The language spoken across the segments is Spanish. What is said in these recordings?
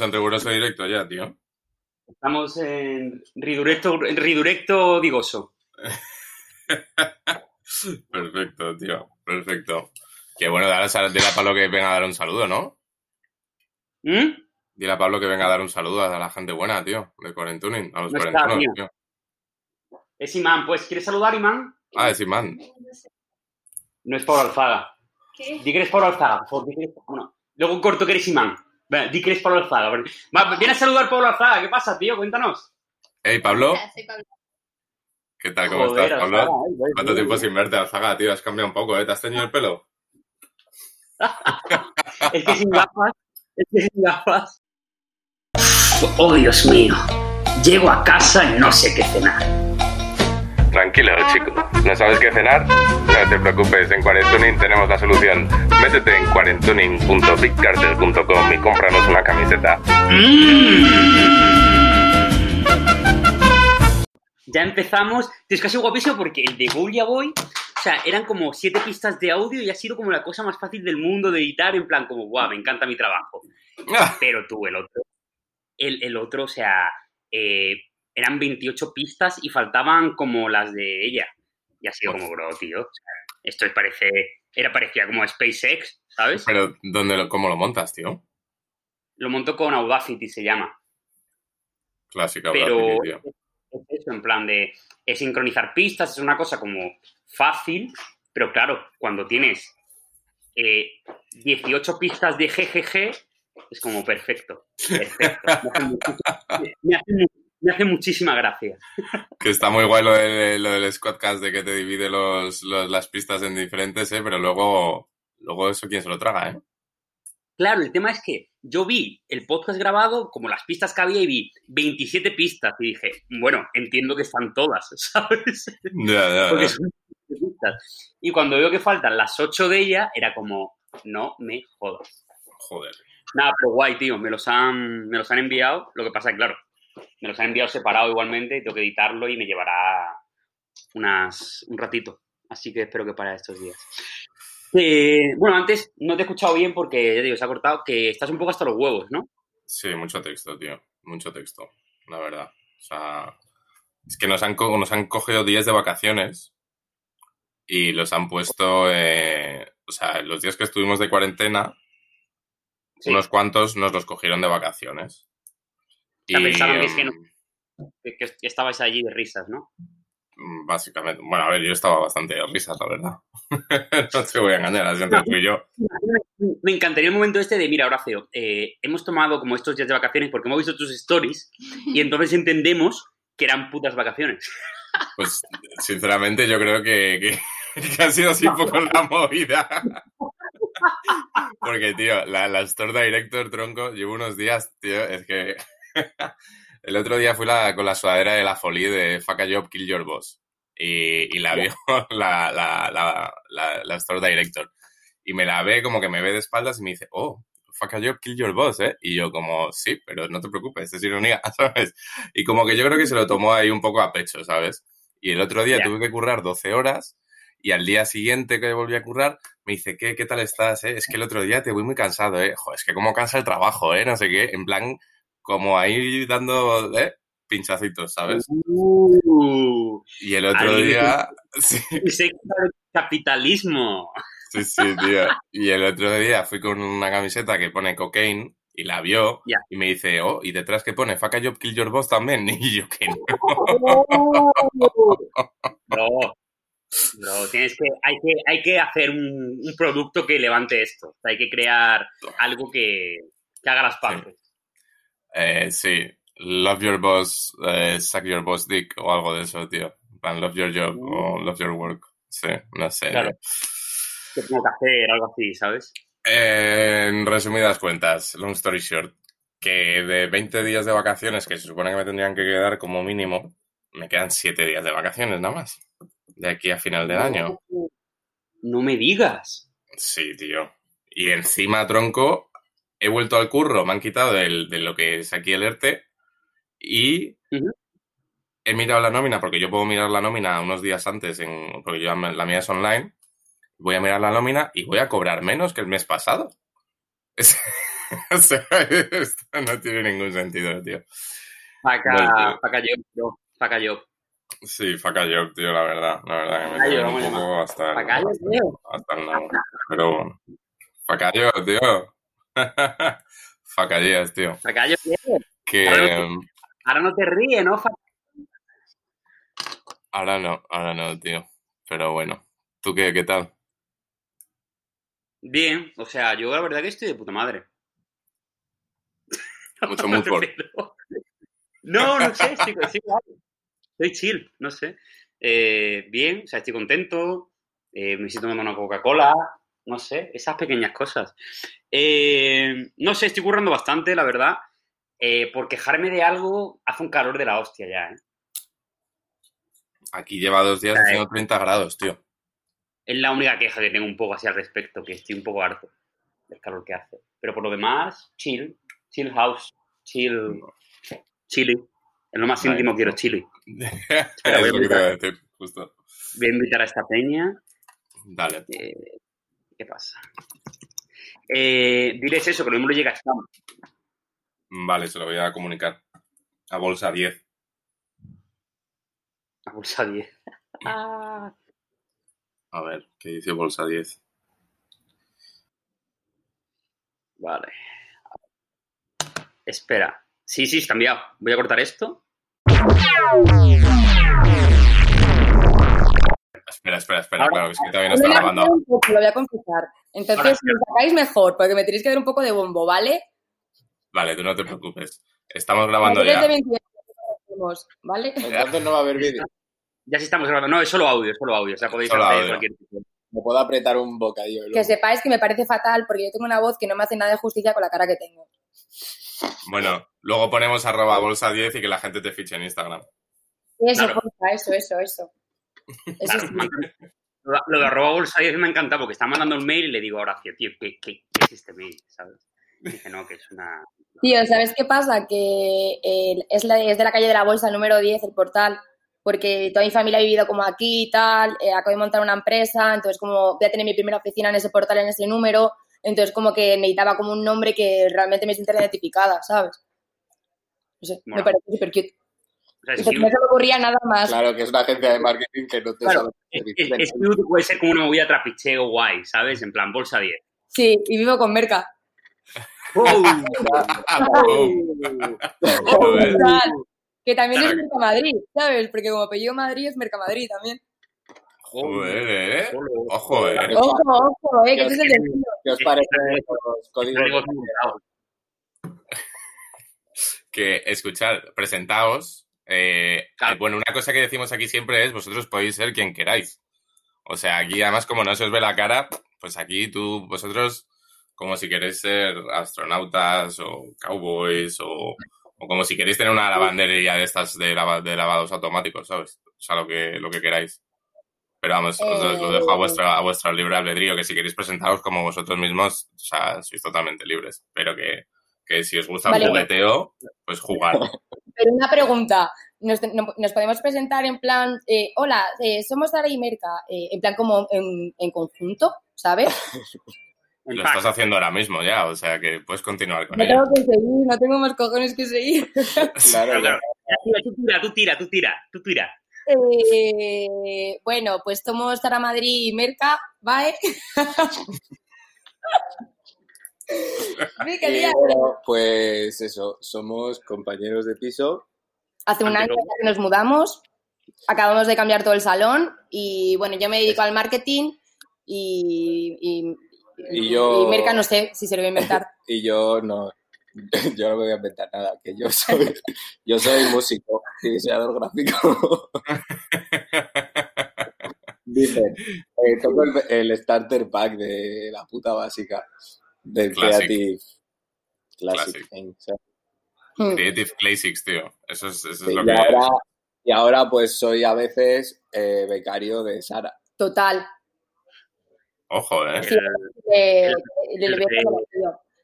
Estamos en riguroso directo ya, tío. Estamos en ridurecto, en ridurecto digoso. perfecto, tío. Perfecto. Qué bueno, dile a Pablo que venga a dar un saludo, ¿no? ¿Mm? Dile a Pablo que venga a dar un saludo a la gente buena, tío, de Quarentuning, a los no tío. Es Imán, pues, ¿quieres saludar, Imán? Ah, es Imán. No es Pablo Alzaga. ¿Qué? Di que eres Pablo Alzaga, por Bueno, luego corto que eres Imán. Di que eres Pablo Alzaga. Va, viene a saludar Pablo Alzaga. ¿Qué pasa, tío? Cuéntanos. Hey, Pablo. Hola, soy Pablo. ¿Qué tal? ¿Cómo Joder, estás, Pablo? Alzaga, ¿Cuánto tiempo sin verte, Alzaga, tío? Has cambiado un poco, ¿eh? ¿Te has teñido el pelo? es que sin gafas. Es que sin gafas. Oh, Dios mío. Llego a casa y no sé qué cenar. Tranquilo, chico. ¿No sabes qué cenar? No te preocupes, en Quarentuning tenemos la solución. Métete en quarentuning.bigcartel.com y cómpranos una camiseta. Ya empezamos. Es casi guapísimo porque el de Bouya Boy, o sea, eran como siete pistas de audio y ha sido como la cosa más fácil del mundo de editar, en plan, como, guau, me encanta mi trabajo. Ah, Pero tú, el otro, el, el otro, o sea, eh, eran 28 pistas y faltaban como las de ella. Y ha sido como, bro, tío. o sea, esto parece, era parecía como SpaceX, ¿sabes? Pero, ¿dónde lo, ¿cómo lo montas, tío? Lo monto con Audacity, se llama. Clásica, Pero Audacity, tío. es eso, en plan de es sincronizar pistas, es una cosa como fácil, pero claro, cuando tienes eh, 18 pistas de GGG, es como perfecto. Perfecto. Me hace, me hace muchísima gracia. Que está muy guay lo, de, lo del Squadcast de que te divide los, los- las pistas en diferentes, ¿eh? Pero luego, luego eso quién se lo traga, ¿eh? Claro, el tema es que yo vi el podcast grabado, como las pistas que había, y vi 27 pistas. Y dije, bueno, entiendo que están todas, ¿sabes? Ya, ya, Porque son 27 pistas. Y cuando veo que faltan las 8 de ella, era como, no me jodas. Joder. Nada, pero guay, tío. Me los han, me los han enviado. Lo que pasa es que, claro, me los han enviado separado igualmente y tengo que editarlo y me llevará unas, un ratito. Así que espero que para estos días. Eh, bueno, antes no te he escuchado bien porque, ya digo, se ha cortado, que estás un poco hasta los huevos, ¿no? Sí, mucho texto, tío. Mucho texto, la verdad. O sea, es que nos han, co- nos han cogido días de vacaciones y los han puesto, eh, o sea, los días que estuvimos de cuarentena, Sí. unos cuantos nos los cogieron de vacaciones. Pensaron que que em, Que, que estabais allí de risas, ¿no? Mm, Básicamente, bueno, a ver, yo estaba bastante de risas, la verdad. no te voy a engañar, así entre tú y yo. Me encantaría el momento este de, mira, Horacio, eh, hemos tomado como estos días de vacaciones porque hemos visto tus stories y entonces entendemos que eran putas vacaciones. Pues, sinceramente, yo creo que, que, que ha sido así un poco la movida. Porque, tío, la, la Store Director, tronco, llevo unos días, tío, es que... El otro día fui la, con la sudadera de la folie de Fuck a Job, Kill Your Boss. Y, y la vio la, la, la, la, la Store Director. Y me la ve como que me ve de espaldas y me dice, oh, Fuck a Job, Kill Your Boss, ¿eh? Y yo como, sí, pero no te preocupes, es ironía, ¿sabes? Y como que yo creo que se lo tomó ahí un poco a pecho, ¿sabes? Y el otro día tuve que currar 12 horas y al día siguiente que volví a currar me dice, ¿qué, qué tal estás? Eh? Es que el otro día te voy muy cansado, ¿eh? Joder, es que como cansa el trabajo, ¿eh? No sé qué, en plan, como ahí dando, ¿eh? Pinchacitos, ¿sabes? Uh, Y el otro Ahí- día, sí, capitalismo. sí, sí, tío. Y el otro día fui con una camiseta que pone cocaine y la vio y me dice, oh, y detrás que pone, fuck a job, kill your boss también. Y yo, que no. Bro, bro, tienes que, hay que, hay que hacer un, un producto que levante esto. O sea, hay que crear algo que, que haga las partes. Eh, sí, love your boss, eh, suck your boss dick o algo de eso, tío. Plan, love your job o love your work. Sí, no sé. Claro. Que tengo que hacer algo así, ¿sabes? Eh, en resumidas cuentas, long story short, que de 20 días de vacaciones que se supone que me tendrían que quedar como mínimo, me quedan 7 días de vacaciones nada más. De aquí a final del año. No me digas. Sí, tío. Y encima, tronco, he vuelto al curro, me han quitado el- de lo que es aquí el ERTE y he mirado la nómina, porque yo puedo mirar la nómina unos días antes, en, porque yo la mía es online. Voy a mirar la nómina y voy a cobrar menos que el mes pasado. Es, O sea, esto no tiene ningún sentido, tío. Faca, faca bro. Faca. Sí, faca job, tío, la verdad. La verdad que me job, un poco hasta, el, tío. hasta el. Pero bueno. Faca job, tío. Facalleas, tío. Faca job, tío. Que Ahora no te ríes, ¿no? Ahora no, ahora no, tío. Pero bueno. ¿Tú qué, qué tal? Bien, o sea, yo la verdad que estoy de puta madre. Mucho. Pero- No, no sé, estoy, estoy. Estoy chill, no sé. Eh, bien, o sea, estoy contento. eh, me estoy tomando una Coca-Cola. No sé, esas pequeñas cosas. Eh, no sé, estoy currando bastante, la verdad. Eh, por quejarme de algo, hace un calor de la hostia ya, ¿eh? Aquí lleva dos días haciendo 30 grados, tío. Es la única queja que tengo un poco así al respecto, que estoy un poco harto del calor que hace. Pero por lo demás, chill, chill house, chill, chili. En lo más íntimo quiero chili. es a que decir, justo. Voy a invitar a esta peña. Dale. eh, ¿Qué pasa? Eh, diles eso, que lo mismo le llega a Spam. Vale, se lo voy a comunicar. A bolsa 10. A Bolsa 10. Ah. A ver, ¿qué dice bolsa 10? Vale. Espera. Sí, sí, está enviado. Voy a cortar esto. Espera, espera, espera, Ahora- claro, es que todavía no está grabando. lo voy a confesar. Entonces, si lo sacáis mejor, porque me tenéis que dar un poco de bombo, ¿vale? Vale, tú no te preocupes. Estamos grabando ya. de 28 hacemos, ¿vale? Entonces no va a haber vídeo. Ya sí estamos grabando. No, es solo audio, es solo audio. O sea, podéis Solo hacer audio. cualquier tipo. Me puedo apretar un bocadillo. Que sepáis que me parece fatal porque yo tengo una voz que no me hace nada de justicia con la cara que tengo. Bueno, luego ponemos arroba bolsa 10 y que la gente te fiche en Instagram. Eso, Claro. porfa, eso, eso, eso. Eso Claro, sí. Lo de arroba bolsa 10 me encanta porque está mandando un mail y le digo a Horacio, tío, ¿qué, qué, qué es este mail? ¿Sabes? Y dice, no, que es una... Tío, ¿sabes qué pasa? Que eh, es, la- es de la calle de la Bolsa, número 10, el portal, porque toda mi familia ha vivido como aquí y tal, eh, acabo de montar una empresa, entonces como voy a tener mi primera oficina en ese portal, en ese número, entonces como que necesitaba como un nombre que realmente me sintiera identificada, ¿sabes? No sé, me parece súper cute. O sea, Entonces no se me ocurría nada más. Claro, que es una agencia de marketing que no te Claro, sabe es, es- es puede ser como una movida trapicheo guay, ¿sabes? En plan, bolsa 10. Sí, y vivo con Merca. ¡Oh! Joder. Total. Que también es Claro. Mercamadrid, ¿sabes? Porque como apellido Madrid es Mercamadrid también. Joder, ¿eh? Joder. Ojo, ¿eh? Ojo, ojo, eh, que es el destino. ¿Qué os parece los códigos? Que, escuchad, presentaos. Eh, Claro. eh, bueno, una cosa que decimos aquí siempre es, vosotros podéis ser quien queráis. O sea, aquí además como no se os ve la cara, pues aquí tú, vosotros, como si queréis ser astronautas o cowboys o, o como si queréis tener una lavandería de estas de, lava- de lavados automáticos, ¿sabes? O sea, lo que, lo que queráis. Pero vamos, os lo- lo dejo a Eh. vuestra, a vuestro libre albedrío, que si queréis presentaros como vosotros mismos, o sea, sois totalmente libres. Pero que, que si os gusta Vale. el jugueteo, pues jugar. Pero una pregunta, ¿nos, no- nos podemos presentar en plan, eh, hola, eh, somos Sara y Merca, eh, en plan como en, en conjunto, ¿sabes? Lo estás haciendo ahora mismo ya, o sea que puedes continuar con No ello. tengo que seguir, no tengo más cojones que seguir. Claro, Claro, claro. Tú tira, tú tira, tú tira, tú tira. Eh, bueno, pues somos Sara Madrid y Merca, ¿vale? Bueno, pues eso, somos compañeros de piso. Hace un año que nos mudamos, acabamos de cambiar todo el salón y bueno, yo me dedico al marketing y, y, Y yo- y Merca no sé si se lo voy a inventar. Y yo no, yo no me voy a inventar nada, que yo soy, yo soy músico y diseñador gráfico. Dicen, eh, toco el, el starter pack de la puta básica del Classic. Creative Classic. Hmm. Creative Classics, tío. Eso es, eso es lo y, que ahora, y ahora pues soy a veces eh, becario de Sara. Total. Ojo, ¿eh? Sí.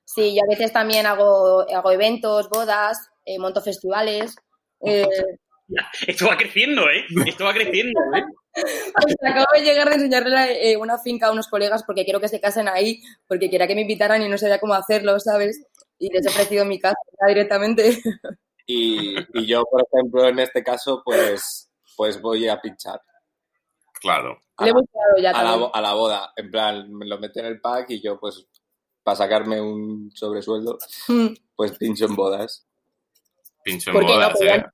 Sí, yo a veces también hago, hago eventos, bodas, eh, monto festivales. eh, Esto va creciendo, ¿eh? Esto va creciendo, ¿eh? Pues acabo de llegar de enseñarle eh, una finca a unos colegas porque quiero que se casen ahí, porque quería que me invitaran y no sabía cómo hacerlo, ¿sabes? Y les he ofrecido mi casa directamente. Y, y yo, por ejemplo, en este caso, pues, pues voy a pinchar. Claro. A Le dado ya a la, a la boda. En plan, me lo mete en el pack y yo, pues, para sacarme un sobresueldo, Mm. pues pincho en bodas. Pincho en bodas, Pues ¿eh?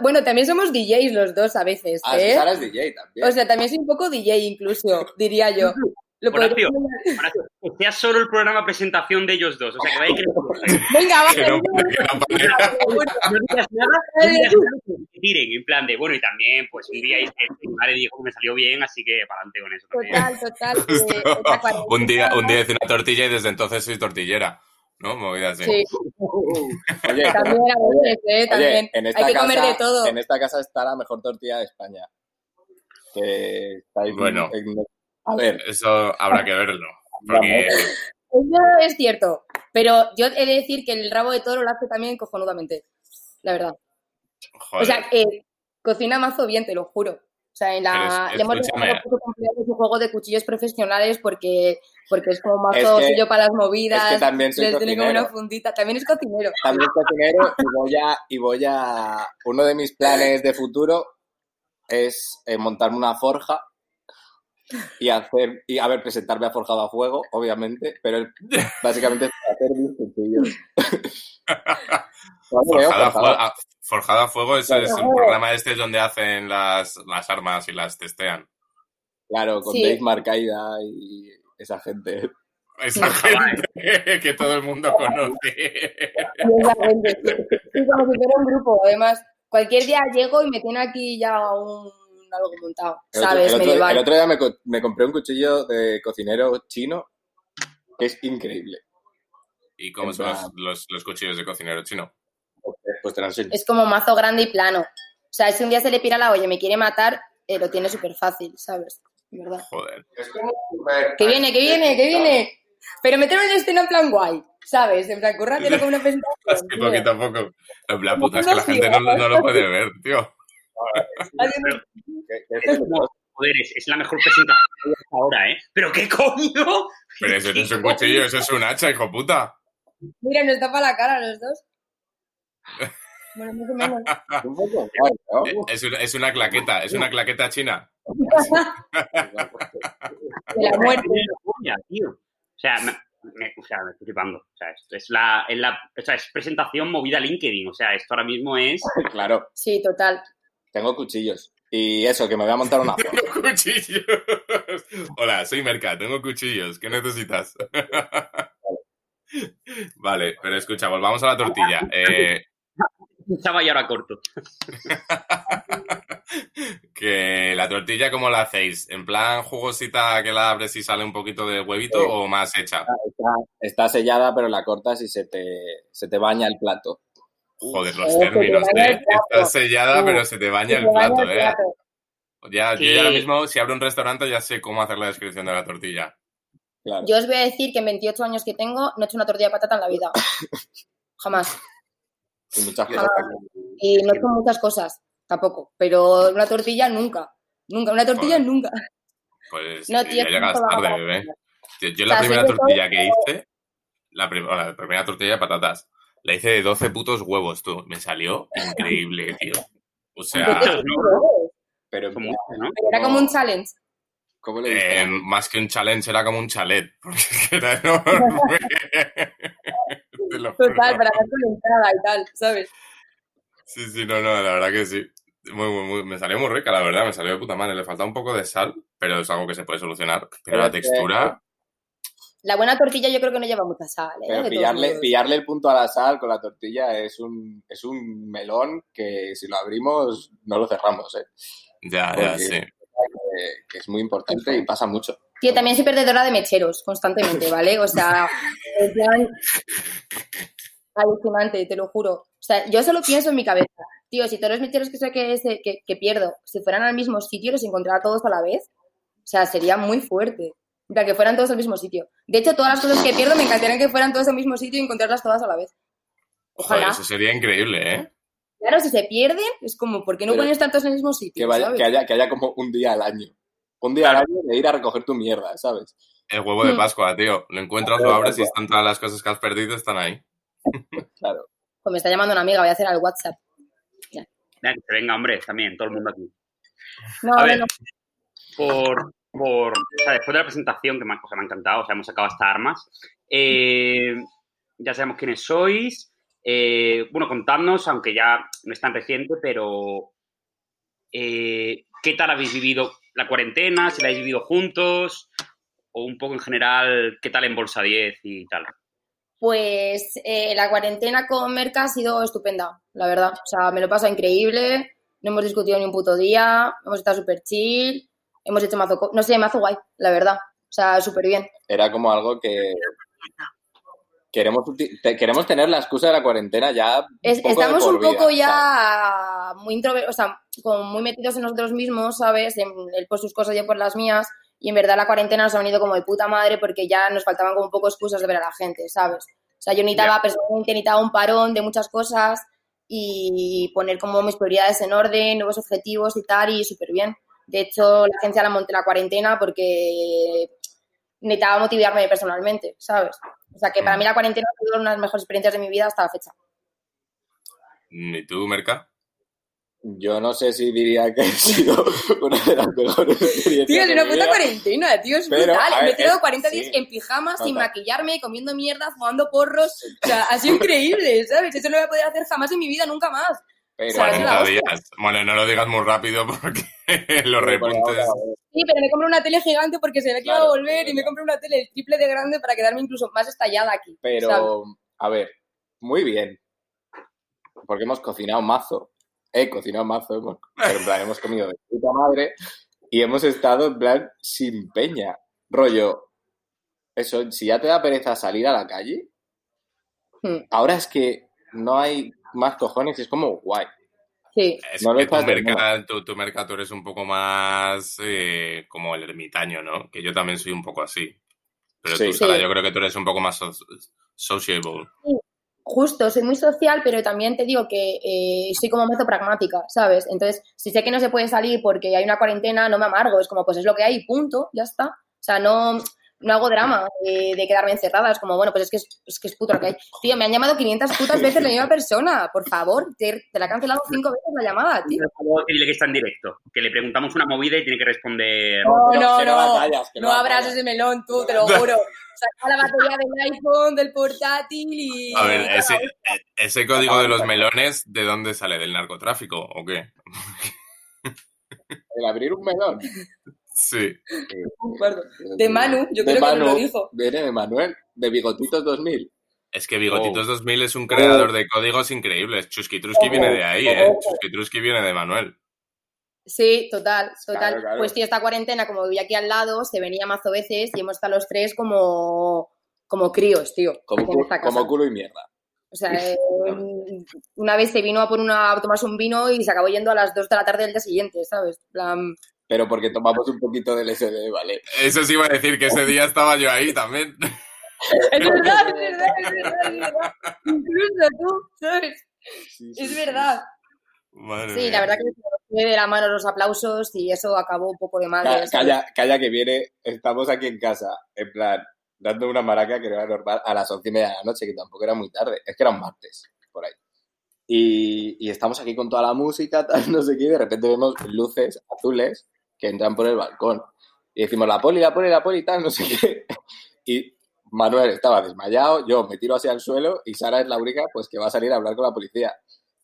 Bueno, también somos DJs los dos a veces, Ah, ¿eh? Sara es DJ también. O sea, también soy un poco DJ incluso, diría yo. Lo Horacio. podría- Horacio, que sea solo el programa presentación de ellos dos. O sea, que vaya creciendo. Venga, va. Que no, que no pare. No digas nada, no digas nada que tiren, en plan de, bueno, y también, pues un día hice madre dijo que me salió bien, así que para adelante con eso también. Total, total. Cuarentena- un día, un día hice una tortilla y desde entonces soy tortillera. ¿No? Movida así. Sí, Oye, también a veces, ¿eh? oye, También. en esta Hay que comer casa- de todo. En esta casa está la mejor tortilla de España. Que estáis Bueno. en- a ver, Eso habrá que verlo. Porque Eso es cierto. Pero yo he de decir que el rabo de toro lo hace también cojonudamente. La verdad. joder, O sea, eh, cocina mazo bien, te lo juro. O sea, en la, es- le hemos un juego de cuchillos profesionales porque, porque es como Es mazo que- suyo para las movidas. es que también soy les tiene como cocinero. una fundita. También es cocinero. también cocinero y voy a, y voy a... Uno de mis planes de futuro es eh, montarme una forja y hacer... Y, a ver, presentarme a Forjado a Fuego, obviamente, pero básicamente es hacer mis cuchillos. Forjado. Fuego- a- Forjada a Fuego es, Claro. es el programa este donde hacen las, las armas y las testean. Claro, con Sí. Dave Marcaida y esa gente. Esa gente que todo el mundo conoce. Y es la gente. Y como si fuera un grupo. Además, cualquier día llego y me tiene aquí ya un algo montado. El otro, ¿Sabes? el otro- Medieval. el otro día me, co- me compré un cuchillo de cocinero chino que es increíble. ¿Y cómo En son los, los cuchillos de cocinero chino? Pues te lo enseño. Es como mazo grande y plano. O sea, si un día se le pira la olla y me quiere matar, eh, lo tiene súper fácil, ¿sabes? En verdad. Joder. Es como súper- Que viene, que viene, que viene. Pero meterlo en escena en plan guay, ¿sabes? En plan, currátelo como una Es presentación. que tío. poquito a poco. La Como puta es que la gente no, no lo puede ver, tío. Que es la mejor presentación hasta ahora, ¿eh? ¿Pero qué coño? Pero eso no es un cuchillo, eso es un hacha, hijo puta. Mira, nos tapa la cara a los dos. Bueno, más o menos. un poco raro, ¿no? Es una, es una claqueta, es una claqueta china. De la muerte. O sea, me, me- o sea, me estoy flipando. O sea, esto es la, es la o sea, es presentación movida LinkedIn. O sea, esto ahora mismo es... Claro, Sí, total. tengo cuchillos. Y eso, que me voy a montar una. Tengo cuchillos. Hola, soy Merca, tengo cuchillos. ¿Qué necesitas? Vale, pero escucha, volvamos a la tortilla. Eh, Chava y ahora corto. que la tortilla, ¿cómo la hacéis? ¿En plan jugosita que la abres y sale un poquito de huevito Sí. o más hecha? Está, está sellada, pero la cortas y se te, se te baña el plato. Joder, los términos, ¿eh? Está sellada, pero se te baña Se el te baña plato, el ¿eh? plato. Ya, Sí. Yo ya ahora mismo, si abro un restaurante, ya sé cómo hacer la descripción de la tortilla. Claro. Yo os voy a decir que en 28 años que tengo no he hecho una tortilla de patata en la vida. Jamás. Y muchas Jamás. cosas. Y no hecho muchas cosas tampoco. Pero una tortilla nunca. Nunca. Una tortilla nunca. Pues No, ya tío, llegas no tarde, bebé. Yo, yo O la primera tortilla todo- que hice, la, prim- la primera tortilla de patatas, la hice de 12 putos huevos, tú. Me salió increíble, tío. O sea, Pero, Como, ¿no? Era como un challenge. ¿cómo le eh, más que un challenge, era como un chalet, porque era enorme. Te lo juro. Total, para dar con entrada y tal, ¿sabes? Sí, sí, no, no, la verdad que sí. Muy, muy, muy- me salió muy rica, la verdad, me salió de puta madre. Le falta un poco de sal, pero es algo que se puede solucionar. Pero Pero la textura, La buena tortilla yo creo que no lleva mucha sal, ¿eh? Pero pillarle, el punto a la sal con la tortilla es un, es un melón que si lo abrimos no lo cerramos, ¿eh? ya, ya, Porque- sí. Que, que es muy importante y pasa mucho. Tío, también soy perdedora de mecheros constantemente, ¿vale? O sea, en plan, alucinante, te lo juro. O sea, yo solo pienso en mi cabeza. Tío, si todos los mecheros que, sé que, es- que, que pierdo, si fueran al mismo sitio, los encontrara todos a la vez, o sea, sería muy fuerte. O sea, que fueran todos al mismo sitio. De hecho, todas las cosas que pierdo me encantaría que fueran todos al mismo sitio y encontrarlas todas a la vez. Joder, Ojalá. eso sería increíble, ¿eh? Claro, si se pierden, es como, ¿por qué no Pero pones tantos en el mismo sitio? Que, vaya- ¿sabes? que haya, que haya como un día al año. Un día al año de ir a recoger tu mierda, ¿sabes? El huevo de Mm. Pascua, tío. Lo encuentras, lo abres y están todas las cosas que has perdido, están ahí. Claro. Pues me está llamando una amiga, voy a hacer al WhatsApp. Venga, que venga, hombre, también, todo el mundo aquí. No, A ver. no. por, por o sea, después de la presentación, que me, ha- o sea, me ha encantado, o sea, hemos sacado hasta armas, eh, ya sabemos quiénes sois. eh, bueno, contadnos, aunque ya no es tan reciente, pero eh, ¿qué tal habéis vivido la cuarentena? Si la habéis vivido juntos, o un poco en general, ¿qué tal en Bolsa 10 y tal? Pues eh, la cuarentena con Merca ha sido estupenda, la verdad. O sea, me lo he pasado increíble, no hemos discutido ni un puto día, hemos estado súper chill, hemos hecho mazo, co- no sé, mazo guay, la verdad. O sea, súper bien. Era como algo que. Queremos, queremos tener la excusa de la cuarentena ya. Es- poco de estamos un poco vida, ya muy introver- o sea, como muy metidos en nosotros mismos, ¿sabes? En él por sus cosas, yo por las mías. Y en verdad la cuarentena nos ha venido como de puta madre porque ya nos faltaban como un poco excusas de ver a la gente, ¿sabes? O sea, yo necesitaba, personalmente necesitaba un parón de muchas cosas y poner como mis prioridades en orden, nuevos objetivos y tal, y súper bien. De hecho, la agencia la monté la cuarentena porque necesitaba motivarme personalmente, ¿sabes? O sea, que para mí la cuarentena ha sido una de las mejores experiencias de mi vida hasta la fecha. ¿Y tú, Merca? Yo no sé si diría que ha sido una de las mejores experiencias. Tío, es de una puta cuarentena, tío, es Pero, brutal. ver, Me he tirado es- 40 sí. días en pijamas, sin maquillarme, comiendo mierda, fumando porros. O sea, ha sido increíble, ¿sabes? Eso no lo voy a poder hacer jamás en mi vida, nunca más. Pero, O sea, es la 40 hostia. días. Bueno, no lo digas muy rápido porque los repuntes. Sí, pero me compré una tele gigante porque se ve que iba a Claro, volver y me compré una tele el triple de grande para quedarme incluso más estallada aquí. ¿sabes? Pero, a ver, muy bien. Porque hemos cocinado mazo. He cocinado mazo, hemos, pero en plan hemos comido de puta madre y hemos estado en plan sin peña. Rollo, eso, si ya te da pereza salir a la calle, Hmm, ahora es que no hay más cojones, es como guay. Sí, Es No que tu estás de merca, tu, tu merca, tú eres un poco más eh, como el ermitaño, ¿no? Que yo también soy un poco así. Pero Sí. tú, Sara, Sí. yo creo que tú eres un poco más so- sociable. justo, soy muy social, pero también te digo que eh, soy como mazo pragmática, ¿sabes? Entonces, si sé que no se puede salir porque hay una cuarentena, no me amargo, es como, pues es lo que hay, punto, ya está. O sea, no, no hago drama de, de quedarme encerrada, es como, bueno, pues es que es, es que es puto lo que hay. Tío, me han llamado 500 putas veces la misma persona, por favor, te, te la he cancelado cinco veces la llamada, tío. Por favor, dile que está en directo. Que le preguntamos una movida y tiene que responder. No, no, que no. batallas, No abras ese melón, tú, te lo juro. Saca la batería del iPhone, del portátil y... A ver, ese, ese código de los melones, ¿de dónde sale? ¿Del narcotráfico o qué? El abrir un melón. Sí. De Manu, yo De creo que nos lo dijo. Viene de Manuel, de Bigotitos 2000. Es que Bigotitos 2000 es un creador de códigos increíbles. Chusquitruski Oh, viene de ahí, ¿eh? oh. Chusquitruski viene de Manuel. Sí, total, total. Claro, claro. Pues tío, esta cuarentena, como vivía aquí al lado, se venía mazo veces y hemos estado los tres como, como críos, tío. Como, cu- culo y mierda. O sea, eh, una vez se vino a por una, a tomarse un vino y se acabó yendo a las 2 de la tarde del día siguiente, ¿sabes? En plan, Pero porque tomamos un poquito del SD, ¿vale? Eso sí iba a decir que ese día estaba yo ahí también. Es verdad, es verdad, es verdad, es verdad. Incluso tú, ¿sabes? Sí, sí, Es verdad. Madre Sí, mía. la verdad que fue de la mano los aplausos y eso acabó un poco de ¿sabes? Calla, calla que viene, estamos aquí en casa, en plan, dando una maraca que no era normal a las once y media de la noche, que tampoco era muy tarde, es que era un martes, por ahí. Y, y estamos aquí con toda la música, tal, no sé qué, y de repente vemos luces azules que entran por el balcón. Y decimos, la poli, la poli, la poli, tal, no sé qué. Y Manuel estaba desmayado, yo me tiro hacia el suelo y Sara es la única pues que va a salir a hablar con la policía.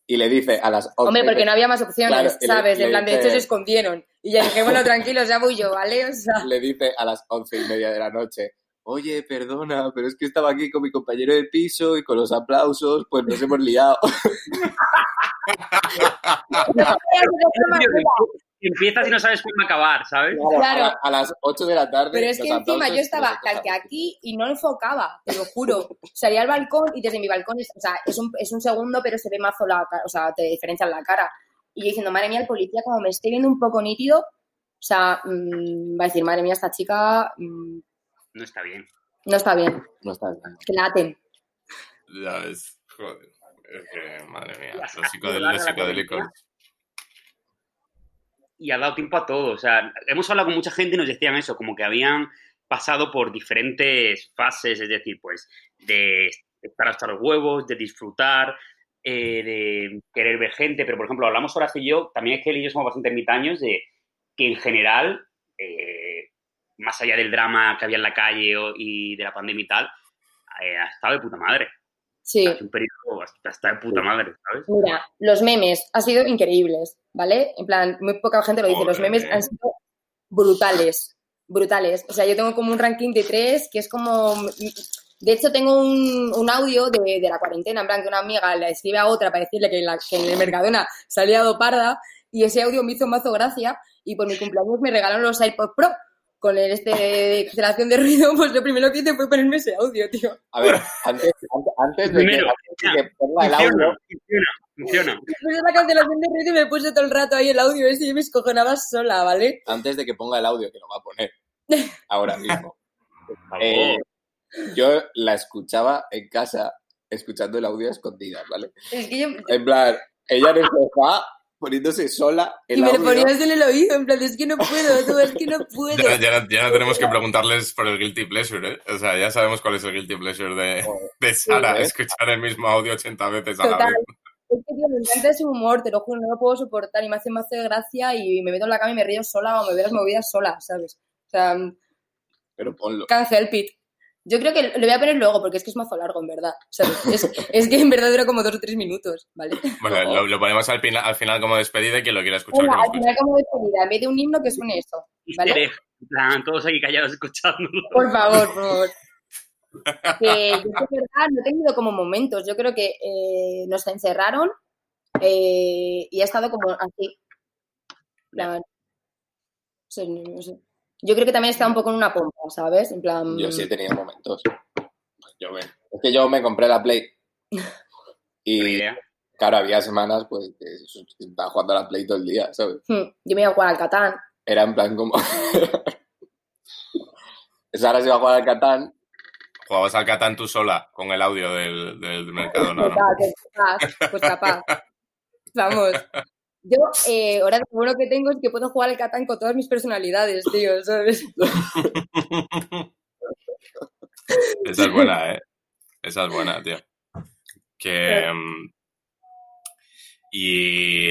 Y le dice a las 11 Hombre, porque no había más opciones, Claro, ¿sabes? le en plan, de hecho se escondieron. Y ya dije, bueno, tranquilos, ya voy yo, ¿vale? O sea, le dice a las once y media de la noche, oye, perdona, pero es que estaba aquí con mi compañero de piso y con los aplausos, pues nos hemos liado. Empiezas y no sabes cómo acabar, ¿sabes? Claro. A, la- a las 8 de la tarde. Pero es que encima yo estaba nos tal que aquí y no enfocaba, te lo juro. Salía al balcón y desde mi balcón, o sea, es un, es un segundo, pero se ve mazo la cara, o sea, te diferencian la cara. Y yo diciendo, madre mía, el policía, como me estoy viendo un poco nítido, o sea, mm, va a decir, madre mía, esta chica mm, No está bien. no está bien, No está bien. que la aten. Ya ves. Joder. Es que, madre mía, los, psicodélicos, llegar a los la psicodélicos. Y ha dado tiempo a todo. O sea, hemos hablado con mucha gente y nos decían eso, como que habían pasado por diferentes fases, es decir, pues de estar hasta los huevos, de disfrutar, eh, de querer ver gente, pero por ejemplo, hablamos Horacio y yo, también es que él y yo somos bastante ermitaños, de que en general, eh, más allá del drama que había en la calle y de la pandemia y tal, eh, ha estado de puta madre. Sí. Es un periodo hasta de puta madre, ¿sabes? Mira, los memes han sido increíbles, ¿vale? En plan, muy poca gente lo dice, los memes han sido brutales, brutales. O sea, yo tengo como un ranking de tres que es como... De hecho, tengo un, un audio de, de la cuarentena, en plan, que una amiga le escribe a otra para decirle que, en la- que en el Mercadona se ha liado parda y ese audio me hizo mazo gracia y por mi cumpleaños me regalaron los iPod Pro con el este de cancelación de ruido, pues lo primero que hice fue ponerme ese audio, tío. A ver, antes, antes, antes de, que, Primero, antes de que ponga el audio, funciona, funciona. Después de la cancelación de ruido me puse todo el rato ahí el audio ese y me escojonaba sola, ¿vale? antes de que ponga el audio, que lo va a poner ahora mismo. Eh, yo la escuchaba en casa, escuchando el audio a escondidas, ¿¿vale? Es que yo... En plan, ella en el sofá, poniéndose sola el Y me lo ponías en el oído, en plan, es que no puedo, tú, es que no puedo. Ya, ya no- ya no tenemos que preguntarles por el guilty pleasure, ¿eh? O sea, ya sabemos cuál es el guilty pleasure de, de Sara, Sí, ¿eh? escuchar el mismo audio 80 veces a la Total. vez. Es que, tío, me encanta ese humor, te lo juro, no lo puedo soportar y me hace más de gracia y me meto en la cama y me río sola o me veo las movidas sola, ¿sabes? O sea, Pero ponlo. can't help it. Yo creo que lo voy a poner luego porque es que es mazo largo, en verdad. ¿sabes? Es, es que en verdad dura como dos o tres minutos, ¿vale? Bueno, lo, lo ponemos al, final- al final como despedida y quien lo quiera escuchar, Venga, que al final como despedida, en vez de un himno que suene eso, ¿vale? plan, todos aquí callados escuchándolo. Por favor, por favor. Que yo de verdad no he tenido como momentos. Yo creo que eh, nos encerraron eh, y ha estado como así. plan, no sé, no sé. Yo creo que también está un poco en una pompa, ¿sabes? En plan. Yo sí he tenido momentos. Yo me- es que yo me compré la Play. Y claro, había semanas pues que estaba jugando a la Play todo el día, ¿sabes? hmm, Yo me iba a jugar al Catán. Era en plan como. Sara se iba a jugar al Catán. Jugabas al Catán tú sola con el audio del, del mercado, ¿no? Capaz, pues capaz. Vamos. Yo, eh, ahora lo bueno que tengo es que puedo jugar al Catán con todas mis personalidades, tío, ¿sabes? Esa es buena, ¿eh? Esa es buena, tío. Que... mm, Y...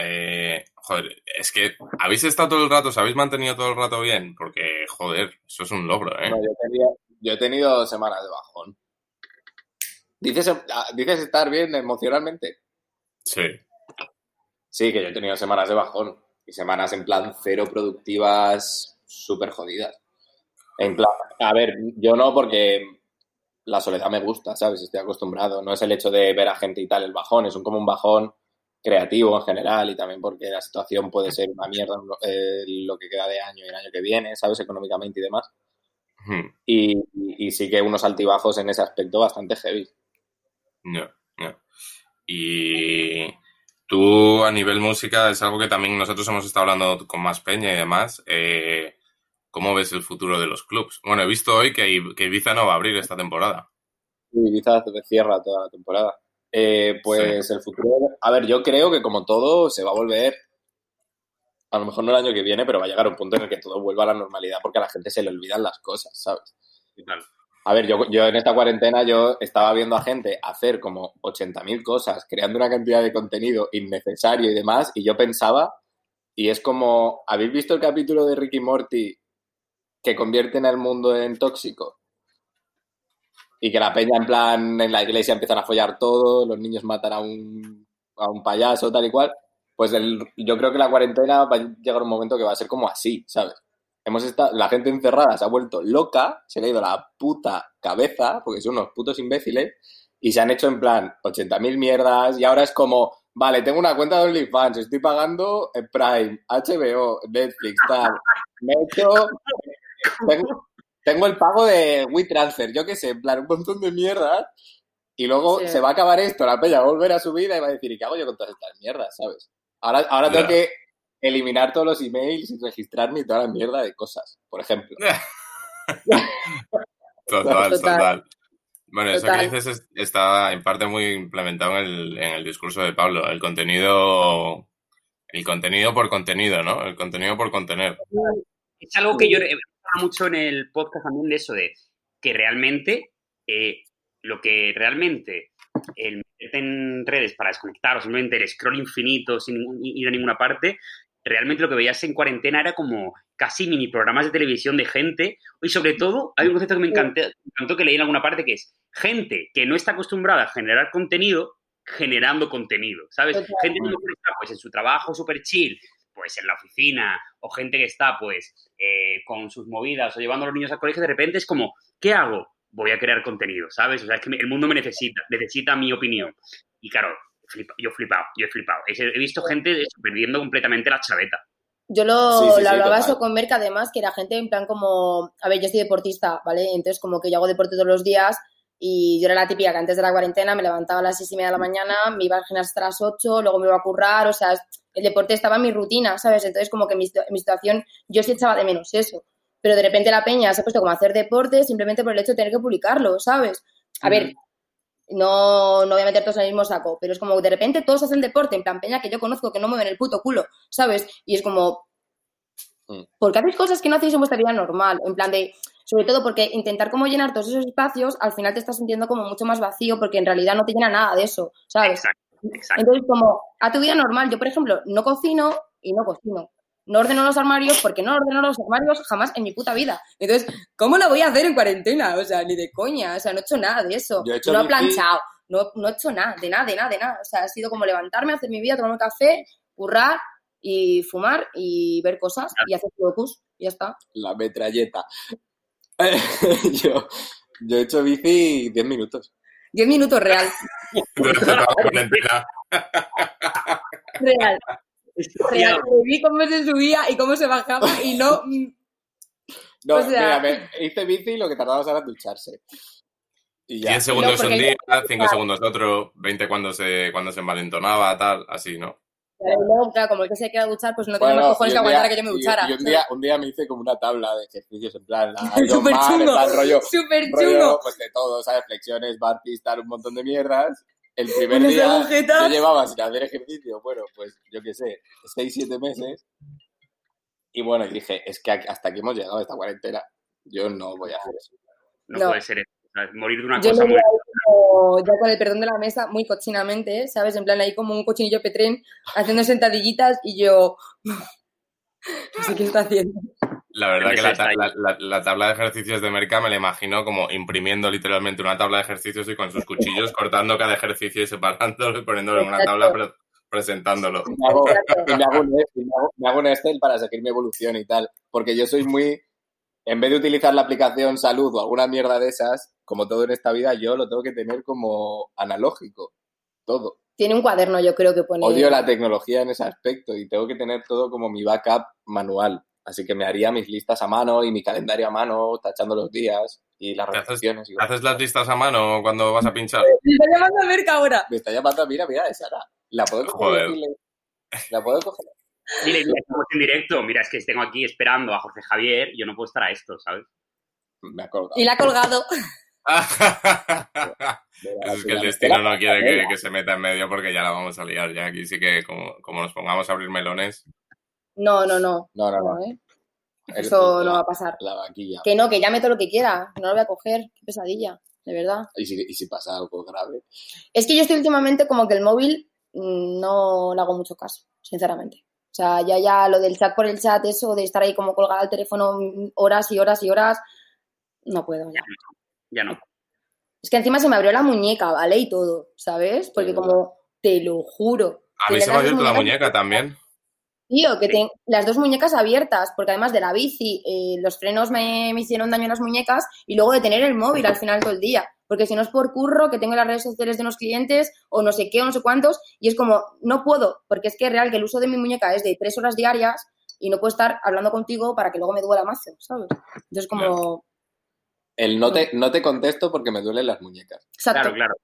eh, joder, es que habéis estado todo el rato, os habéis mantenido todo el rato bien, porque, joder, eso es un logro, ¿eh? No, yo, tenía- yo he tenido semanas de bajón. ¿Dices, ah, ¿Dices estar bien emocionalmente? Sí. Sí, que yo he tenido semanas de bajón. Y semanas en plan cero productivas, súper jodidas. En plan, a ver, yo no porque la soledad me gusta, ¿sabes? Estoy acostumbrado. No es el hecho de ver a gente y tal el bajón, es un, como un bajón creativo en general y también porque la situación puede ser una mierda eh, lo que queda de año y el año que viene, ¿sabes? Económicamente y demás. Hmm, Y, y- y sí que unos altibajos en ese aspecto bastante heavy. no, no. Y tú, a nivel música, es algo que también nosotros hemos estado hablando con más peña y demás. eh, ¿Cómo ves el futuro de los clubs? Bueno, he visto hoy que, Ib- que Ibiza no va a abrir esta temporada. Ibiza cierra toda la temporada. Eh, pues el futuro. A ver, yo creo que como todo se va a volver. A lo mejor no el año que viene, pero va a llegar un punto en el que todo vuelva a la normalidad porque a la gente se le olvidan las cosas, ¿sabes? Y tal. A ver, yo, yo en esta cuarentena yo estaba viendo a gente hacer como 80.000 cosas, creando una cantidad de contenido innecesario y demás, y yo pensaba, y es como, ¿habéis visto el capítulo de Ricky Morty que convierten al mundo en tóxico? Y que la peña en plan, en la iglesia empiezan a follar todo, los niños matan a un, a un payaso, tal y cual. Pues el- yo creo que la cuarentena va a llegar un momento que va a ser como así, ¿sabes? Hemos estado, la gente encerrada se ha vuelto loca, se le ha ido la puta cabeza, porque son unos putos imbéciles, y se han hecho en plan 80.000 mierdas, y ahora es como, vale, tengo una cuenta de OnlyFans, estoy pagando Prime, HBO, Netflix, tal. Me he hecho. Tengo, tengo el pago de WeTransfer, yo qué sé, en plan, un montón de mierdas. Y luego Sí. se va a acabar esto, la peña va a volver a su vida y va a decir, ¿y qué hago yo con todas estas mierdas, sabes? Ahora, ahora tengo que eliminar todos los emails y registrarme y toda la mierda de cosas, por ejemplo. Total, Total. total. Bueno, eso que dices es- está en parte muy implementado en el, en el discurso de Pablo. El contenido, el contenido por contenido, ¿no? El contenido por contener. Es algo que yo he hablado mucho en el podcast también de eso, de que realmente eh, lo que realmente el meterte en redes para desconectar o simplemente el scroll infinito sin ningún- ir a ninguna parte, realmente lo que veías en cuarentena era como casi mini programas de televisión de gente y sobre todo hay un concepto que me encantó, me encantó que leí en alguna parte que es gente que no está acostumbrada a generar contenido generando contenido, ¿sabes? Gente que está pues en su trabajo súper chill, pues en la oficina, o gente que está pues eh, con sus movidas o llevando a los niños al colegio, de repente es como, ¿qué hago? Voy a crear contenido, ¿sabes? O sea, es que el mundo me necesita, necesita mi opinión. Y claro, flipa- yo he flipado, yo he flipado. He, he visto gente perdiendo completamente la chaveta. Yo lo, Sí, sí, lo sí, hablaba eso con Merck, además, que era gente en plan como, a ver, yo soy deportista, ¿vale? Entonces como que yo hago deporte todos los días y yo era la típica que antes de la cuarentena me levantaba a las seis y media de la mañana, me iba al gimnasio hasta las ocho, luego me iba a currar, o sea, el deporte estaba en mi rutina, ¿sabes? Entonces como que mi, mi situación yo sí echaba de menos eso. Pero de repente la peña se ha puesto como a hacer deporte simplemente por el hecho de tener que publicarlo, ¿sabes? A ver, no, no voy a meter todos en el mismo saco, pero es como de repente todos hacen deporte, en plan peña que yo conozco que no mueven el puto culo, ¿sabes? Y es como, Mm. ¿por qué hacéis cosas que no hacéis en vuestra vida normal? En plan de, sobre todo porque intentar como llenar todos esos espacios, al final te estás sintiendo como mucho más vacío porque en realidad no te llena nada de eso, ¿sabes? Exacto, exacto. Entonces, como a tu vida normal, yo por ejemplo no cocino y no cocino. No ordeno los armarios porque no ordeno los armarios jamás en mi puta vida. Entonces, ¿cómo lo voy a hacer en cuarentena? O sea, ni de coña. O sea, no he hecho nada de eso. Yo he hecho no he planchado. No, no he hecho nada, de nada, de nada, de nada. O sea, ha sido como levantarme, hacer mi vida, tomar un café, currar y fumar y ver cosas y hacer sudokus. Y ya está. La metralleta. yo, yo he hecho bici 10 minutos. Diez minutos real. Durante Real. Real. Vi cómo se subía y cómo se bajaba y no... mm, No, O sea- mira, me hice bici y lo que tardaba era ducharse. Y ya. 10 segundos porque un día, 5 segundos otro, 20 cuando se, cuando se envalentonaba, tal, así, ¿no? Pero luego, claro, como el que se queda a duchar, pues no tenía Bueno, más cojones y que aguantar a que yo me y- duchara. Y, un, día, un día me hice como una tabla de ejercicios en plan, Man, en chungo. plan rollo, Súper rollo, chungo. pues de todo, ¿sabes? Flexiones, barpees, tal, un montón de mierdas. El primer Unas día agujetas. yo llevaba sin hacer ejercicio, bueno, pues yo qué sé, 6, 7 meses. Y bueno, y dije, es que hasta aquí hemos llegado a esta cuarentena. Yo no voy a hacer eso. No, No. puede ser eso. Morir de una Yo cosa muy... como, ya con el perdón de la mesa, muy cochinamente, ¿sabes? En plan ahí como un cochinillo petrén, haciendo sentadillitas y yo... No sé qué está haciendo. La verdad que la, desastre ta- la- la- la tabla de ejercicios de Merca me la imagino como imprimiendo literalmente una tabla de ejercicios y con sus cuchillos cortando cada ejercicio y separándolo y poniéndolo en una tabla pre- presentándolo. Me hago, me hago un Excel, me hago- me hago un Excel para seguir mi evolución y tal. Porque yo soy muy. En vez de utilizar la aplicación salud o alguna mierda de esas, como todo en esta vida, yo lo tengo que tener como analógico. Todo. Tiene un cuaderno, yo creo que pone... Odio la tecnología en ese aspecto y tengo que tener todo como mi backup manual. Así que me haría mis listas a mano y mi calendario a mano, tachando los días y las ¿Te haces- y- ¿Haces las listas a mano cuando vas a pinchar? Me está llamando a Merca ahora. Me está llamando, mira, mira, es Sara. La puedo coger. y Joder. La puedo coger. Dile, mira, estamos en directo. Mira, es que tengo aquí esperando a Jorge Javier. Yo no puedo estar a esto, ¿sabes? Me ha colgado. Y la ha colgado. es que el destino no quiere que, que se meta en medio porque ya la vamos a liar. Ya aquí sí que como, como nos pongamos a abrir melones. No, no, no. No, no, no. ¿eh? Eso la- no va a pasar. La vaquilla. Que no, que llame todo lo que quiera. No lo voy a coger. Qué pesadilla, de verdad. ¿Y si, y si pasa algo grave. Es que yo estoy últimamente como que el móvil mm, no le hago mucho caso, sinceramente. O sea, ya ya lo del chat por el chat, eso de estar ahí como colgada al teléfono mm, horas y horas y horas, no puedo ya. Ya no. Es que encima se me abrió la muñeca, ¿vale? Y todo, ¿sabes? Porque como, te lo juro. A mí se me ha abierto la muñeca también. Tío, que ten- las dos muñecas abiertas, porque además de la bici, eh, los frenos me, me hicieron daño en las muñecas y luego de tener el móvil al final todo el día. Porque si no es por curro, que tengo las redes sociales de unos clientes o no sé qué o no sé cuántos, y es como, no puedo, porque es que es real que el uso de mi muñeca es de tres horas diarias y no puedo estar hablando contigo para que luego me duela más, ¿sabes? Entonces, como, El no te, no te contesto porque me duelen las muñecas. exacto. Claro, claro.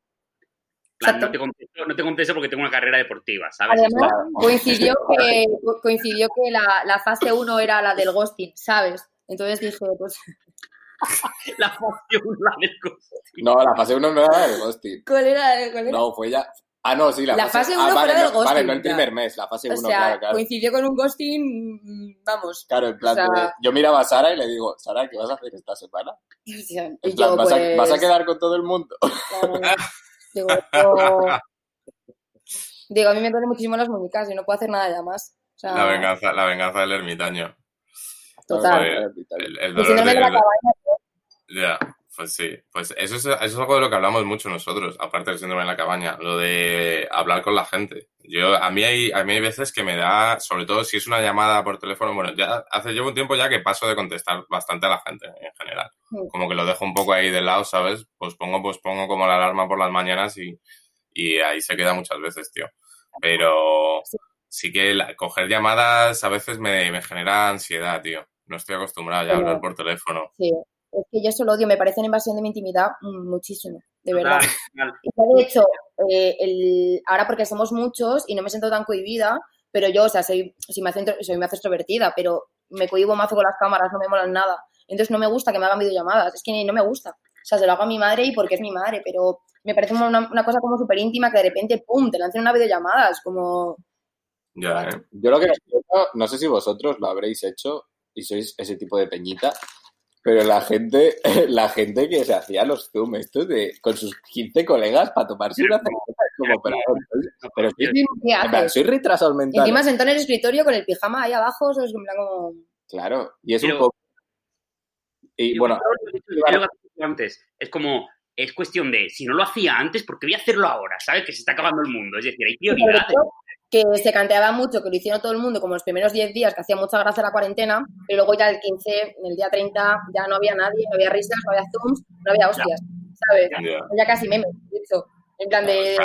Plan, no, te contesto, no te contesto porque tengo una carrera deportiva, ¿sabes? Además, coincidió que, coincidió que la, la fase 1 era la del ghosting, ¿sabes? Entonces dije, pues, La fase 1, la del ghosting. No, la fase 1 no era del ghosting. ¿Cuál era? ¿Cuál era? No, fue ya. Ah, no, sí, la, La fase uno ah, vale, del no, Vale, ghosting, no el ya. primer mes, la fase o 1, sea, claro, claro. coincidió con un ghosting, mm, vamos. Claro, en plan, o sea- de- yo miraba a Sara y le digo, Sara, ¿qué vas a hacer esta semana? O sea, En plan, yo, ¿vas, a, pues, vas a quedar con todo el mundo? claro, digo, digo, a mí me duelen muchísimo las muñecas y no puedo hacer nada ya más. O sea, La venganza, la venganza del ermitaño. total. Joder. El, el El dolor síndrome de la de- cabaña, Ya, pues sí. Pues eso es, eso es algo de lo que hablamos mucho nosotros, aparte del síndrome de la cabaña, lo de hablar con la gente. Yo, a mí hay, a mí hay veces que me da, sobre todo si es una llamada por teléfono, bueno, ya hace, llevo un tiempo ya que paso de contestar bastante a la gente en general. Como que lo dejo un poco ahí de lado, ¿sabes? Pues pongo, pues pongo como la alarma por las mañanas y, y ahí se queda muchas veces, tío. Pero Sí. que la- coger llamadas a veces me, me genera ansiedad, tío. No estoy acostumbrado ya a hablar por teléfono. sí. Es que yo eso lo odio, me parece una invasión de mi intimidad muchísimo, de verdad. De hecho, eh, el, ahora porque somos muchos y no me siento tan cohibida, pero yo, o sea, soy, soy, más, intro- soy más extrovertida, pero me cohibo mazo con las cámaras, no me molan nada. Entonces no me gusta que me hagan videollamadas, es que no me gusta. O sea, se lo hago a mi madre y porque es mi madre, pero me parece una, una cosa como súper íntima que de repente, ¡pum!, te lancen una videollamada, es como... Ya, ¿eh? Yo lo que no sé si vosotros lo habréis hecho y sois ese tipo de peñita, pero la gente, la gente que se hacía los zoom estos de, con sus 15 colegas para tomarse una cerveza, es como, pero, pero soy, ¿Qué en plan, haces? soy retrasado mental. Encima sentado en el escritorio con el pijama ahí abajo, o sea, es en plan como... Claro, y es Pero- un poco... Y Yo bueno, creo que lo he dicho antes. Es como, es cuestión de, si no lo hacía antes, ¿por qué voy a hacerlo ahora? ¿Sabes? Que se está acabando el mundo. Es decir, hay prioridades. Que se canteaba mucho, que lo hicieron todo el mundo como los primeros 10 días, que hacía mucha gracia la cuarentena, pero luego ya el 15, en el día 30, ya no había nadie, no había risas, no había zooms, no había hostias, ¿sabes? Ya. Ya casi memes, de hecho. En plan de...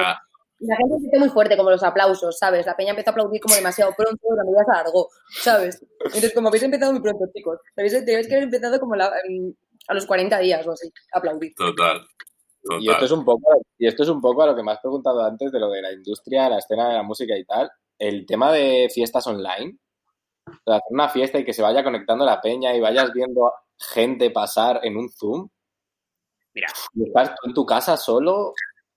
La gente se siente muy fuerte, como los aplausos, ¿sabes? La peña empezó a aplaudir como demasiado pronto, la medida se alargó, ¿sabes? Entonces, como habéis empezado muy pronto, chicos, tenéis que haber empezado como la- en- a los 40 días o así, aplaudir. total. Y esto es un poco, y esto es un poco a lo que me has preguntado antes de lo de la industria, la escena de la música y tal. El tema de fiestas online, o sea, hacer una fiesta y que se vaya conectando la peña y vayas viendo gente pasar en un Zoom. Mira. Y estás tú en tu casa solo,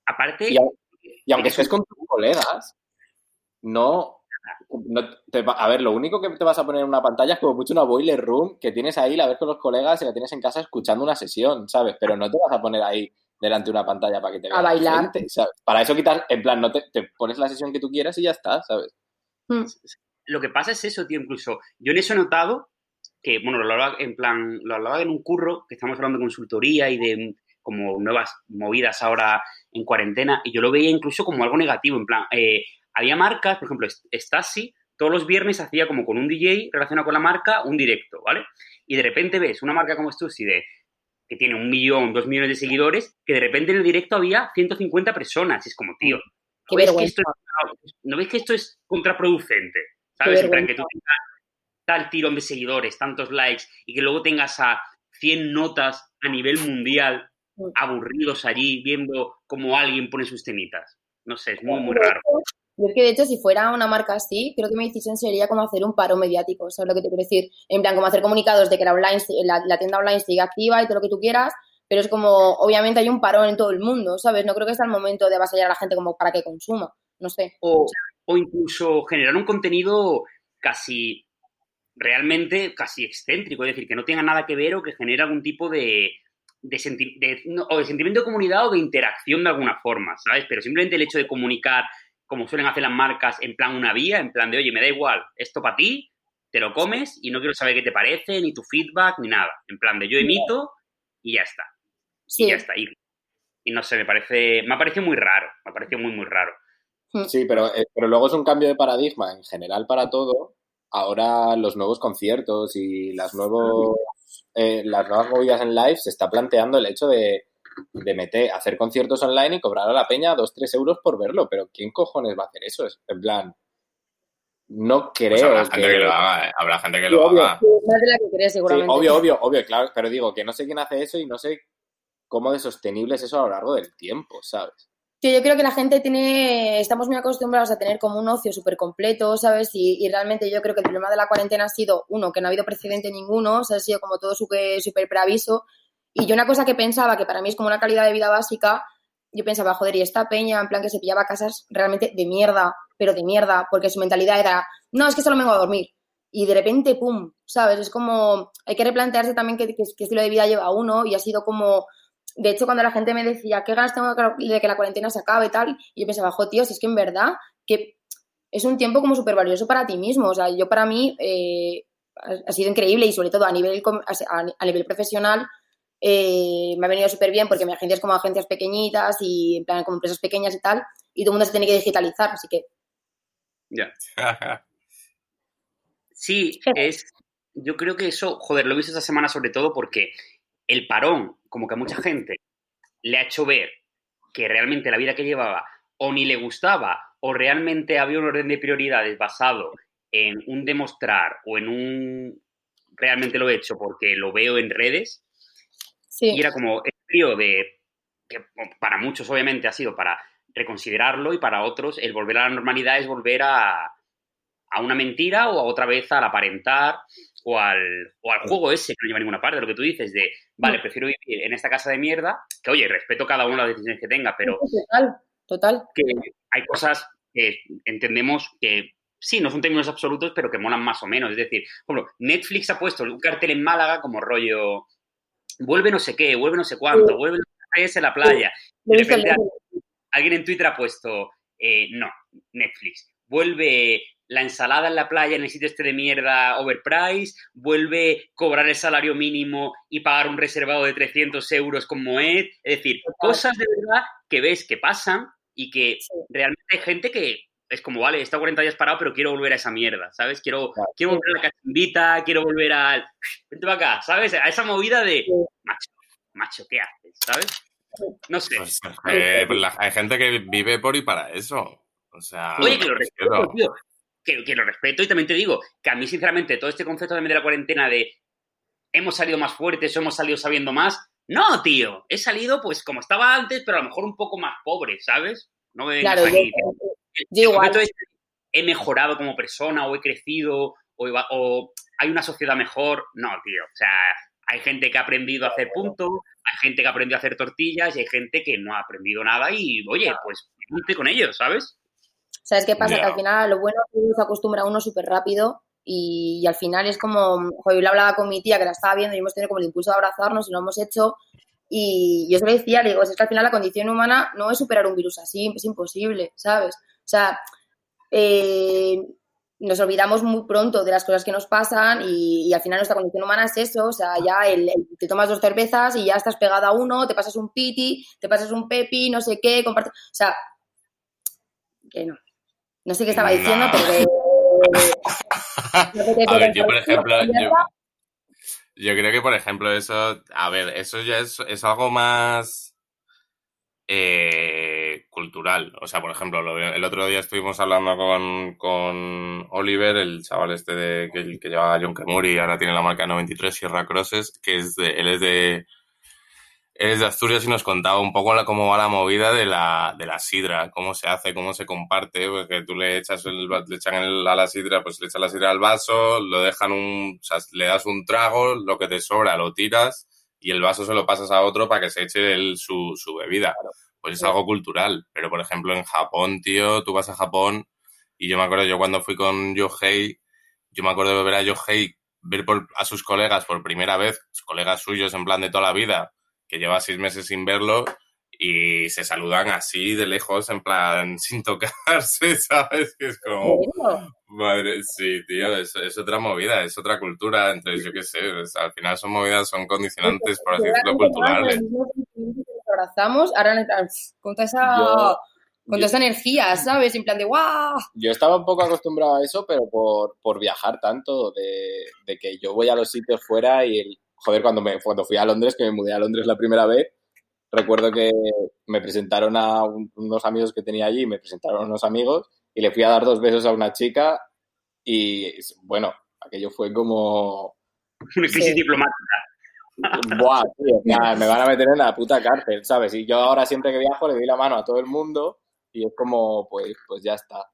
Aparte, y, au- y aunque estés con tus colegas, no. no te va- a ver, lo único que te vas a poner en una pantalla es como mucho una boiler room que tienes ahí, la ves con los colegas y la tienes en casa escuchando una sesión, ¿sabes? Pero no te vas a poner ahí delante de una pantalla para que te A vea la bailar. gente, ¿sabes? Para eso quitas, en plan, no te, te pones la sesión que tú quieras y ya está, ¿sabes? Mm. lo que pasa es eso, tío, incluso. Yo en eso he notado que, bueno, lo hablaba en plan, lo hablaba en un curro, que estamos hablando de consultoría y de como nuevas movidas ahora en cuarentena, y yo lo veía incluso como algo negativo, en plan, eh, había marcas, por ejemplo, Stasi, todos los viernes hacía como con un DJ relacionado con la marca un directo, ¿vale? Y de repente ves una marca como Stussy de que tiene un millón, dos millones de seguidores, que de repente en el directo había 150 personas. Y es como, tío, Qué ¿no ves, que esto es, ¿no ves que esto es contraproducente? ¿Sabes? En plan, que tú tengas tal tirón de seguidores, tantos likes, y que luego tengas a 100 notas a nivel mundial Mm. aburridos allí viendo cómo alguien pone sus temitas. No sé, es muy, muy raro. Yo es que de hecho, si fuera una marca así, creo que mi decisión sería como hacer un paro mediático, ¿sabes lo que te quiero decir? En plan, como hacer comunicados de que la, online, la, tienda online sigue activa y todo lo que tú quieras, pero es como, obviamente hay un parón en todo el mundo, ¿sabes? No creo que sea el momento de avasallar a la gente como para que consuma, no sé. O, o incluso generar un contenido casi realmente casi excéntrico, es decir, que no tenga nada que ver o que genere algún tipo de, de, senti- o de sentimiento de comunidad o de interacción de alguna forma, ¿sabes? Pero simplemente el hecho de comunicar, como suelen hacer las marcas, en plan una vía, en plan de, oye, me da igual, esto para ti, te lo comes y no quiero saber qué te parece, ni tu feedback, ni nada. En plan de yo emito y ya está. Sí, Y ya está. Y, y no sé, me parece, me ha parecido muy raro, me ha parecido muy, muy raro. Sí, pero, eh, pero luego es un cambio de paradigma en general para todo. Ahora los nuevos conciertos y las, nuevos, eh, las nuevas movidas en live se está planteando el hecho de, de meter, hacer conciertos online y cobrar a la peña 2-3 euros por verlo. Pero ¿quién cojones va a hacer eso? Es, en plan, no creo Pues habrá que... gente que lo haga, ¿eh? Habrá gente que Sí, lo obvio. haga. Sí, más de la que crees, Sí, seguramente. obvio, obvio, obvio, claro. Pero digo que no sé quién hace eso y no sé cómo de sostenible es eso a lo largo del tiempo, ¿sabes? Sí, yo creo que la gente tiene, estamos muy acostumbrados a tener como un ocio súper completo, ¿sabes? Y, y realmente yo creo que el problema de la cuarentena ha sido, uno, que no ha habido precedente ninguno, o sea, ha sido como todo súper súper preaviso, Y yo una cosa que pensaba, que para mí es como una calidad de vida básica, yo pensaba, joder, y esta peña, en plan que se pillaba casas realmente de mierda, pero de mierda, porque su mentalidad era, no, es que solo vengo a dormir. Y de repente, pum, ¿sabes? Es como, hay que replantearse también qué, qué estilo de vida lleva uno y ha sido como, de hecho, cuando la gente me decía, ¿qué ganas tengo de que la cuarentena se acabe y tal? Y yo pensaba, jo, tío, si es que en verdad, que es un tiempo como súper valioso para ti mismo. O sea, yo para mí eh, ha sido increíble y sobre todo a nivel, a nivel profesional eh, me ha venido súper bien porque mi agencia es como agencias pequeñitas y en plan como empresas pequeñas y tal, y todo el mundo se tiene que digitalizar, así que... Ya. sí, es... Yo creo que eso, joder, lo he visto esta semana sobre todo porque el parón, como que a mucha gente le ha hecho ver que realmente la vida que llevaba o ni le gustaba o realmente había un orden de prioridades basado en un demostrar o en un realmente lo he hecho porque lo veo en redes, y era como el frío de, que para muchos obviamente ha sido para reconsiderarlo y para otros el volver a la normalidad es volver a, a una mentira o a otra vez al aparentar o al, o al juego ese que no lleva a ninguna parte, lo que tú dices de, vale, prefiero vivir en esta casa de mierda, que oye, respeto cada uno las decisiones que tenga, pero... Total, total. Que hay cosas que entendemos que sí, no son términos absolutos, pero que molan más o menos. Es decir, por ejemplo, Netflix ha puesto un cartel en Málaga como rollo vuelve no sé qué, vuelve no sé cuánto, vuelve en la playa. De repente alguien en Twitter ha puesto, eh, no, Netflix, vuelve la ensalada en la playa en el sitio este de mierda overprice, vuelve cobrar el salario mínimo y pagar un reservado de 300 euros con Moed. Es decir, cosas de verdad que ves que pasan y que realmente hay gente que es como, vale, he estado 40 días parado, pero quiero volver a esa mierda, ¿sabes? Quiero, quiero volver a la cachimbita, quiero volver al... Vente para acá, ¿sabes? A esa movida de... Macho, macho, ¿qué haces? ¿Sabes? No sé. Pues, eh, hay gente que vive por y para eso. O sea... Oye, que lo respeto, tío. Que, que, lo respeto y también te digo que a mí, sinceramente, todo este concepto de la cuarentena de hemos salido más fuertes o hemos salido sabiendo más, no, tío. He salido, pues, como estaba antes, pero a lo mejor un poco más pobre, ¿sabes? No me claro, aquí, yo igual. he mejorado como persona o he crecido o, hay una sociedad mejor. No, tío. O sea, hay gente que ha aprendido a hacer puntos, hay gente que ha aprendido a hacer tortillas y hay gente que no ha aprendido nada y, oye, pues, ponte con ellos, ¿sabes? ¿Sabes qué pasa? Que al final lo bueno es que se acostumbra a uno súper rápido y, al final es como, yo le hablaba con mi tía que la estaba viendo y hemos tenido como el impulso de abrazarnos y lo hemos hecho y yo se lo decía, le digo, es que al final la condición humana no es superar un virus así, es imposible, ¿sabes? O sea, eh, nos olvidamos muy pronto de las cosas que nos pasan y, al final nuestra condición humana es eso, o sea, ya el, te tomas dos cervezas y ya estás pegada a uno, te pasas un piti, te pasas un pepi, no sé qué, comparte, o sea, que no. No sé qué estaba diciendo, pero a ver, yo por ejemplo, yo, creo que por ejemplo eso, a ver, eso ya es, es algo más eh, cultural. O sea, por ejemplo, el otro día estuvimos hablando con, Oliver, el chaval este de, que, que lleva a John Kemuri y ahora tiene la marca 93 Sierra Crosses, que es de, él es de, es de Asturias y nos contaba un poco cómo va la movida de la, de la sidra, cómo se hace, cómo se comparte, porque tú le echas el, le echan a la sidra, pues le echas la sidra al vaso, lo dejan un, le das un trago, lo que te sobra lo tiras y el vaso se lo pasas a otro para que se eche él su, su bebida. Pues es algo cultural. Pero, por ejemplo, en Japón, tío, tú vas a Japón y yo me acuerdo, yo cuando fui con Yohei, yo me acuerdo de ver a Yohei ver por, a sus colegas por primera vez, colegas suyos en plan de toda la vida, que lleva seis meses sin verlo y se saludan así de lejos, en plan sin tocarse, ¿sabes? Que es como... Madre, sí, tío, es, es, otra movida, es otra cultura, entonces yo qué sé, al final son movidas, son condicionantes, por así decirlo, culturales. Abrazamos, ahora con toda esa... con toda esa energía, ¿sabes? En plan de ¡guau! Yo estaba un poco acostumbrado a eso, pero por, por viajar tanto, de, de, que yo voy a los sitios fuera y, el, joder, cuando, me, cuando fui a Londres, que me mudé a Londres la primera vez, recuerdo que me presentaron a unos amigos que tenía allí, me presentaron a unos amigos y le fui a dar dos besos a una chica y bueno, aquello fue como... Una crisis diplomática. Buah, tío, me van a meter en la puta cárcel, ¿sabes? Y yo ahora siempre que viajo le doy la mano a todo el mundo y es como, pues, pues ya está.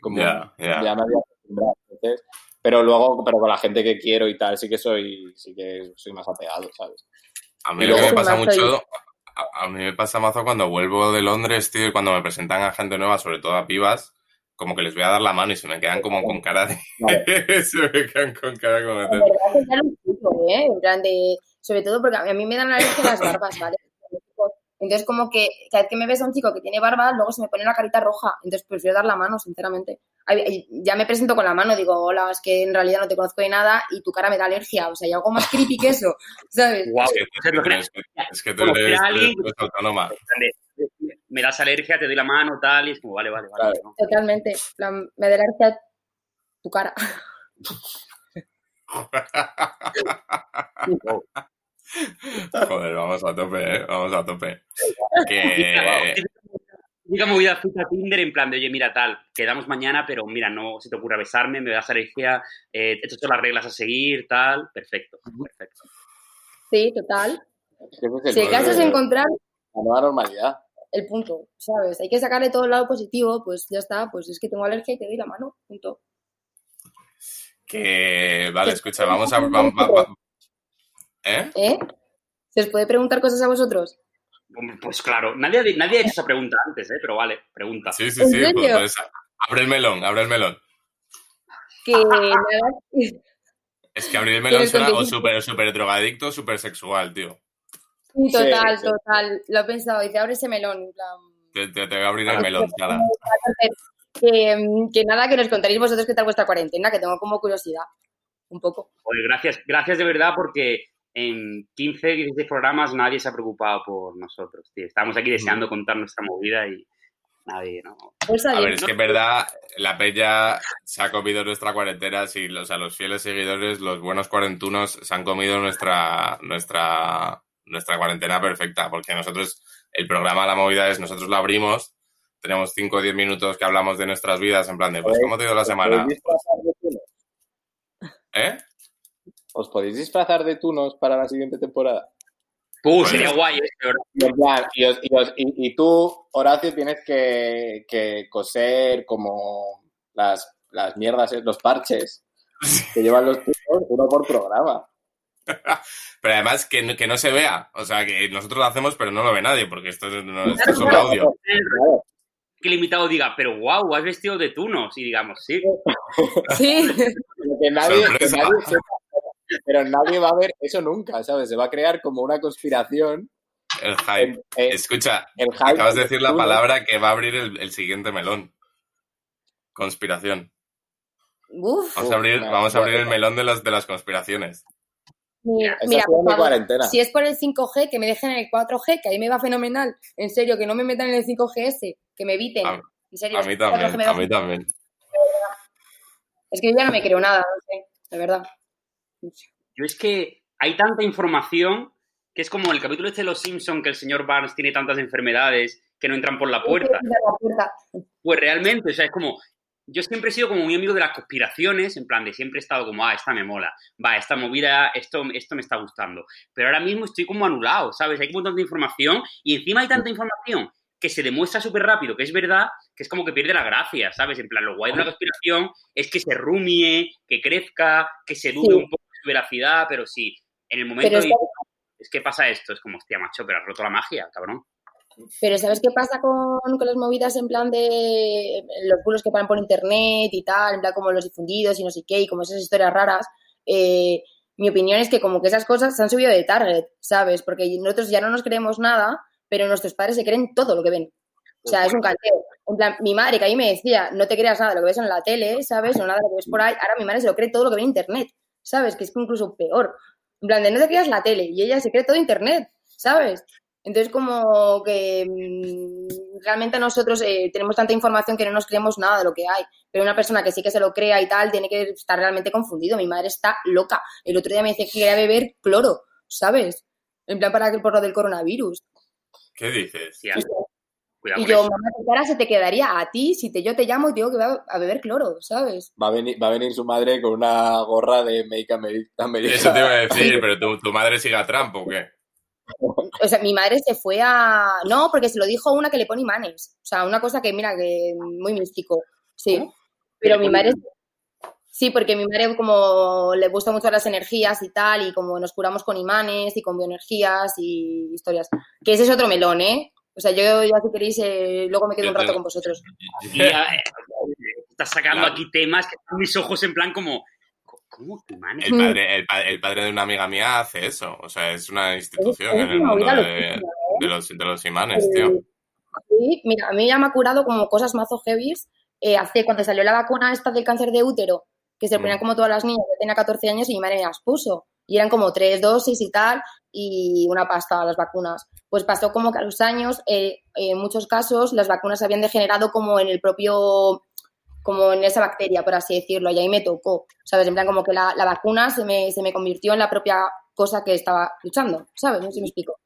como, ya me había acostumbrado. pero luego, pero con la gente que quiero y tal, sí que soy, sí que soy más apegado, ¿sabes? A mí Y lo que luego- me pasa Sí, mucho, a, a mí me pasa mazo cuando vuelvo de Londres, tío, y cuando me presentan a gente nueva, sobre todo a pibas, como que les voy a dar la mano y se me quedan como con cara de... se me quedan con cara como de... verdad que ya lo explico, ¿eh? En plan de... Sobre todo porque a mí me dan alergia las barbas, ¿vale? Entonces, como que cada vez que me ves a un chico que tiene barba, luego se me pone una carita roja. Entonces, prefiero dar la mano, sinceramente. Ya me presento con la mano, digo, hola, es que en realidad no te conozco de nada y tu cara me da alergia. O sea, hay algo más creepy que eso, ¿sabes? Guau. Es que, lo que- es que- es que tú eres, tú eres autónoma. me das alergia, te doy la mano, tal, y es como, vale, vale, vale. Totalmente. Me da alergia tu cara. Joder, vamos a tope, ¿eh? Vamos a tope. Que... Diga movida fija Tinder en plan de, oye, mira, tal, quedamos mañana, pero mira, no se te ocurra besarme, me das alergia, eh, he hecho todas las reglas a seguir, tal, perfecto, perfecto. Sí, total. Si el caso es encontrar La nueva normalidad. el punto, ¿sabes? Hay que sacarle todo el lado positivo, pues ya está, pues es que tengo alergia y te doy la mano, punto. que... Vale, escucha, vamos a... va- va- va- ¿Eh? ¿Eh? ¿Se os puede preguntar cosas a vosotros? Pues claro, nadie, ha- nadie ha hecho esa pregunta antes, ¿eh? Pero vale, pregunta. Sí, sí, ¿En sí. Pues, pues, abre el melón, abre el melón. Que Es que abrir el melón suena o súper súper drogadicto súper sexual, tío. sí, total, sí. total. Lo he pensado, dice, abre ese melón. en plan, Te, te- te voy a abrir el melón, cara. Que, que nada, que nos contaréis vosotros qué tal vuestra cuarentena, que tengo como curiosidad. Un poco. Gracias, gracias de verdad porque en 15, 16 programas nadie se ha preocupado por nosotros, tío. Estamos aquí deseando contar nuestra movida y nadie, ¿no? Bolsa A de- ver, es que en verdad la Peña se ha comido nuestra cuarentena, sí, o sea, los fieles seguidores, los buenos cuarentunos, se han comido nuestra, nuestra, nuestra cuarentena perfecta, porque nosotros, el programa La Movida es, nosotros lo abrimos, tenemos 5 o 10 minutos que hablamos de nuestras vidas, en plan de, pues, ¿cómo te ha ido la semana? ¿Eh? ¿Os podéis disfrazar de tunos para la siguiente temporada? Uh, sería guay, ¿eh? Y, en plan, y, os- y os- y- y tú, Horacio, tienes que, que coser como las, las mierdas, eh, los parches que llevan los tunos, uno por programa. Pero además que no, que no se vea, o sea, que nosotros lo hacemos pero no lo ve nadie, porque esto es, no, esto es solo audio. Que el invitado diga, pero wow, has vestido de tunos. Y digamos, sí. Sí, que nadie, que nadie sepa, pero nadie va a ver eso nunca, ¿sabes? Se va a crear como una conspiración. El hype. Escucha, el hype acabas de decir la palabra que va a abrir el, el siguiente melón. Conspiración. Uf. Vamos a abrir, vamos a abrir el melón de las, de las conspiraciones. Mira, Esa mira, por favor, cuarentena. si es por el 5G, que me dejen en el 4G, que ahí me va fenomenal. En serio, que no me metan en el 5GS, que me eviten. A- En serio, A mí el 4G también, a mí también. Es que yo ya no me creo nada, no sé, de verdad. Yo es que hay tanta información que es como el capítulo este de Los Simpson que el señor Barnes tiene tantas enfermedades que no entran por la puerta. Pues realmente, o sea, es como. Yo siempre he sido como muy amigo de las conspiraciones, en plan de siempre he estado como, ah, esta me mola, va, esta movida, esto, esto me está gustando. Pero ahora mismo estoy como anulado, ¿sabes? Hay como tanta información y encima hay tanta información que se demuestra súper rápido que es verdad, que es como que pierde la gracia, ¿sabes? En plan, lo guay de una conspiración es que se rumie, que crezca, que se dude Sí. un poco de veracidad, pero sí, en el momento Pero de- es que pasa esto, es como, hostia, macho, pero has roto la magia, cabrón. Pero ¿sabes qué pasa con, con las movidas en plan de los bulos que ponen por internet y tal, en plan como los difundidos y no sé qué, y como esas historias raras? Eh, mi opinión es que como que esas cosas se han subido de target, ¿sabes? Porque nosotros ya no nos creemos nada, pero nuestros padres se creen todo lo que ven. O sea, es un canteo. En plan, mi madre que a mí me decía, no te creas nada de lo que ves en la tele, ¿sabes? O nada de lo que ves por ahí. Ahora mi madre se lo cree todo lo que ve en internet, ¿sabes? Que es incluso peor. En plan, de no te creas la tele y ella se cree todo internet, ¿sabes? Entonces, como que mm, realmente nosotros eh, tenemos tanta información que no nos creemos nada de lo que hay. Pero una persona que sí que se lo crea y tal, tiene que estar realmente confundido. Mi madre está loca. El otro día me dice que quería beber cloro, ¿sabes? En plan, para que por lo del coronavirus. ¿Qué dices? Cuidado Y yo, eso. mamá, tu cara se te quedaría a ti si te, yo te llamo y te digo que voy a, beber cloro, ¿sabes? Va a, venir, va a venir su madre con una gorra de Make America. America. Eso te iba a decir, pero ¿tu, tu madre sigue a Trump o qué? O sea, mi madre se fue a... No, porque se lo dijo una que le pone imanes. O sea, una cosa que, mira, que muy místico. Sí. Pero mi madre... Sí, porque mi madre como le gusta mucho las energías y tal, y como nos curamos con imanes y con bioenergías y historias. Que ese es otro melón, ¿eh? O sea, yo ya si queréis, eh, luego me quedo un rato con vosotros. Eh, estás sacando aquí temas que están mis ojos en plan como... ¿Cómo imanes? El padre, el, pa- el padre de una amiga mía hace eso. O sea, es una institución es en el mundo de, ¿eh? de los, de los imanes, tío. Sí, mira, a mí ya me ha curado como cosas mazo heavies. Eh, hace, cuando salió la vacuna esta del cáncer de útero, que se Mm. ponían como todas las niñas, yo tenía 14 años y mi madre me las puso. Y eran como tres dosis y tal, y una pasta las vacunas. Pues pasó como que a los años, eh, en muchos casos, las vacunas habían degenerado como en el propio, como en esa bacteria, por así decirlo, y ahí me tocó, ¿sabes? En plan, como que la, la vacuna se me, se me convirtió en la propia cosa que estaba luchando, ¿sabes? No sé si me explico.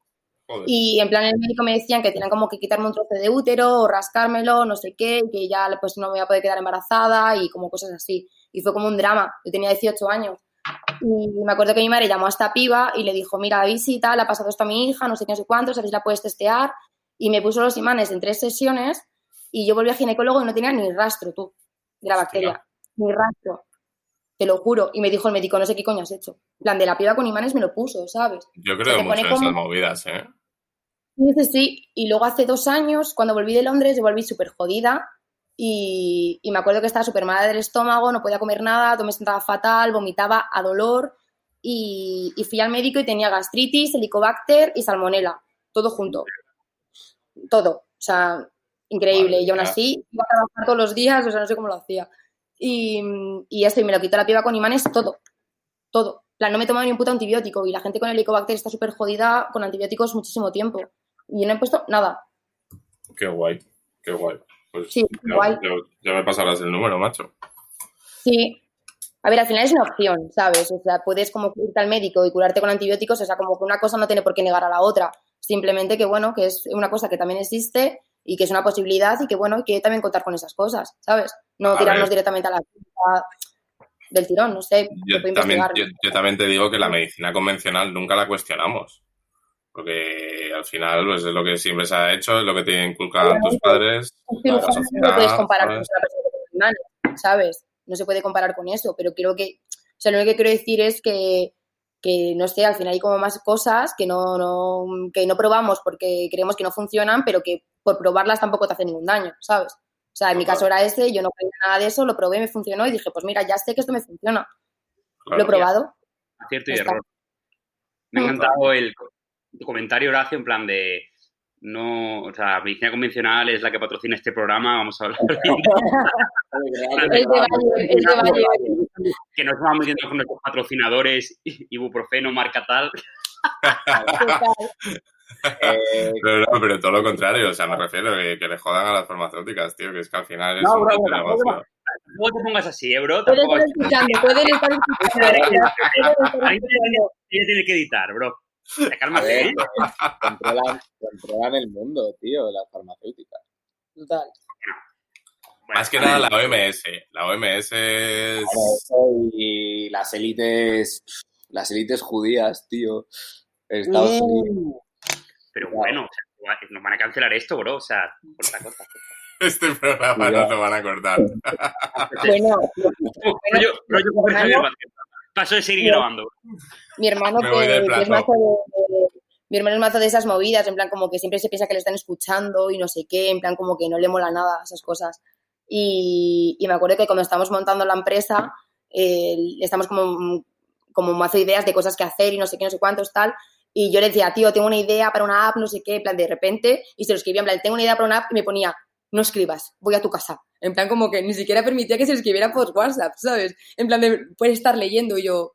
Joder. Y en plan el médico me decían que tenían como que quitarme un trozo de útero o rascármelo, no sé qué, y que ya pues no me iba a poder quedar embarazada y como cosas así. Y fue como un drama. Yo tenía 18 años. Y me acuerdo que mi madre llamó a esta piba y le dijo, mira, visita, le ha pasado esto a mi hija, no sé qué, no sé cuánto, sabes si la puedes testear. Y me puso los imanes en tres sesiones y yo volví al ginecólogo y no tenía ni rastro, tú, de la bacteria. Ni rastro. Te lo juro. Y me dijo el médico, no sé qué coño has hecho. Plan, de la piba con imanes me lo puso, ¿sabes? Yo creo te mucho en esas como- movidas, ¿eh? Y dice sí, y luego hace dos años, cuando volví de Londres, yo volví súper jodida y, y me acuerdo que estaba súper mala del estómago, no podía comer nada, todo me sentaba fatal, vomitaba a dolor y, y fui al médico y tenía gastritis, helicobacter y salmonela, todo junto, todo, o sea, increíble. Y aún así iba a trabajar todos los días, o sea, no sé cómo lo hacía. Y, y esto, y me lo quitó la piba con imanes, todo, todo. En plan, no me he tomado ni un puto antibiótico y la gente con helicobacter está súper jodida con antibióticos muchísimo tiempo. Y yo no he puesto nada. Qué guay, qué guay. Pues Sí, ya, guay. ya- ya me pasarás el número, macho. Sí. A ver, al final es una opción, ¿sabes? O sea, puedes como irte al médico y curarte con antibióticos, o sea, como que una cosa no tiene por qué negar a la otra. Simplemente que, bueno, que es una cosa que también existe y que es una posibilidad y que, bueno, hay que también contar con esas cosas, ¿sabes? No A tirarnos ver. directamente a la del tirón, no sé, Yo también, yo también te digo que la medicina convencional nunca la cuestionamos. Porque al final pues, es lo que siempre se ha hecho, es lo que te inculcan tus padres. No lo puedes comparar ¿sabes? con una persona ¿sabes? No se puede comparar con eso, pero creo que, o sea, lo único que quiero decir es que, que no sé, al final hay como más cosas que no, no, que no probamos porque creemos que no funcionan, pero que por probarlas tampoco te hace ningún daño, ¿sabes? O sea, en mi caso era ese, yo no creía nada de eso, lo probé, me funcionó y dije, pues mira, ya sé que esto me funciona. Claro. Lo he probado. Acierto y está. error. Me ha encantado el comentario, Horacio, en plan de no, o sea, medicina convencional es la que patrocina este programa, vamos a hablar de Es de Valle, es de Valle. que nos vamos metiendo con nuestros patrocinadores, ibuprofeno, marca tal. Eh, Pero, no, pero todo lo contrario, o sea, me refiero que, que le jodan a las farmacéuticas, tío, que es que al final es No, un bro. No te pongas así, ¿eh, bro? Pueden estar escuchando, pueden estar escuchando. tiene tiene que editar, bro. A ver, ¿eh? que controlan, controlan el mundo, tío, las farmacéuticas. Total. Bueno, Más que nada la OMS. La OMS es... Y las élites, las élites judías, tío, en Estados Unidos. Pero bueno, o sea, nos van a cancelar esto, bro. O sea, corta, corta. Este programa no lo van a cortar. Bueno, con Javier Vázquez. Paso de seguir grabando. mi hermano que, que es mazo de, de- mi hermano es mazo de esas movidas, en plan como que siempre se piensa que le están escuchando y no sé qué, en plan como que no le mola nada esas cosas. Y, y me acuerdo que cuando estamos montando la empresa, eh, estamos como, como mazo de ideas de cosas que hacer y no sé qué, no sé cuántos, tal. Y yo le decía, tío, tengo una idea para una app, no sé qué, en plan de repente, y se lo escribía, en plan, tengo una idea para una app, y me ponía, no escribas, voy a tu casa. En plan, como que ni siquiera permitía que se escribiera por WhatsApp, ¿sabes? En plan de, puedes estar leyendo y yo,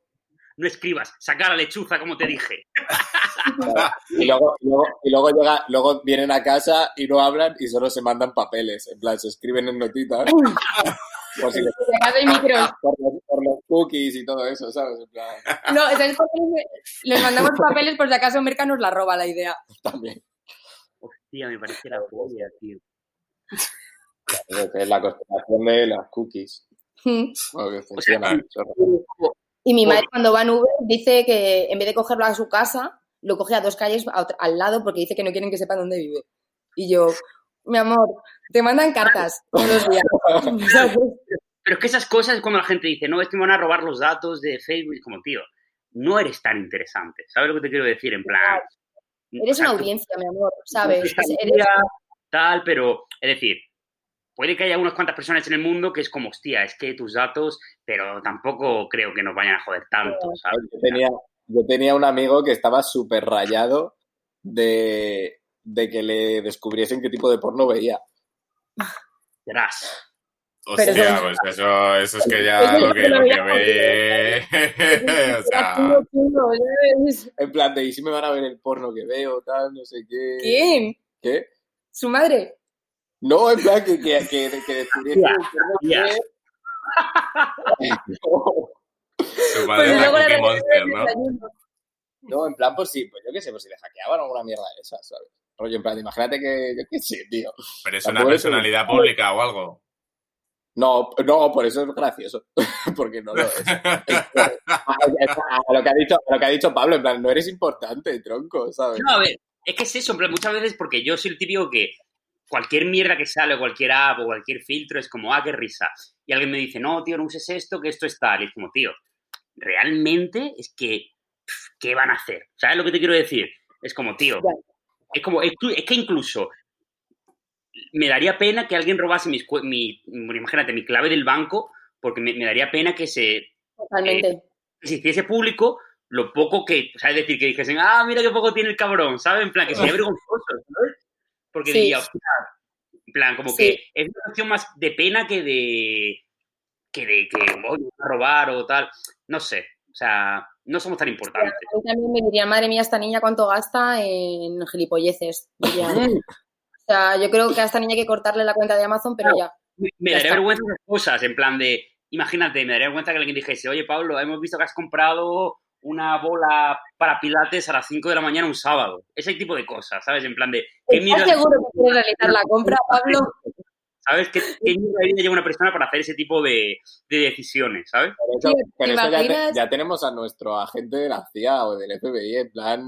No escribas, saca la lechuza, como te dije. Y luego, y luego, y luego llega, luego vienen a casa y no hablan y solo se mandan papeles. En plan, se escriben en notitas. por, si les- "De casa hay micros. por los, por los cookies y todo eso, ¿sabes? En plan, No, ¿sabes? Les mandamos papeles por si acaso Merca nos la roba la idea. también. Hostia, me parece la polla, tío. Es la constelación de las cookies. Mm. Bueno, que funciona. Y mi madre cuando va en Uber dice que en vez de cogerlo a su casa, lo coge a dos calles a al lado porque dice que no quieren que sepan dónde vive. Y yo, mi amor, te mandan cartas todos los días. ¿sabes? Pero es que esas cosas es cuando la gente dice, no, es que me van a robar los datos de Facebook. Es como, tío, no eres tan interesante. ¿Sabes lo que te quiero decir? En plan. Eres una audiencia, mi amor, ¿sabes? Eres... Tal, pero, es decir, puede que haya unas cuantas personas en el mundo que es como, hostia, es que tus datos, pero tampoco creo que nos vayan a joder tanto, ¿sabes? Yo tenía, yo tenía un amigo que estaba súper rayado de, de que le descubriesen qué tipo de porno veía. Verás. Hostia, Pero pues eso, eso es que ya lo que, lo que ve. o sea. En plan de, ¿y si me van a ver el porno que veo, tal, no sé qué? ¿Quién? ¿Qué? ¿Su madre? No, en plan que, que, que, que Ya. no. Su madre es la Cookie Monster, ¿no? No, en plan, por si, pues yo qué sé, por si le hackeaban alguna mierda de esas, ¿sabes? Rollo, en plan, imagínate que, yo qué sé, tío. Pero es una Tampoco es un- personalidad pública o algo. No, no, por eso es gracioso. Porque no lo es. A, a lo que ha dicho, a lo que ha dicho Pablo, en plan, no eres importante, tronco, ¿sabes? No, a ver, es que es eso, en plan, muchas veces porque yo soy el típico que cualquier mierda que sale, cualquier app o cualquier filtro es como, ah, qué risa. Y alguien me dice, no, tío, no uses esto, que esto es tal. Y es como, tío, realmente es que, ¿qué van a hacer? ¿Sabes lo que te quiero decir? Es como, tío, es como, es, es que incluso me daría pena que alguien robase mis, mi, imagínate, mi clave del banco, porque me, me daría pena que se, Totalmente. que se hiciese público lo poco que, ¿sabes? decir, que dijesen, ah, mira qué poco tiene el cabrón, ¿sabes? En plan, que sería vergonzoso, ¿sabes? Porque Sí. diría, hostia, en plan, como Sí. que es una cuestión más de pena que de, que de que, van a robar o tal, no sé, o sea, no somos tan importantes. A mí también me diría, madre mía, esta niña cuánto gasta en gilipolleces. Diría. o sea, yo creo que a esta niña hay que cortarle la cuenta de Amazon, pero ya. Me, me Ya daría está. vergüenza esas cosas, en plan de, imagínate, me daría vergüenza que alguien dijese, oye, Pablo, hemos visto que has comprado una bola para pilates a las 5 de la mañana un sábado. Ese tipo de cosas, ¿sabes? En plan de, ¿qué ¿Estás mierda seguro que quieres realizar la compra, Pablo? ¿Sabes? ¿Qué, qué mierda de vida lleva una persona para hacer ese tipo de, de decisiones, ¿sabes? Pero eso, Tío, ¿te pero eso ya, te- imaginas? ya tenemos a nuestro agente de la CIA o del FBI, en plan,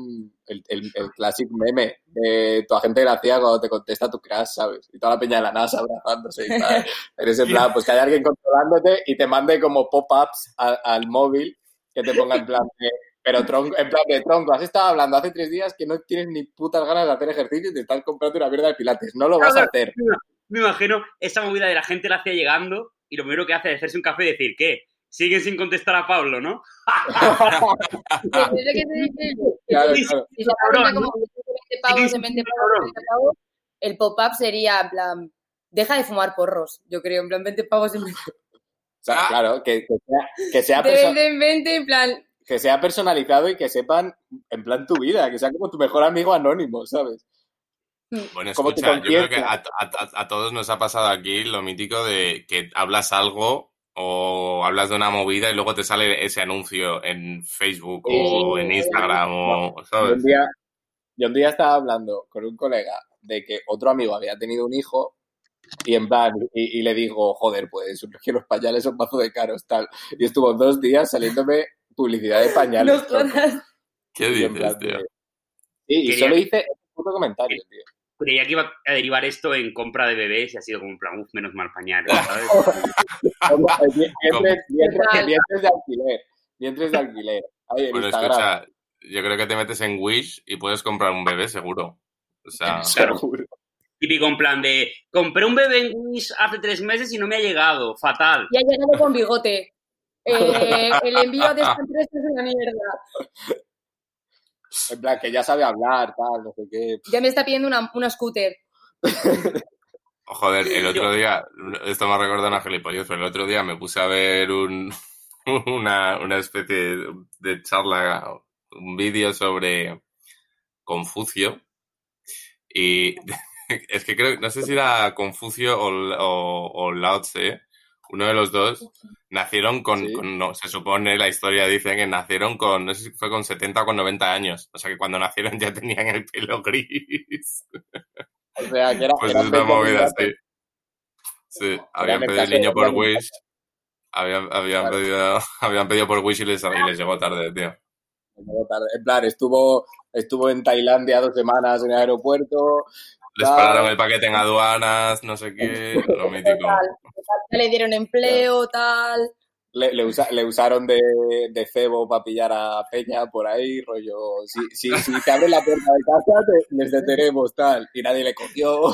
el, el, el clásico meme de tu agente de la CIA cuando te contesta tu crash, ¿sabes? Y toda la peña de la NASA abrazándose y tal. Eres en plan, pues que hay alguien controlándote y te mande como pop-ups al móvil que te ponga en plan de, pero tronco, en plan de tronco, has estado hablando hace tres días que no tienes ni putas ganas de hacer ejercicio y te estás comprando una mierda de pilates. No lo vas a hacer. Me imagino esa movida de la gente la hacía llegando y lo primero que hace es hacerse un café y decir, ¿qué? Siguen sin contestar a Pablo, ¿no? Es lo que te dije. Claro, Sí, claro. Si se Cabrón, paga como 20 pavos, de 20 pavos, 20 pavos, el pop-up sería, en plan, deja de fumar porros, yo creo, en plan, 20 pavos en 20. O sea, claro, que, que sea, que sea De perso- 20 en 20, en plan, que sea personalizado y que sepan en plan tu vida, que sea como tu mejor amigo anónimo, ¿sabes? Bueno, escucha, yo creo que a, a- a todos nos ha pasado aquí lo mítico de que hablas algo o hablas de una movida y luego te sale ese anuncio en Facebook o Sí. en Instagram o, Yo un, ¿sabes? día, yo un día estaba hablando con un colega de que otro amigo había tenido un hijo y en plan, y, y le digo, joder, pues que los pañales son mazo de caros, tal. Y estuvo dos días saliéndome publicidad de pañales. ¿Qué Y dices, plan tío? Sí, y Quería- solo hice un puto comentario, tío. Creía que iba a derivar esto en compra de bebés y ha sido como un plan, uff, menos mal pañales, ¿sabes? Eh, Vientres, vientres- vientres de alquiler. Vientres de alquiler. Ahí en Bueno, Instagram. escucha, yo creo que te metes en Wish y puedes comprar un bebé seguro. O sea. Seguro. Típico en plan de, compré un bebé en Wish hace tres meses y no me ha llegado, fatal. Y ha llegado con bigote. Eh, el envío de esta empresa es una mierda. En plan, que ya sabe hablar, tal, no sé qué. Ya me está pidiendo una, una scooter. joder, el otro día, esto me ha recordado una gilipollez, pero el otro día me puse a ver un, una, una especie de charla, un vídeo sobre Confucio y es que creo, no sé si era Confucio o, o, o Lao Tse, uno de los dos, nacieron con, Sí. con- no, se supone, la historia dice que nacieron con, no sé si fue con 70 o con 90 años, o sea que cuando nacieron ya tenían el pelo gris. O sea, que era, Pues era es una movida, sí. Sí, habían pedido el niño por. Wish, habían, habían, Claro. pedido, habían pedido por Wish y les, y les llegó tarde, tío. En plan, estuvo, estuvo en Tailandia dos semanas en el aeropuerto Les pararon el paquete en aduanas, no sé qué, lo mítico. Le dieron empleo, tal. Le, le, usa- le usaron de, de cebo para pillar a Peña por ahí, rollo. Si, si, si te abren la puerta de casa, te- les detenemos, tal. Y nadie le cogió.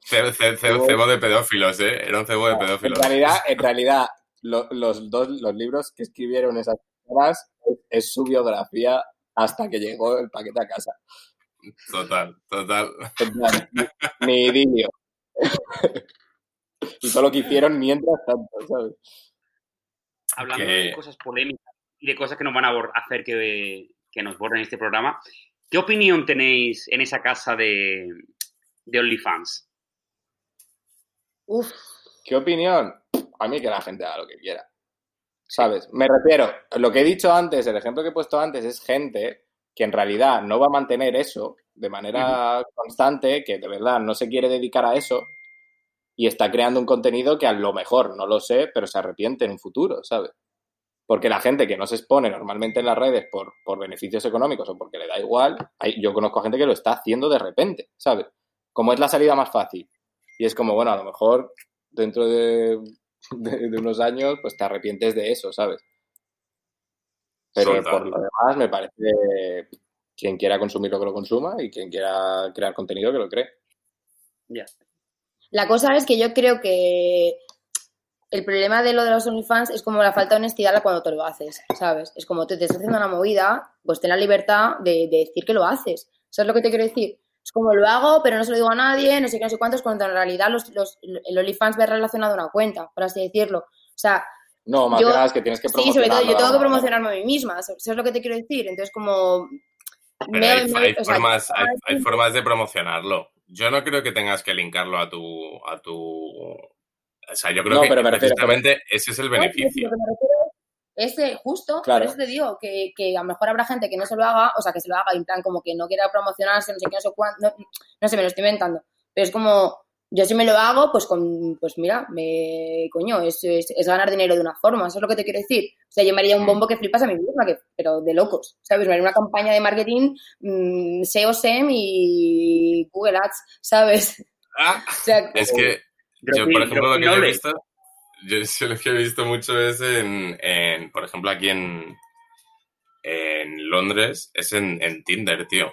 Ce- ce- ce- Cebo de pedófilos, ¿eh? Era un cebo de En pedófilos. realidad, en realidad lo- los dos los libros que escribieron esas personas es su biografía hasta que llegó el paquete a casa. Total, total. Mi, mi idilio. y todo lo que hicieron mientras tanto, ¿sabes? Hablando de cosas polémicas y de cosas que nos van a hacer que, que nos borren este programa, ¿qué opinión tenéis en esa casa de, de OnlyFans? Uf, ¿Qué opinión? A mí que la gente haga lo que quiera. ¿Sabes? Me refiero, lo que he dicho antes, el ejemplo que he puesto antes es gente que en realidad no va a mantener eso de manera constante, que de verdad no se quiere dedicar a eso y está creando un contenido que a lo mejor, no lo sé, pero se arrepiente en un futuro, ¿sabes? Porque la gente que no se expone normalmente en las redes por, por beneficios económicos o porque le da igual, hay- yo conozco a gente que lo está haciendo de repente, ¿sabes? Como es la salida más fácil. Y es como, bueno, a lo mejor dentro de, de- de unos años, pues te arrepientes de eso, ¿sabes? Pero por lo demás, me parece quien quiera consumirlo que lo consuma y quien quiera crear contenido que lo cree. Ya. La cosa es que yo creo que el problema de lo de los OnlyFans es como la falta de honestidad cuando te lo haces, ¿sabes? Es como tú te estás haciendo una movida, pues ten la libertad de, de decir que lo haces. ¿Sabes lo que te quiero decir? Es como lo hago, pero no se lo digo a nadie, no sé qué, no sé cuántos, cuando en realidad los, los, el OnlyFans ve relacionado a una cuenta, por así decirlo. O sea, No, más Yo- que nada es que tienes que sí, sobre todo yo tengo que promocionarme a mí misma, ¿sabes lo que te quiero decir? Entonces, como... Pero hay, me- hay o sea, formas, hay, hay formas de promocionarlo. Yo no creo que tengas que linkarlo a tu... A tu... O sea, yo creo No, que pero precisamente ese es el beneficio. Lo que me refiero es eh, justo, Claro. por eso te digo, que, que a lo mejor habrá gente que no se lo haga, o sea, que se lo haga en plan como que no quiera promocionarse, no sé qué, no sé cuánto, no, no sé, me lo estoy inventando. Pero es como, yo si me lo hago, pues con, pues mira, me, coño, es, es, es ganar dinero de una forma, eso es lo que te quiero decir. O sea, yo me haría un bombo que flipas a mí misma, que, pero de locos, ¿sabes? Me haría una campaña de marketing, mm, SEO, SEM y Google Ads, ¿sabes? Ah, O sea, es que yo, por in, ejemplo, lo que yo he visto, yo, yo lo que he visto mucho es en, en, por ejemplo, aquí en, en Londres, es en, en Tinder, tío.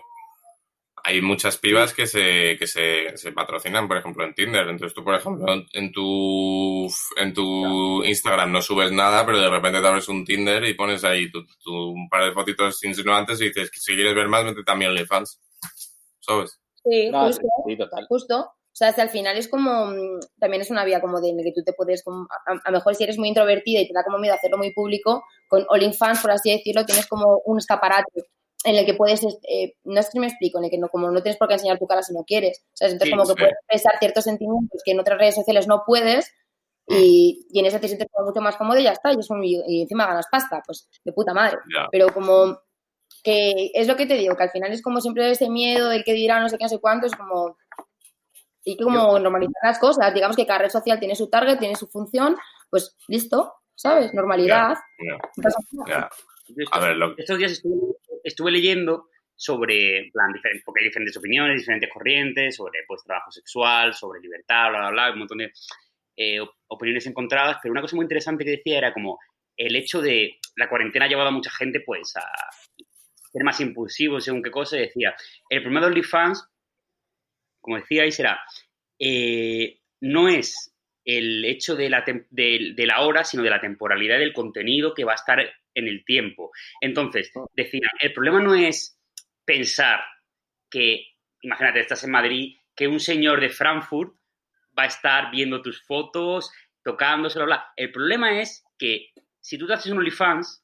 Hay muchas pibas que se, que se, se patrocinan, por ejemplo, en Tinder. Entonces tú, por ejemplo, en tu, en tu Instagram no subes nada, pero de repente te abres un Tinder y pones ahí tu, tu- un par de fotitos insinuantes y dices que si quieres ver más, vete también a OnlyFans. ¿Sabes? sí, No, justo. sí, total. Justo. O sea, si al final es como, mm, también es una vía como de en la que tú te puedes, como, a, a lo mejor si eres muy introvertida y te da como miedo hacerlo muy público, con OnlyFans, por así decirlo, tienes como un escaparate en el que puedes, eh, no sé si me explico, en el que no, como no tienes por qué enseñar tu cara si no quieres, ¿sabes? Entonces Sí, como que sí. puedes expresar ciertos sentimientos que en otras redes sociales no puedes y, y en ese te sientes como mucho más cómodo y ya está, y, eso, y, y encima ganas pasta, pues de puta madre Ya. pero como que es lo que te digo, que al final es como siempre ese miedo del que dirá no sé qué, no sé cuánto, es como... Y que como normalizar las cosas, digamos que cada red social tiene su target, tiene su función, pues listo, ¿sabes? Normalidad. Ya. Yo A ver, lo, Estos días estuve, estuve leyendo sobre, porque hay diferentes opiniones, diferentes corrientes, sobre pues trabajo sexual, sobre libertad, bla, bla, bla, un montón de eh, op- opiniones encontradas, pero una cosa muy interesante que decía era como el hecho de la cuarentena ha llevado a mucha gente pues a ser más impulsivos según qué cosa, y decía, el problema de OnlyFans, como decíais, era, eh, no es el hecho de la, de la hora, sino de la temporalidad del contenido que va a estar en el tiempo. Entonces, decían, el problema no es pensar que, imagínate, estás en Madrid, que un señor de Frankfurt va a estar viendo tus fotos, tocándoselo, bla. El problema es que si tú te haces un OnlyFans,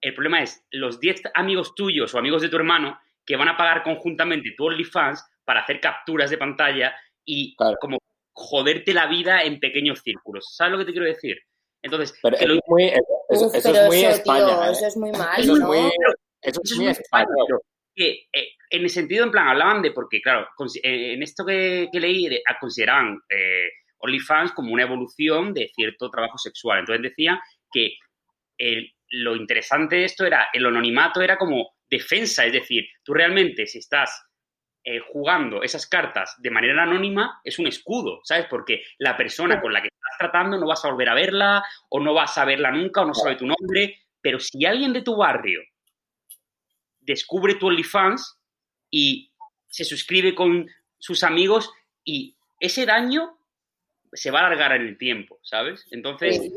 el problema es los 10 amigos tuyos o amigos de tu hermano que van a pagar conjuntamente tu OnlyFans para hacer capturas de pantalla y Claro. como joderte la vida en pequeños círculos. ¿Sabes lo que te quiero decir? Entonces, Pero que eso lo- es muy, eso, eso- Uf, eso pero es muy eso, España. tío, ¿eh? eso es muy mal, Eso es muy, eso Eso es es muy muy España. España, pero que eh, en el sentido, en plan, hablaban de, porque claro, eh, en esto que, que leí, de- ah, consideraban eh, OnlyFans como una evolución de cierto trabajo sexual. Entonces decían que el- lo interesante de esto era, el anonimato era como defensa, es decir, tú realmente si estás eh, jugando esas cartas de manera anónima es un escudo, ¿sabes? Porque la persona con la que tratando no vas a volver a verla o no vas a verla nunca o no sabe tu nombre, pero si alguien de tu barrio descubre tu OnlyFans y se suscribe con sus amigos y ese daño se va a alargar en el tiempo, ¿sabes? Entonces, Sí,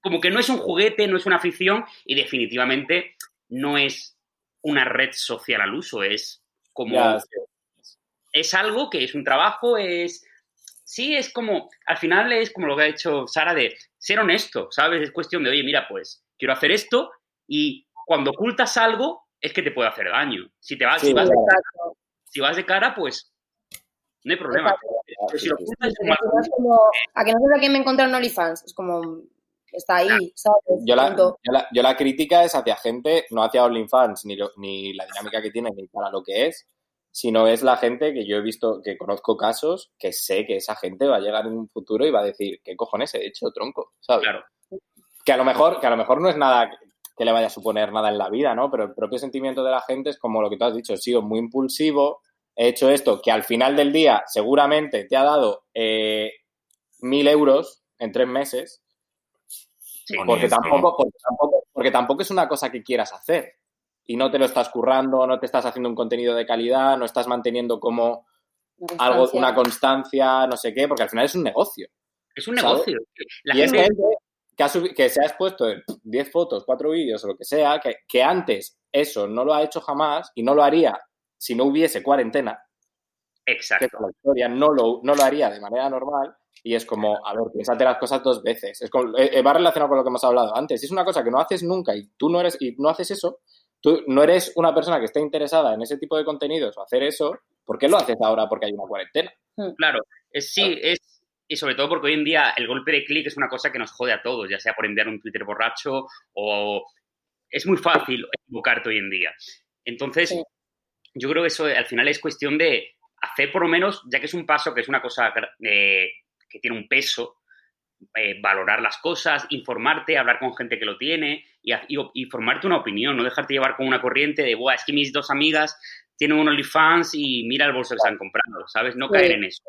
como que no es un juguete, no es una afición y definitivamente no es una red social al uso, es como Ya, sí. es algo que es un trabajo, es sí es como al final es como lo que ha hecho Sara de ser honesto, ¿sabes? Es cuestión de, oye, mira, pues quiero hacer esto y cuando ocultas algo es que te puede hacer daño. Si te vas, Sí, si vas, de, Exacto. si vas de cara, pues no hay problema. Exacto. Pero si lo ocultas es como a que no sé a quién me encontré en OnlyFans. Es como, está ahí, ¿sabes? Yo la, yo, la, yo la crítica es hacia gente, no hacia OnlyFans, ni, lo- ni la dinámica que tiene, ni para lo que es, sino es la gente que yo he visto, que conozco casos, que sé que esa gente va a llegar en un futuro y va a decir, ¿qué cojones he hecho, tronco? ¿Sabes? Claro. Que a lo mejor, que a lo mejor no es nada que le vaya a suponer nada en la vida, ¿no? Pero el propio sentimiento de la gente es como lo que tú has dicho, he sido muy impulsivo, he hecho esto, que al final del día seguramente te ha dado eh, mil euros en tres meses, Sí. Porque tampoco, porque, tampoco, porque tampoco es una cosa que quieras hacer. Y no te lo estás currando, no te estás haciendo un contenido de calidad, no estás manteniendo como Una algo, constancia. una constancia, no sé qué, porque al final es un negocio. Es un ¿sabes? negocio. La y es gente- gente que, ha que se ha expuesto en 10 fotos, 4 vídeos o lo que sea, que, que antes eso no lo ha hecho jamás y no lo haría si no hubiese cuarentena, Exacto. la historia, no lo, no lo haría de manera normal. Y es como, a ver, piénsate las cosas dos veces. Es como- eh, eh, va relacionado con lo que hemos hablado antes. Si es una cosa que no haces nunca y tú no eres y no haces eso, tú no eres una persona que esté interesada en ese tipo de contenidos o hacer eso, ¿por qué lo haces ahora porque hay una cuarentena? Claro, es, sí, es, y sobre todo porque hoy en día el golpe de clic es una cosa que nos jode a todos, ya sea por enviar un Twitter borracho o es muy fácil equivocarte hoy en día. Entonces, Sí. yo creo que eso al final es cuestión de hacer por lo menos, ya que es un paso que es una cosa eh, que tiene un peso, eh, valorar las cosas, informarte, hablar con gente que lo tiene y, ha- y, y formarte una opinión, no dejarte llevar con una corriente de, Buah, es que mis dos amigas tienen un OnlyFans y mira el bolso que se han comprado, ¿sabes? No Sí. caer en eso.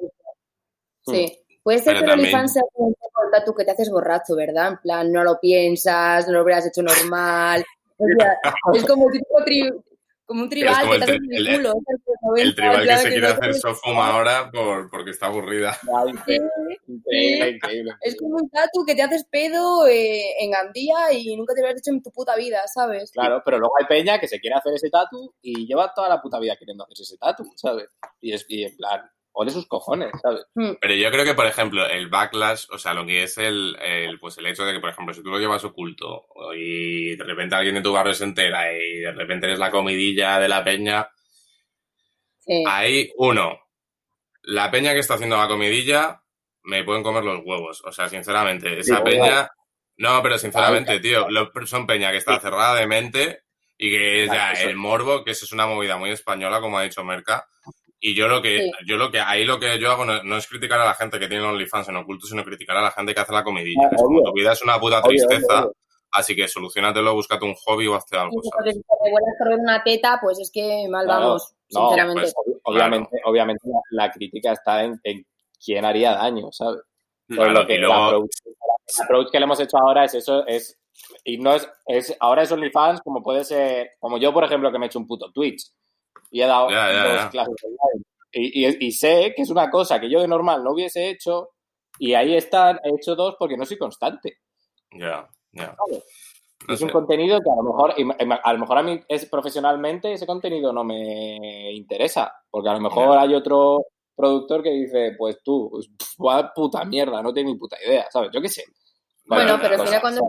Sí. Puede ser Pero que el OnlyFans sea un tatu que te haces borracho, ¿verdad? En plan, no lo piensas, no lo hubieras hecho normal. O sea, es como tipo tri- como un tribal como que el te en el- el culo. Los 90, El tribal que se quiere no hacer sofuma ahora por, porque está aburrida. Increíble, Sí, increíble, increíble. Es como un tatu que te haces pedo eh, en Gandía y nunca te lo has hecho en tu puta vida, ¿sabes? Claro, pero luego hay peña que se quiere hacer ese tatu y lleva toda la puta vida queriendo hacerse ese tatu, ¿sabes? Y es y en plan, o de sus cojones, ¿sabes? Pero yo creo que, por ejemplo, el backlash, o sea, lo que es el, el, pues el hecho de que, por ejemplo, si tú lo llevas oculto y de repente alguien de tu barrio se entera y de repente eres la comidilla de la peña, Sí. Ahí, uno, la peña que está haciendo la comidilla me pueden comer los huevos. O sea, sinceramente, esa Sí, peña. No, pero sinceramente, tío, lo- son peña que está cerrada de mente y que es ya el morbo, que eso es una movida muy española, como ha dicho Merca. Y yo lo que, Sí. yo lo que, ahí lo que yo hago no, no es criticar a la gente que tiene OnlyFans en oculto, sino criticar a la gente que hace la comidilla. Ah, obvio. tu vida es una puta tristeza, obvio, obvio. así que solucionatelo, búscate un hobby o hazte algo, si te vuelves a correr una teta, pues es que mal Claro, vamos, no, sinceramente. pues, Ob- obviamente, obviamente la, la crítica está en, en quién haría daño, ¿sabes? Pues Claro, lo que luego- el, approach, el approach que le hemos hecho ahora es eso, es y no es, es ahora es OnlyFans como puede ser, como yo por ejemplo que me he hecho un puto Twitch y he dado Ya, ya, dos ya. clases online y, y- y sé que es una cosa que yo de normal no hubiese hecho y ahí están, he hecho dos porque no soy constante. Ya, ya. es un contenido que a lo mejor a lo mejor a mí es profesionalmente ese contenido no me interesa porque a lo mejor hay otro productor que dice pues tú pues, puta mierda no tengo ni puta idea sabes yo qué sé Bueno, Vale, pero al cosa. final cuando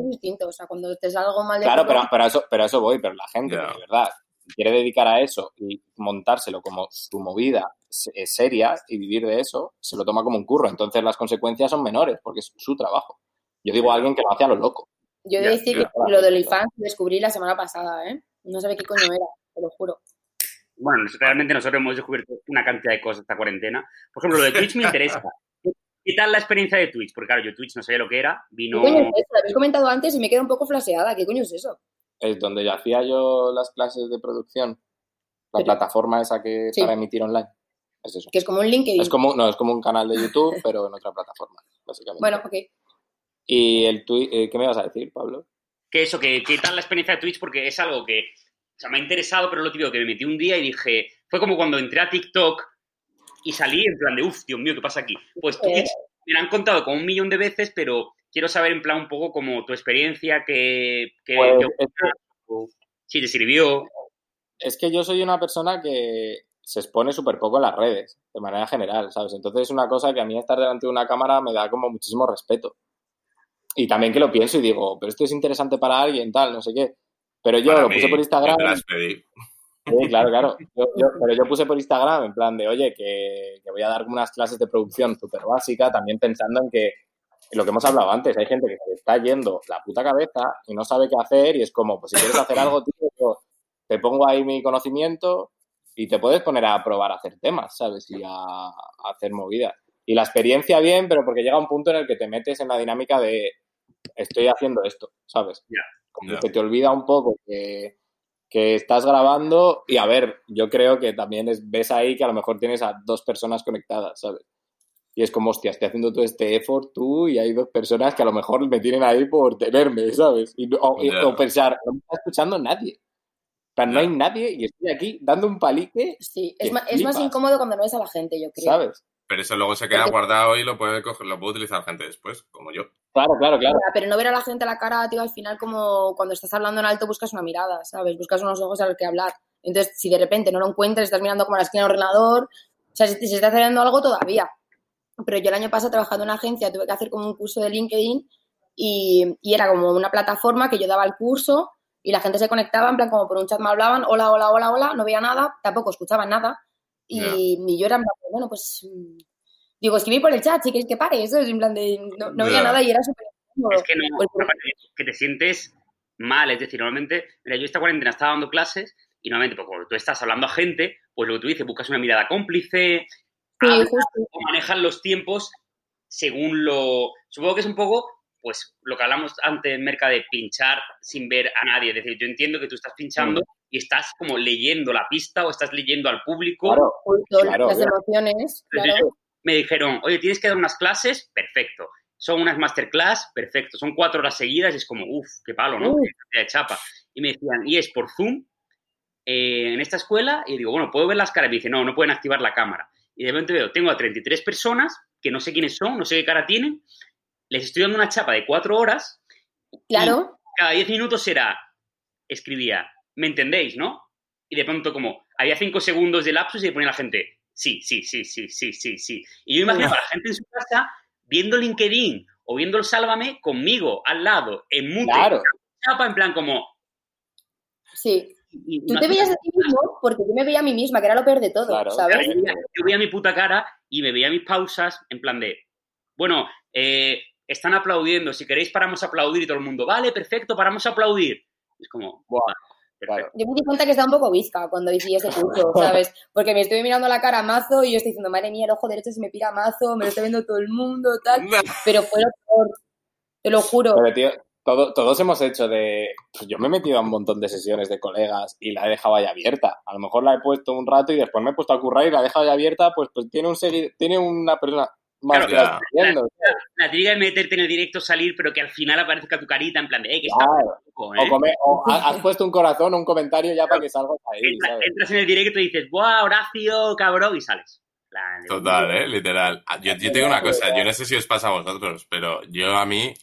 es distinto. O sea, cuando te salga algo mal de claro pero, pero a eso pero eso voy pero la gente que de verdad quiere dedicar a eso y montárselo como su movida eh, seria y vivir de eso se lo toma como un curro entonces las consecuencias son menores porque es su trabajo yo digo a alguien que lo hace a lo loco Yo he de decir que lo de OnlyFans lo descubrí la semana pasada, ¿eh? No sabía qué coño era, te lo juro. Bueno, realmente nosotros hemos descubierto una cantidad de cosas esta cuarentena. Por ejemplo, lo de Twitch me interesa. ¿Qué tal la experiencia de Twitch? Porque claro, yo Twitch no sabía lo que era. ¿Qué Vino... coño es eso? Lo habéis comentado antes y me queda un poco flaseada. ¿Qué coño es eso? Es donde yo hacía yo las clases de producción La Pero- plataforma esa que Sí. para emitir online. Es eso. Que es como un LinkedIn. Es como, no, es como un canal de YouTube, pero en otra plataforma, básicamente. Bueno, ok. ¿Y el twi- eh, qué me vas a decir, Pablo? que eso, que qué tal la experiencia de Twitch, porque es algo que o sea, me ha interesado, pero lo típico que me metí un día y dije, fue como cuando entré a TikTok y salí en plan de, uff, Dios mío, ¿qué pasa aquí? Pues Eh. Twitch me lo han contado como un millón de veces, pero quiero saber en plan un poco como tu experiencia, que, que, Pues, que- es que- si te sirvió. es que yo soy una persona que se expone súper poco en las redes, de manera general, ¿sabes? Entonces es una cosa que a mí estar delante de una cámara me da como muchísimo respeto. Y también que lo pienso y digo, pero esto es interesante para alguien, tal, no sé qué. Pero yo Para lo mí, puse por Instagram. te las pedí. Sí, claro, claro. Yo- yo- pero yo puse por Instagram en plan de, oye, que, que voy a dar unas clases de producción súper básica, también pensando en que lo que hemos hablado antes, hay gente que se está yendo la puta cabeza y no sabe qué hacer y es como, pues si quieres hacer algo, tío, yo te pongo ahí mi conocimiento y te puedes poner a probar a hacer temas, ¿sabes? Y a, a hacer movidas. Y la experiencia bien, pero porque llega un punto en el que te metes en la dinámica de estoy haciendo esto, ¿sabes? Como que te olvida un poco que, que estás grabando y a ver, yo creo que también es, ves ahí que a lo mejor tienes a dos personas conectadas, ¿sabes? Y es como, hostia, estoy haciendo todo este effort tú y hay dos personas que a lo mejor me tienen ahí por tenerme, ¿sabes? Y, no- o, y- Ya. o pensar, no me está escuchando nadie. O sea, no hay nadie y estoy aquí dando un palique, Sí, es, ma- es más incómodo cuando no ves a la gente, yo creo. ¿sabes? Pero eso luego se queda Porque- guardado y lo puede coger, lo puede utilizar gente después, como yo. Claro, claro, claro. Pero no ver a la gente a la cara, tío, al final como cuando estás hablando en alto buscas una mirada, ¿sabes? Buscas unos ojos a los que hablar. Entonces, si de repente no lo encuentras, estás mirando como a la esquina del ordenador, o sea, se, se está haciendo algo todavía. Pero yo el año pasado trabajando en una agencia tuve que hacer como un curso de LinkedIn y, y era como una plataforma que yo daba el curso y la gente se conectaba, en plan como por un chat me hablaban, hola, hola, hola, hola, no veía nada, tampoco escuchaban nada. Y, Ya. y yo era en plan, bueno, pues digo, escribí por el chat, si queréis que pare, eso es en plan de, no, no veía nada y era súper. Es que no, Pues, que te sientes mal, es decir, normalmente, mira, yo esta cuarentena estaba dando clases y normalmente, pues cuando tú estás hablando a gente, pues lo que tú dices, buscas una mirada cómplice, Sí, hablas justo. o manejan los tiempos según lo... Supongo que es un poco, pues, lo que hablamos antes, Merca, de pinchar sin ver a nadie. Es decir, yo entiendo que tú estás pinchando y estás como leyendo la pista o estás leyendo al público. Claro, Justo, Claro, las claro. emociones, Entonces, claro. me dijeron, oye, tienes que dar unas clases, perfecto. Son unas masterclass, perfecto. Son cuatro horas seguidas y es como, uff, qué palo, ¿no? De chapa. Y me decían, y es por Zoom eh, en esta escuela. Y digo, bueno, ¿puedo ver las caras? Y me dice, no, no pueden activar la cámara. Y de repente veo, tengo a 33 personas que no sé quiénes son, no sé qué cara tienen. Les estoy dando una chapa de cuatro horas. Claro, Cada 10 minutos era, escribía, ¿me entendéis, no? Y de pronto como, había cinco segundos de lapsus y le ponía la gente, sí, sí, sí, sí, sí, sí, sí. Y yo imaginaba a la gente en su casa viendo LinkedIn o viendo el Sálvame conmigo, al lado, en mute, Claro. chapa, en plan como... sí. Y- Tú te veías a ti mismo porque yo me veía a mí misma, que era lo peor de todo, Claro. ¿sabes? Yo veía, yo veía mi puta cara y me veía mis pausas en plan de, bueno, eh, están aplaudiendo, si queréis paramos a aplaudir y todo el mundo, vale, perfecto, paramos a aplaudir. Es como, Buah, "Vale, perfecto. claro. Yo me di cuenta que estaba un poco visca cuando hice ese curso, ¿sabes? Porque me estoy mirando la cara mazo y yo estoy diciendo, madre mía, el ojo derecho se me pira mazo, me lo está viendo todo el mundo, tal. Pero fue lo peor, te lo juro. Pero, tío, todo- todos hemos hecho de. pues yo me he metido a un montón de sesiones de colegas y la he dejado ahí abierta. A lo mejor la he puesto un rato y después me he puesto a currar y la he dejado ahí abierta, pues, pues tiene un tiene una persona más Claro, que la. La típica de meterte en el directo, salir, pero que al final aparezca tu carita en plan de, eh, que está Claro. loco, O, ¿eh? come- o ha- has puesto un corazón o un comentario ya para que salgas ahí, Entra- ¿sabes? entras en el directo y dices, ¡buah, Horacio, cabrón! Y sales. Total, ¿eh? Literal. Ah, Yo, yo te digo una cosa, yo no sé si os pasa a vosotros, pero yo a mí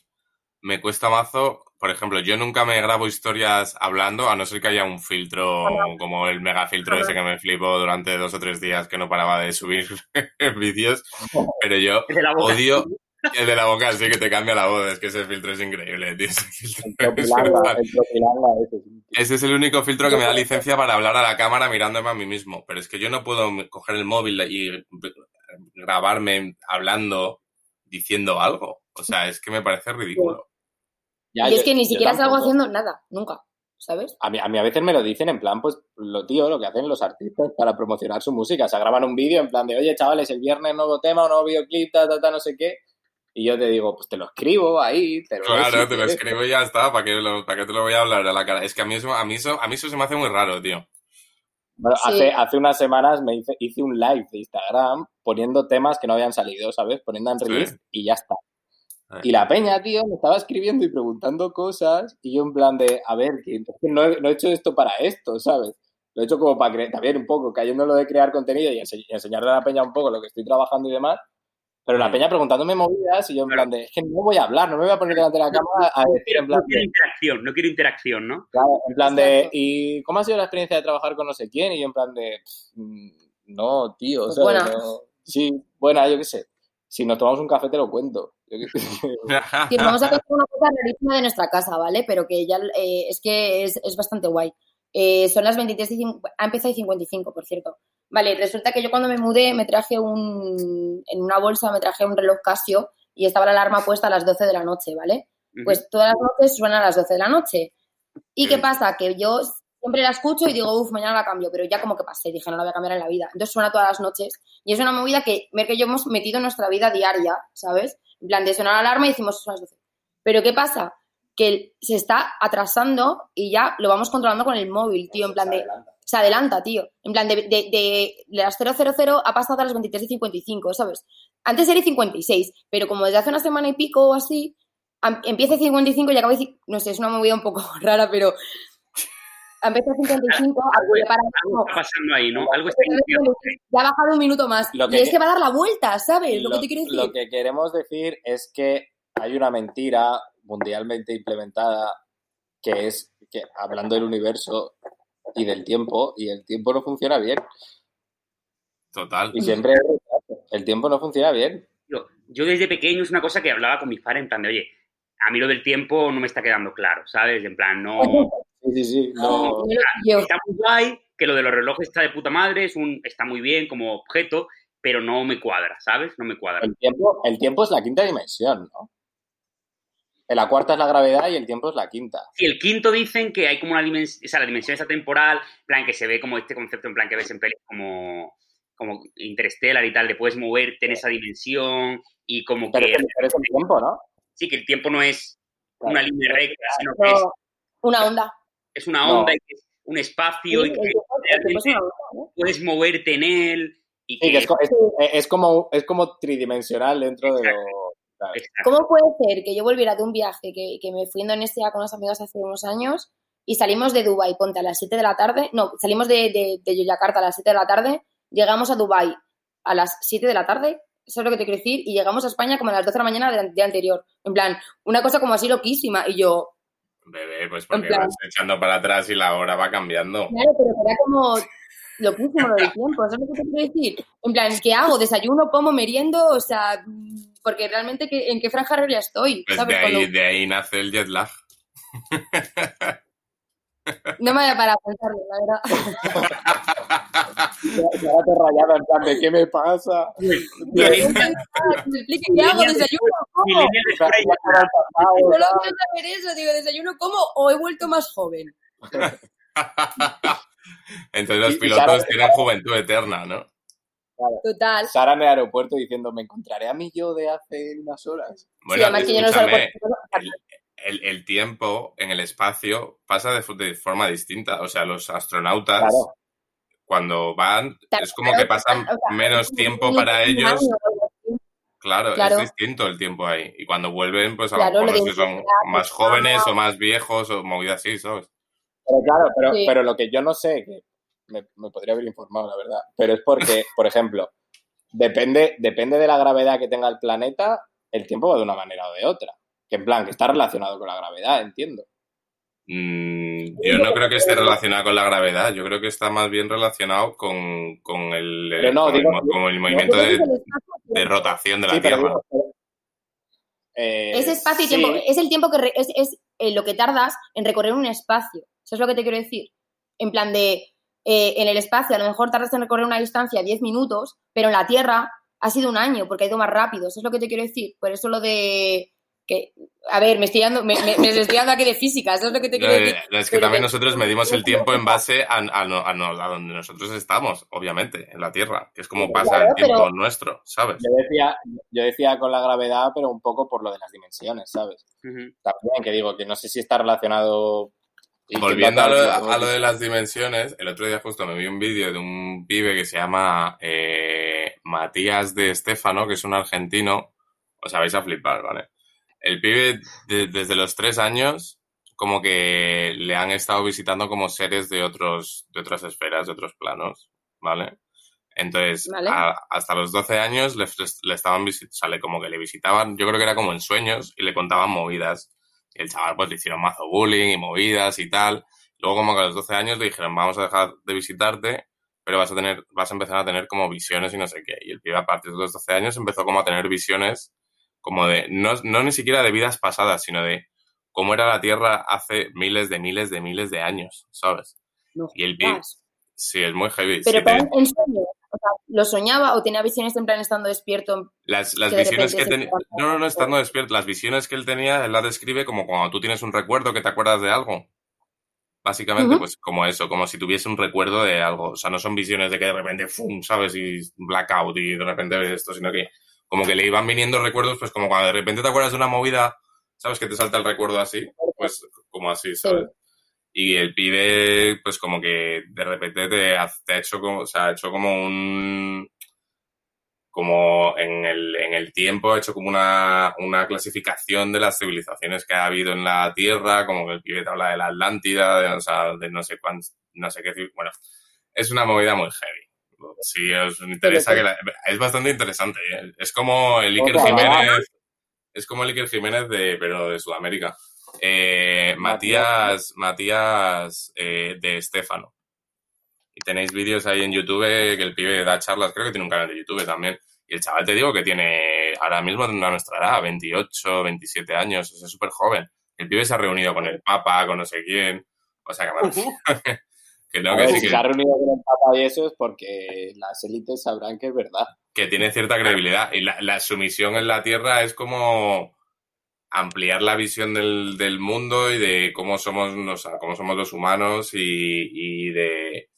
me cuesta mazo, por ejemplo, yo nunca me grabo historias hablando, a no ser que haya un filtro como el mega filtro ese que me flipó durante dos o tres días que no paraba de subir vídeos, pero yo odio el de la boca, sí que te cambia la voz, es que ese filtro es increíble, tío. ese filtro El es propilanga, brutal. el propilanga ese, sí. Ese es el único filtro que me da licencia para hablar a la cámara mirándome a mí mismo. Pero es que yo no puedo coger el móvil y grabarme hablando diciendo algo. O sea, es que me parece ridículo. Ya, y es yo- que ni siquiera salgo tampoco. haciendo nada, nunca, ¿sabes? A mí, a mí a veces me lo dicen en plan, pues, lo tío, lo que hacen los artistas para promocionar su música. Se graban un vídeo en plan de, oye, chavales, el viernes nuevo tema, un nuevo videoclip, ta, ta, ta, no sé qué. Y yo te digo, pues te lo escribo ahí, te lo Claro, te lo escribo y ya está. ¿Para qué, lo- para qué te lo voy a hablar a la cara? Es que a mí, eso, a, mí eso, a mí eso se me hace muy raro, tío. Bueno, Sí. hace, hace unas semanas me hice, hice un live de Instagram poniendo temas que no habían salido, ¿sabes? Poniendo en Sí. release y ya está. Ah. Y la peña, tío, me estaba escribiendo y preguntando cosas y yo en plan de, a ver, que, no, he, no he hecho esto para esto, ¿sabes? Lo he hecho como para creer, también un poco, cayendo en lo de crear contenido y, ense- y enseñarle a la peña un poco lo que estoy trabajando y demás. Pero la Mm. peña preguntándome movidas y yo en plan de, es que no voy a hablar, no me voy a poner delante de la cámara a decir en plan no quiero de, interacción, no quiero interacción, ¿no? Claro, en plan de. ¿y cómo ha sido la experiencia de trabajar con no sé quién? Y yo en plan de, "Pff, mm, no, tío, Pues ¿sabes? buena. No- Sí, buena, yo qué sé. Si nos tomamos un café te lo cuento. Os vamos a contar una cosa rarísima de nuestra casa, ¿vale? Pero que ya eh, es que es, es bastante guay. Eh, son las 23 y ha empezado y 55, por cierto. Vale, resulta que yo cuando me mudé me traje un, en una bolsa me traje un reloj Casio y estaba la alarma puesta a las 12 de la noche, ¿vale? Pues todas las noches suena a las 12 de la noche. ¿Y qué pasa? Que yo siempre la escucho y digo, uff, mañana la cambio, pero ya como que pasé, dije, no la voy a cambiar en la vida. Entonces suena todas las noches y es una movida que, ver que yo hemos metido en nuestra vida diaria, ¿sabes? En plan, de sonar la alarma y decimos, son las 12. Pero ¿qué pasa? Que se está atrasando y ya lo vamos controlando con el móvil, tío, en plan de... Se adelanta, tío. En plan, de, de, de las 000 ha pasado a las 23 y 55, ¿sabes? Antes era 56, pero como desde hace una semana y pico o así, empieza a 55 y acaba de... No sé, es una movida un poco rara, pero... Empieza a 55, Algo, para algo está pasando ahí, ¿no? Algo está ya ha bajado un minuto más. Lo y es que va a dar la vuelta, ¿sabes? Lo, lo, que te quiero decir. lo que queremos decir es que hay una mentira mundialmente implementada que es que hablando del universo y del tiempo, y el tiempo no funciona bien. Total. Y siempre el tiempo no funciona bien. Yo, yo desde pequeño es una cosa que hablaba con mis padres en plan de, oye, a mí lo del tiempo no me está quedando claro, ¿sabes? En plan, no... Sí, sí, sí. No, Está muy guay, que lo de los relojes está de puta madre, es un, está muy bien como objeto, pero no me cuadra, ¿sabes? No me cuadra. el, tiempo, el tiempo es la quinta dimensión, ¿no? La cuarta es la gravedad y el tiempo es la quinta. Y el quinto dicen que hay como una dimensión, o sea, la dimensión esa temporal, en plan que se ve como este concepto en plan que ves en pelis como, como Interstellar y tal, de puedes moverte en esa dimensión y como Pero, que pero es el tiempo, ¿no? Sí, que el tiempo no es Claro. una línea recta, sino que es, una onda. es una No. onda y que es un espacio Sí, y que es onda, ¿no? puedes moverte en él y Sí, que... que es, co- es, es como, es como tridimensional dentro de lo... claro. ¿Cómo puede ser que yo volviera de un viaje que, que me fui a Indonesia con unas amigas hace unos años y salimos de Dubai, ponte a las 7 de la tarde, no, salimos de, de, de Yogyakarta a las 7 de la tarde, llegamos a Dubai a las 7 de la tarde, eso es lo que te quiero decir, y llegamos a España como a las 12 de la mañana del día anterior. En plan, una cosa como así loquísima. Y yo, Bebé, pues porque plan- vas echando para atrás y la hora va cambiando. claro, pero era como loquísimo lo del tiempo, eso es lo que te quiero decir. En plan, ¿qué hago? ¿Desayuno, como, meriendo? O sea, porque realmente, ¿qué- ¿en qué franja horaria estoy? Pues ¿Sabes? de ahí, Cuando- de ahí nace el jet lag. No me vaya para pensarlo, la verdad. Ya, ya te rayado en plan de ¿qué me pasa? Me qué hago, desayuno, pasado, Solo saber eso, digo, desayuno, ¿cómo? O he vuelto más joven. Entonces los pilotos Sara- tienen juventud eterna, ¿no? Total. Sara en el aeropuerto diciendo, me encontraré a mí yo de hace unas horas. Bueno, sí, además que yo no que- el, tiempo en el espacio pasa de, forma distinta. O sea, los astronautas, Claro. cuando van, Claro, es como que pasan o sea, menos tiempo para ellos. Claro, Claro. es distinto el tiempo ahí. Y cuando vuelven, pues a Claro, lo mejor son más jóvenes o más viejos o movidas así, ¿sabes? Pero claro, pero, Sí. pero lo que yo no sé, que me, me podría haber informado, la verdad, pero es porque, por ejemplo, depende, depende de la gravedad que tenga el planeta, el tiempo va de una manera o de otra. Que en plan, que está relacionado con la gravedad, entiendo. Mm, yo no creo que esté relacionado con la gravedad. Yo creo que está más bien relacionado con, con el, no, con, el digo- mo- con el movimiento de, rotación de la Sí, Tierra. digo, eh, Es espacio y sí, tiempo. Es el tiempo que re- es, es, eh, lo que tardas en recorrer un espacio. Eso es lo que te quiero decir. En plan de, eh, en el espacio a lo mejor tardas en recorrer una distancia 10 minutos, pero en la Tierra ha sido un año porque ha ido más rápido. Eso es lo que te quiero decir. Por eso lo de que, a ver, me estoy dando, me, me- me estoy dando aquí de física. Eso es lo que te quiero Eh, decir. es que también que- nosotros medimos el tiempo en base a, a no- a no- a donde nosotros estamos, obviamente, en la Tierra, que es como pasa Claro, el tiempo pero- nuestro, ¿sabes? Yo decía, yo decía con la gravedad, pero un poco por lo de las dimensiones, ¿sabes? También, que digo, que no sé si está relacionado Volviendo lo, a lo de las dimensiones, el otro día justo me vi un vídeo de un pibe que se llama eh, Matías de Estefano, que es un argentino. Os vais a flipar, ¿vale? El pibe de- desde los tres años, como que le han estado visitando como seres de otros, de otras esferas, de otros planos, ¿vale? Entonces, Vale. a- hasta los 12 años le, le estaban visitando, sale como que le visitaban, yo creo que era como en sueños y le contaban movidas. Y el chaval pues le hicieron mazo bullying y movidas y tal. Luego como que a los 12 años le dijeron, vamos a dejar de visitarte, pero vas a tener, vas a empezar a tener como visiones y no sé qué. Y el pibe a partir de los 12 años empezó como a tener visiones como de, no, no ni siquiera de vidas pasadas, sino de cómo era la Tierra hace miles de miles de miles de años, ¿sabes? No Y el jodas. sí, es muy heavy. Pero sí te- en sueño, o sea, ¿lo soñaba o tenía visiones en plan estando despierto? Las, las que visiones que tenía. te No, no, no, estando despierto. Las visiones que él tenía, él las describe como cuando tú tienes un recuerdo que te acuerdas de algo. Básicamente, pues como eso, como si tuviese un recuerdo de algo. O sea, no son visiones de que de repente, ¡fum! ¿sabes? Y blackout y de repente ves esto, sino que como que le iban viniendo recuerdos, pues como cuando de repente te acuerdas de una movida, ¿sabes? Que te salta el recuerdo así, pues como así, ¿sabes? Y el pibe, pues como que de repente te ha, te ha hecho como, o sea, ha hecho como un, como en el, en el tiempo, ha hecho como una, una clasificación de las civilizaciones que ha habido en la Tierra, como que el pibe te habla de la Atlántida, de, o sea, de no sé cuán, no sé qué, bueno, es una movida muy heavy. Si os interesa, que la- es bastante interesante. ¿eh? Es como el Iker. Jiménez, es como el Iker Jiménez de, pero de Sudamérica. Eh, Matías, Matías eh, de Estefano. Y tenéis vídeos ahí en YouTube que el pibe da charlas, creo que tiene un canal de YouTube también. Y el chaval te digo que tiene, ahora mismo a nuestra edad, 28, 27 años, o sea, es súper joven. El pibe se ha reunido con el Papa, con no sé quién. O sea, que, que no, que ver, sí si que, se ha reunido con el Papa y eso es porque las élites sabrán que es verdad. que tiene cierta credibilidad. Y la, la sumisión en la Tierra es como ampliar la visión del, del mundo y de cómo somos, o sea, cómo somos los humanos y, y de,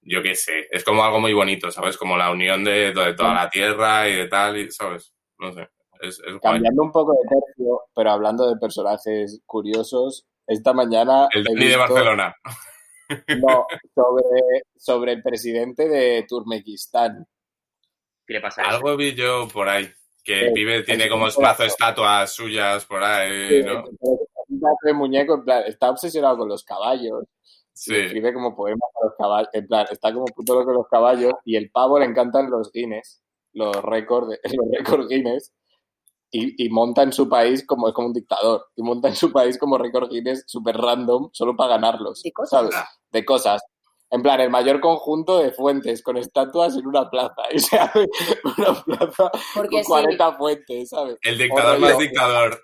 yo qué sé, es como algo muy bonito, ¿sabes? Como la unión de, de toda la Tierra y de tal, y, ¿sabes? No sé, es, es guay. Cambiando un poco de tercio, pero hablando de personajes curiosos, esta mañana El Dani de Barcelona. No, sobre, sobre el presidente de Turkmenistán. ¿Qué le pasa a? Algo vi yo por ahí, que el Sí, pibe tiene como sí. estatuas suyas por ahí, ¿no? De muñeco, en plan, está obsesionado con los caballos. Sí. escribe como poemas a los caballos. En plan, está como puto loco con los caballos. Y el pavo le encantan los Guinness, los récords los récords Guinness. Y, y monta en su país como es como un dictador. Y monta en su país como récord Guinness súper random, solo para ganarlos. De cosas. ¿Sabes? De cosas. En plan, el mayor conjunto de fuentes con estatuas en una plaza. Y se hace una plaza Porque con sí. 40 fuentes, ¿sabes? El dictador más dictador.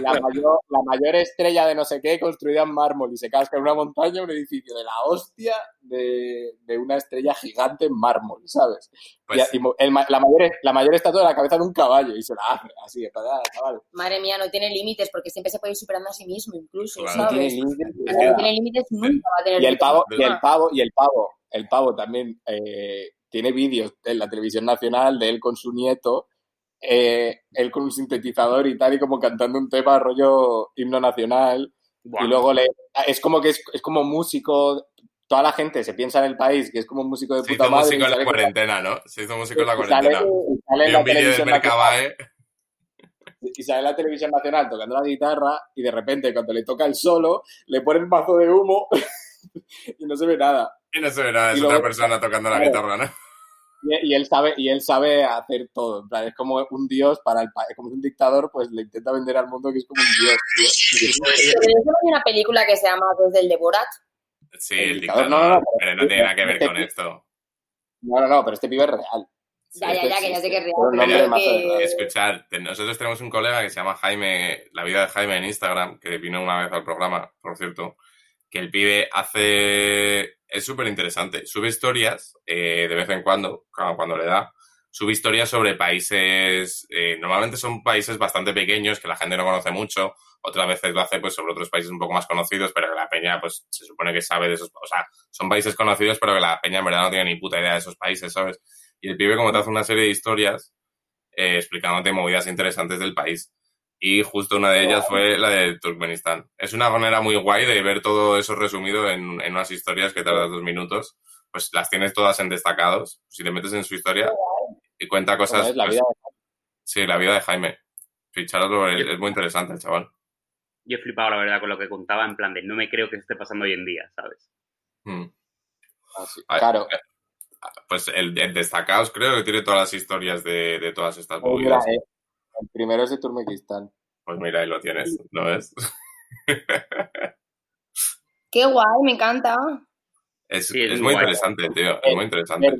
la mayor, la mayor estrella de no sé qué construida en mármol y se casca en una montaña un edificio de la hostia de, de una estrella gigante en mármol, ¿sabes? Pues, y, el la, mayor, la mayor estatua de la cabeza de un caballo y se la hace así, de para chaval. Madre mía, no tiene límites porque siempre se puede ir superando a sí mismo, incluso, Claro. No tiene ¿sabes? límites no tiene límites nunca va a tener Y el límites. pavo, y el Ah, pavo, y el pavo, el pavo también eh, tiene vídeos en la televisión nacional de él con su nieto, eh, él con un sintetizador y tal, y como cantando un tema rollo himno nacional. Buah. Y luego le, es como que es, es como músico, toda la gente se piensa en el país que es como un músico de se puta hizo madre. músico y en la cuarentena, ¿no? Se hizo músico en la cuarentena. Vi un vídeo de Mercabae. y sale la televisión nacional tocando la guitarra y de repente cuando le toca el solo le pone el mazo de humo y no se ve nada. Y no se ve nada, es otra persona tocando la guitarra, ¿no? Y, y él sabe y él sabe hacer todo. En plan, es como un dios para el país. Como es un dictador, pues le intenta vender al mundo que es como un dios. tío. Vi una película que se llama Desde el de Borat. Sí, El el dictador, dictador. no, no, no, pero no tiene nada que ver con esto. No, no, no, pero este pibe es real. Ya, ya, ya, que ya sé que es real. Que-. Escuchar, nosotros tenemos un colega que se llama Jaime, la vida de Jaime en Instagram, que vino una vez al programa, por cierto, el pibe hace... Es súper interesante. Sube historias eh, de vez en cuando, cuando, cuando le da. Sube historias sobre países... eh, normalmente son países bastante pequeños que la gente no conoce mucho. Otras veces lo hace pues sobre otros países un poco más conocidos, pero que la peña pues se supone que sabe de esos... O sea, son países conocidos, pero que la peña en verdad no tiene ni puta idea de esos países, ¿sabes? Y el pibe como te hace una serie de historias eh, explicándote movidas interesantes del país. Y justo una de ellas fue la de Turkmenistán. Es una manera muy guay de ver todo eso resumido en, en unas historias que tardan dos minutos. Pues las tienes todas en destacados, si te metes en su historia y cuenta cosas. Pues, vida de- Sí, la vida de Jaime. Ficharlo es, es muy interesante, el chaval. Yo he flipado, la verdad, con lo que contaba, en plan de no me creo que esté pasando hoy en día, ¿sabes? Mm. Así. Ay, Claro. eh, Pues el, el destacados creo que tiene todas las historias de, de todas estas Pues mira, movidas. eh, el primero es de Turkmenistán. Pues mira, ahí lo tienes, ¿no ves? Qué guay, me encanta. Es, Sí, es es muy guay. interesante, tío. Es muy interesante.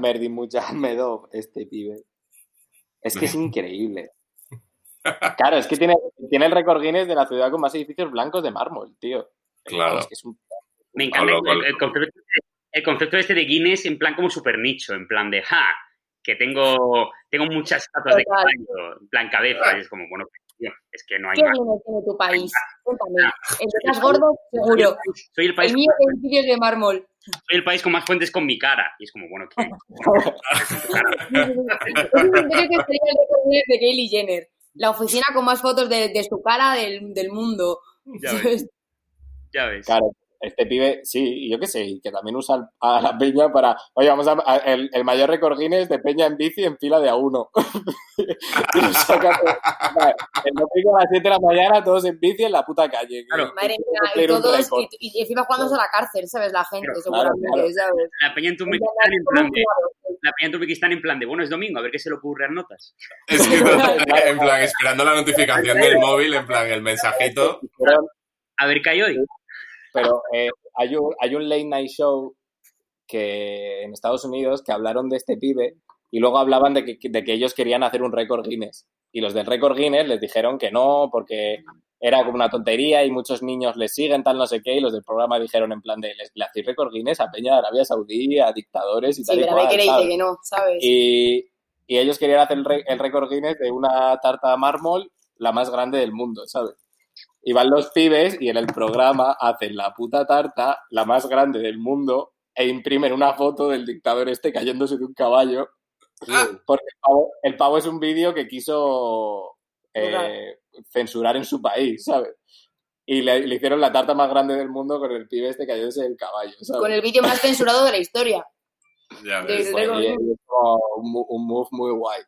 Merdi- Mujahmedov, este pibe. Es que es increíble. Claro, es que tiene, tiene el récord Guinness de la ciudad con más edificios blancos de mármol, tío. Claro. Es que es un- Me encanta el concepto, el concepto este de Guinness en plan como super nicho, en plan de, ja, que tengo, tengo muchas estatuas de caballo, en plan cabeza, y es como, bueno, es que no hay ¿Qué más. bien tiene tu país? Cuéntame. De más gordo, seguro. Soy el país, El mío edificios de mármol. soy el país con más fuentes con mi cara. Y es como, bueno, que Yo creo que sería el de Kylie Jenner. La oficina con más fotos de, de su cara del, del mundo. ya ves, ya ves. Claro, este pibe, sí, yo qué sé, y que también usa a la peña para. Oye, vamos a. a- el, el mayor récord Guinness de peña en bici en fila de a uno. Y lo saca todo. Vale, El domingo a las 7 de la mañana, todos en bici en la puta calle. Claro. Madre mía, y todos, y, y encima jugándose a la cárcel, ¿sabes? La gente, Claro, seguramente, claro. ¿sabes? La peña en Turkmenistán en plan de, la peña en Turkmenistán en plan de, bueno, es domingo, a ver qué se le ocurre a notas. Es que en plan, esperando la notificación del móvil, en plan, el mensajito. A ver qué hay hoy. Pero, eh, hay, un, hay un late night show que en Estados Unidos que hablaron de este pibe y luego hablaban de que, de que ellos querían hacer un récord Guinness. Y los del récord Guinness les dijeron que no, porque era como una tontería y muchos niños les siguen, tal, no sé qué. Y los del programa dijeron en plan de, les, le hacéis récord Guinness a Peña de Arabia Saudí, a dictadores y Sí, tal y que no, ¿sabes? Y, y ellos querían hacer el, récord Guinness de una tarta mármol la más grande del mundo, ¿sabes? Y van los pibes y en el programa hacen la puta tarta, la más grande del mundo, e imprimen una foto del dictador este cayéndose de un caballo. Porque el pavo, el pavo es un vídeo que quiso eh, censurar en su país, ¿sabes? Y le, le hicieron la tarta más grande del mundo con el pibe este cayéndose del caballo, ¿sabes? Con el vídeo más censurado de la historia. Ya ves. de- Y- y es como un, un move muy guay.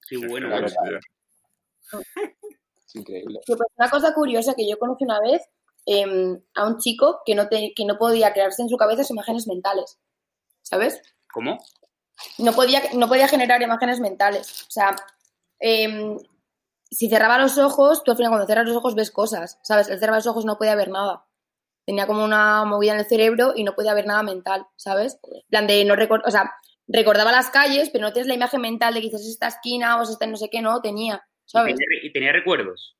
Sí, bueno. Es increíble. Pues una cosa curiosa que yo conocí una vez em, a un chico que no, te- que no podía crearse en su cabeza imágenes mentales. ¿Sabes? ¿Cómo? No podía, no podía generar imágenes mentales. O sea, em, si cerraba los ojos, tú al final cuando cierras los ojos ves cosas, ¿sabes? Él cerraba los ojos no podía ver nada. Tenía como una movida en el cerebro y no podía ver nada mental, ¿sabes? En plan de no recordar, o sea, recordaba las calles, pero no tienes la imagen mental de que dices "Es esta esquina o es esta no sé qué, no, tenía, Y ¿sabes? tenía, y tenía recuerdos.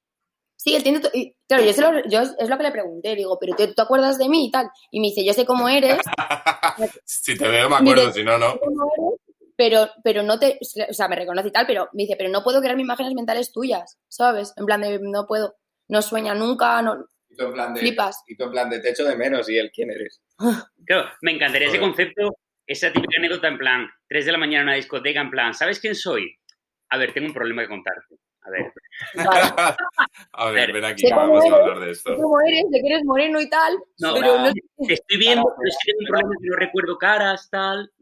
Sí, él tiene. y, claro, yo, se lo- yo es lo que le pregunté, digo, pero ¿tú, tú te acuerdas de mí y tal? Y me dice, yo sé cómo eres, si te veo, me acuerdo, si no, no. sé cómo eres, pero, pero no te. O sea, me reconoce y tal, pero me dice, pero no puedo crear imágenes mentales tuyas, ¿sabes? En plan de, no puedo. No sueña nunca, no. Y tú en plan de, Flipas. Y tú en plan de techo de menos y él, ¿quién eres? Claro, me encantaría ese concepto, esa típica anécdota en plan, 3 de la mañana en una discoteca, en plan, ¿sabes quién soy? A ver, tengo un problema que contarte. A ver, Vale. A ver, ven aquí, vamos a eres, hablar de esto. cómo eres, de que eres moreno y tal, No, pero no, te estoy viendo, pero es que tengo un problema que no recuerdo caras, tal.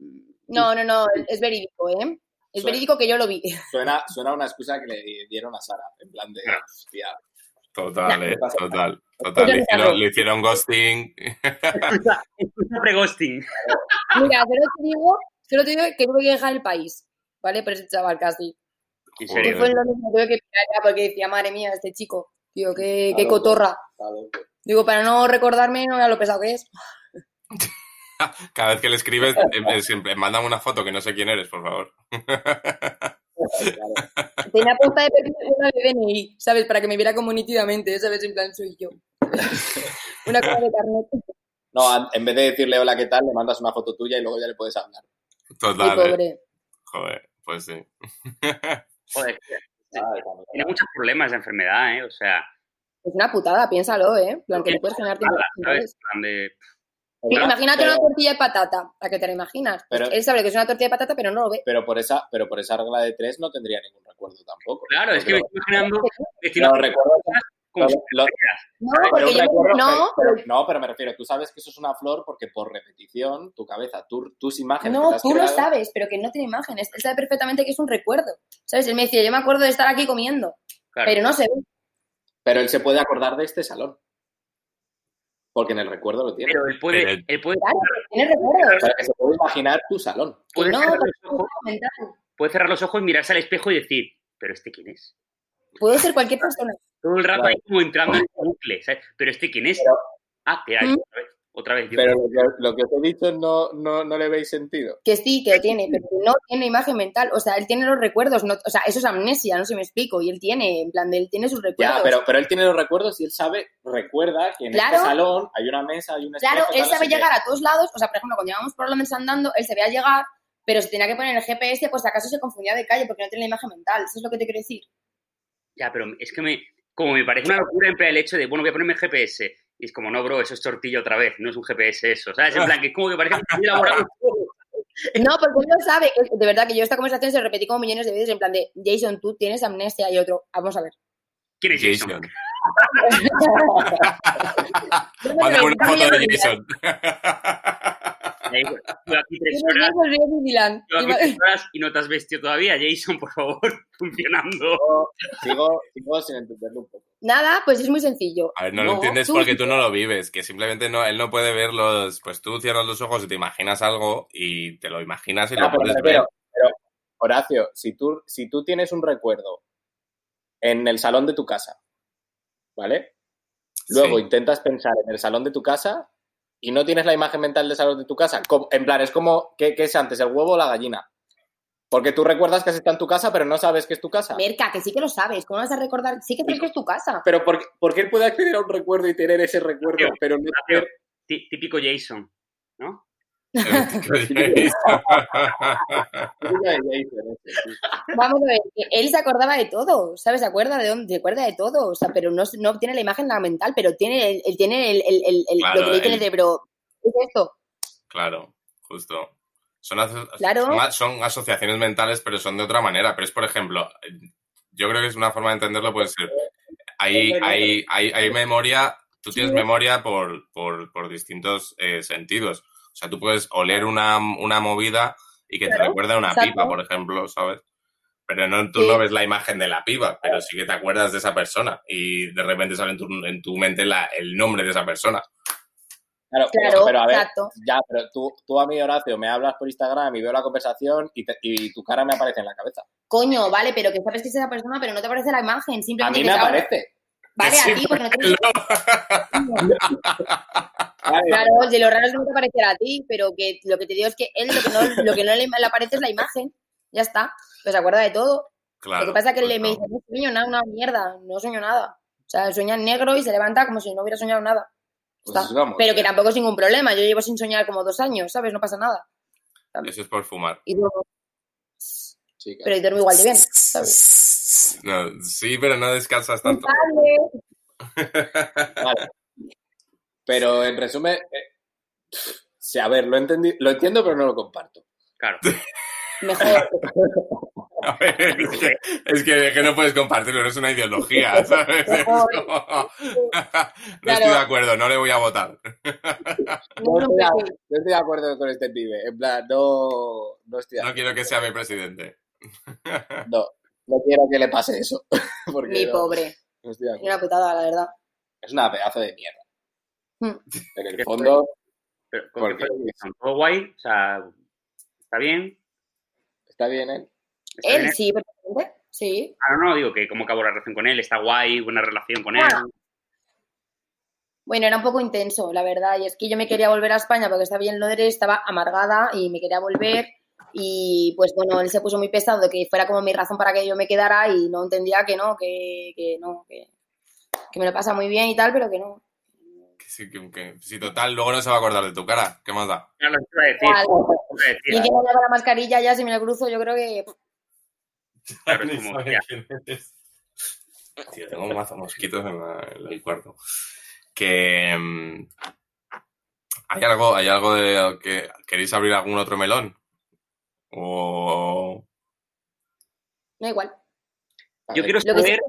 no, no, no, es verídico, ¿eh? Es Suena- verídico que yo lo vi. Suena, suena una excusa que le dieron a Sara, en plan de, hostia, Total, eh, total. Total, le hicieron, le hicieron ghosting. Excusa, excusa pre-ghosting. Mira, solo te digo, solo te digo que tuve que dejar el país, ¿vale? Por ese chaval casi. Serio. fue Londres, me tuve que porque decía, madre mía, este chico, tío, qué, qué cotorra. Digo, para no recordarme, no vea lo pesado que es. Cada vez que le escribes, eh, siempre mandan una foto que no sé quién eres, por favor. Claro. Tenía puesta de perfil una de DNI, ¿sabes? Para que me viera como nítidamente, ¿sabes? En plan, soy yo. una cosa de carnet. No, en vez de decirle hola, ¿qué tal? Le mandas una foto tuya y luego ya le puedes hablar. Total, eh. pobre. Joder, pues sí. Joder, Ay, tiene muchos problemas de enfermedad, ¿eh? O sea, Es una putada, piénsalo, ¿eh? Plan, que Imagínate pero, una tortilla de patata, ¿a qué te la imaginas? Pues Pero- él sabe que es una tortilla de patata, pero no lo ve. pero por esa, pero por esa regla de tres no tendría ningún recuerdo tampoco. Claro, es que me estoy imaginando los recuerdos como lo- lo- No, Pero porque yo recuerdo- no, pero- pero- no, pero me refiero, tú sabes que eso es una flor porque por repetición, tu cabeza, tus imágenes. no, tú lo creado- sabes, pero que no tiene imágenes. Él sabe perfectamente que es un recuerdo. ¿Sabes? Él me decía, yo me acuerdo de estar aquí comiendo, Claro. pero no se ve. Pero él se puede acordar de este salón. Porque en el recuerdo lo tiene. Pero él puede, Pero- él puede, Claro, tiene recuerdos. O sea, que se puede imaginar tu salón. Puede no, cerrar pero los ojos, puede cerrar los ojos, mirarse al espejo y decir, ¿pero este quién es? Puede ser cualquier persona. Todo el rato Claro. ahí como entrando en un bucle, ¿sabes? ¿Pero este quién es? Pero- ah, que hay, ¿Mm? otra vez, otra vez. Pero lo que, lo que os he dicho no, no, no le veis sentido. Que sí, que lo tiene, pero que no tiene imagen mental. O sea, él tiene los recuerdos. No, o sea, eso es amnesia, no sé si me explico. Y él tiene, en plan, de él tiene sus recuerdos. Ya, pero, pero él tiene los recuerdos y él sabe, recuerda que en Claro. este salón hay una mesa, hay un espejo. Claro, él sabe llegar a todos lados. O sea, por ejemplo, cuando íbamos por Londres andando, él se veía llegar, pero se tenía que poner el GPS, pues si acaso se confundía de calle porque no tiene la imagen mental. ¿Eso es lo que te quiero decir? Ya, pero es que me, como me parece una locura en plan el hecho de, bueno, voy a ponerme GPS. Y es como, no, bro, eso es tortilla otra vez, no es un GPS eso. ¿Sabes? En plan, que es como que parece muy elaborado. No, porque lo sabe. que- De verdad que yo esta conversación se repetí como millones de veces en plan de Jason, tú tienes amnesia y otro. Vamos a ver. ¿Quién es Jason? Jason. Mándame una foto de Jason. Y ahí, tú aquí tres Yo horas, soy Disneyland. tú aquí tres horas y no te has vestido todavía. Jason, por favor, funcionando. Sigo, sigo, sin entenderlo un poco. Nada, pues es muy sencillo. A ver, no, lo No, entiendes tú- porque tú no lo vives, que simplemente no, él no puede ver los. Pues tú cierras los ojos y te imaginas algo y te lo imaginas y Ah, lo pero, puedes me ver. pero, Horacio, si tú, si tú tienes un recuerdo en el salón de tu casa, ¿vale? Luego Sí. intentas pensar en el salón de tu casa y no tienes la imagen mental del salón de tu casa. Como- En plan, es como, ¿qué, qué es antes, el huevo o la gallina? Porque tú recuerdas que has estado en tu casa, pero no sabes que es tu casa. Merca, que sí que lo sabes. ¿Cómo vas a recordar? Sí que sabes que es tu casa. Pero ¿por, qué- por qué él puede acceder a un recuerdo y tener ese recuerdo, Tío, pero no tío. tener... Tí- Típico Jason, ¿no? Vamos a ver, él se acordaba de todo, ¿sabes? Se acuerda de dónde, se acuerda de todo, o sea, pero no, no tiene la imagen la mental, pero tiene, el, el- tiene el, el, el- el- Claro, lo que dice en el cerebro. ¿Qué es esto? Claro, justo. Son, aso- Claro. son a- son asociaciones mentales, pero son de otra manera. Pero es, por ejemplo, yo creo que es una forma de entenderlo, puede ser. Hay, hay, hay, hay memoria, tú tienes Sí. memoria por, por, por distintos eh, sentidos. O sea, tú puedes oler una, una movida y que te recuerda a una exacto. pipa, por ejemplo, ¿sabes? Pero no, tú Sí. no ves la imagen de la pipa, pero sí que te acuerdas de esa persona y de repente sale en tu, en tu mente la- el nombre de esa persona. Claro, pero- Claro, pero a ver, exacto. ya, pero tú, tú a mí, Horacio, me hablas por Instagram y veo la conversación y, te- y tu cara me aparece en la cabeza. Coño, vale, pero que sabes que es esa persona, pero no te aparece la imagen, A simplemente mí que me sabes- aparece. Vale, Sí, a ti, porque no te Claro, de lo raro es que no te aparecerá a ti, pero que lo que te digo es que él lo que no, lo que no le, le aparece es la imagen. Ya está. Pues se acuerda de todo. Claro. lo que pasa es que pues le me no. dice, no sueño nada, una mierda, no sueño nada. O sea, sueña en negro y se levanta como si no hubiera soñado nada. pues. Pero que tampoco es ningún problema. Yo llevo sin soñar como dos años, ¿sabes? No pasa nada. Eso es por fumar. Y duermo, Sí, claro. pero y duermo igual de bien, ¿sabes? No, sí, pero no descansas tanto. Vale. Pero en resumen, eh, sí, a ver, lo, entendí, lo entiendo, pero no lo comparto. Claro. Mejor. A ver, es, que, es que- que no puedes compartirlo, no es una ideología, ¿sabes? Es como- no estoy de acuerdo, no le voy a votar. No estoy, de, no estoy de acuerdo con este pibe. En plan, no, no estoy de No quiero que sea mi presidente. No, no quiero que le pase eso. Porque Mi no- pobre. no Es una putada, la verdad. Es una pedazo de mierda. Hmm. En el ¿Qué fondo, Pero, ¿Por ¿con qué qué? fue Jason? ¿Todo guay? O sea, ¿está bien? está bien, ¿eh? ¿Está Él bien? sí, perfectamente. Sí. Ah, no, no, digo que cómo acabó la relación con él. ¿Está guay? ¿Buena relación con él? Bueno, era un poco intenso, la verdad. Y es que yo me quería volver a España porque estaba bien en Londres, estaba amargada y me quería volver. Y pues bueno, él se puso muy pesado de que fuera como mi razón para que yo me quedara y no entendía que no, que, que no, que, que me lo pasa muy bien y tal, pero que no. Que sí, que, que- sí, total, luego no se va a acordar de tu cara. ¿Qué más da? Ya lo iba a decir. Vale. lo iba a decir. Y que no lleva la mascarilla ya, si me la cruzo, yo creo que. Claro, es como. Tío, tengo un mazo mosquitos en, la- en el cuarto. Que. mm, ¿Hay algo, hay algo de que queréis abrir algún otro melón? O. Da igual. Yo quiero saber,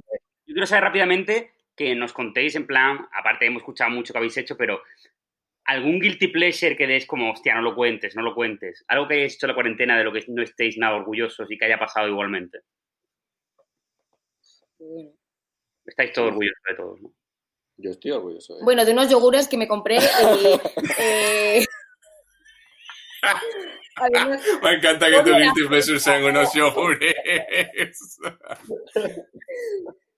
yo quiero saber rápidamente que nos contéis en plan, aparte hemos escuchado mucho que habéis hecho, pero algún guilty pleasure que des como, hostia, no lo cuentes, no lo cuentes. Algo que hayáis hecho en la cuarentena de lo que no estéis nada orgullosos y que haya pasado igualmente. Bueno. Estáis todos orgullosos de todo, ¿no? Yo estoy orgulloso. de Bueno, de unos yogures que me compré. eh, eh, además, Me encanta que la guilty pleasures sean unos yogures.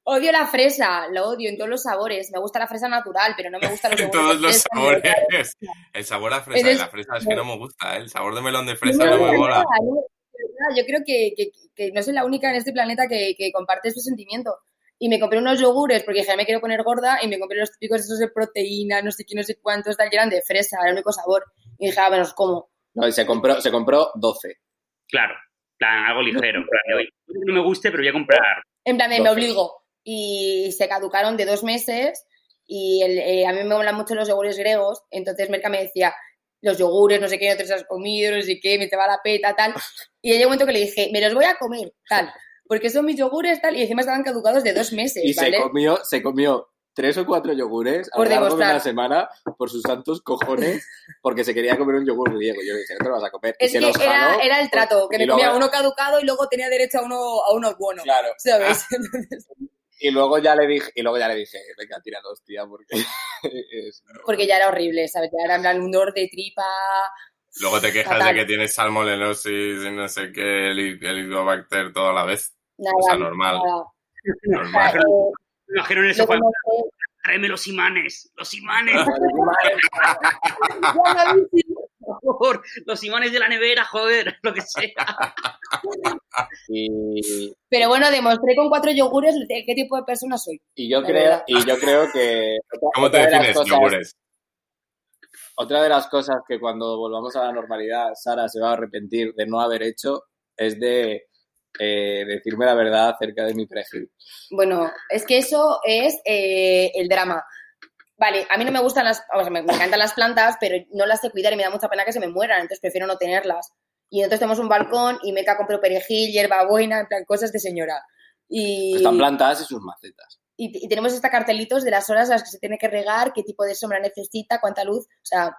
odio la fresa, lo odio en todos los sabores. Me gusta la fresa natural, pero no me gustan los En todos los sabores. El sabor a fresa Es de la fresa es que no me gusta. ¿eh? El sabor de melón de fresa no me gusta mola. Yo creo que, que- que no soy la única en este planeta que, que comparte este sentimiento. Y me compré unos yogures porque dije, me quiero poner gorda y me compré los típicos esos de proteína, no sé qué, no sé cuántos, tal, que eran de fresa, era el único sabor. Y dije, ah, bueno, los como. No, y se compró, se compró 12. Claro, en plan, algo ligero. en plan de, "Oye, no me guste, pero voy a comprar. En plan, de, me obligo. Y se caducaron de dos meses y el- eh, a mí me molan mucho los yogures griegos. Entonces Merca me decía, los yogures, no sé qué, no te los has comido, no sé qué, me te va la peta, tal. Y llegó un momento que le dije, me los voy a comer, tal. Porque son mis yogures, tal. Y encima estaban caducados de dos meses, Y ¿vale? se comió, se comió tres o cuatro yogures a Por lo largo de una semana por sus santos cojones porque se quería comer un yogur griego. Yo le dije, no te lo vas a comer. Es que era, jaló. era el trato, que y me luego- comía uno caducado y luego tenía derecho a uno, a uno bueno. Claro. ¿Sabes? Entonces, Y luego ya le dije, y luego ya le dije, venga, tíralos, tía, porque es- porque ya era horrible, ¿sabes? Ya era en plan un dolor de tripa. Luego te quejas Fatal. de que tienes salmonellosis y no sé qué, el helicobacter todo a la vez. Nada, O sea, normal. nada. O sea, Normal. eh, imagino en el lo sofá, que mostré- tráeme los imanes, los imanes, por favor, los imanes de la nevera, joder, lo que sea. y, Pero bueno, demostré con cuatro yogures de qué tipo de persona soy. y yo creo, y yo creo que ¿Cómo te defines, cosas- yogures? otra de las cosas que cuando volvamos a la normalidad Sara se va a arrepentir de no haber hecho es de eh, decirme la verdad acerca de mi perejil. Bueno, es que eso es eh, el drama. Vale, a mí no me gustan las, o sea, me, me encantan las plantas, pero no las sé cuidar y me da mucha pena que se me mueran, entonces prefiero no tenerlas. Y entonces tenemos un balcón y me compró perejil, hierbabuena, en plan cosas de señora. Y, Están plantadas y sus macetas. y, y tenemos hasta cartelitos de las horas a las que se tiene que regar, qué tipo de sombra necesita, cuánta luz. O sea,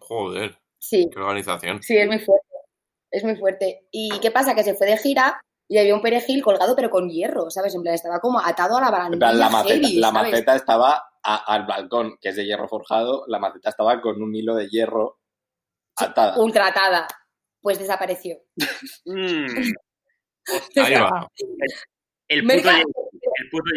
Joder, sí, qué organización. sí, es muy fuerte. Es muy fuerte. ¿Y qué pasa? Que se fue de gira y había un perejil colgado, pero con hierro, ¿sabes? En plan, estaba como atado a la En barandilla. plan, la maceta, heavy, la maceta estaba a- al balcón, que es de hierro forjado, la maceta estaba con un hilo de hierro atada. ultra atada. Pues desapareció. Mm, Ahí va. el puto, el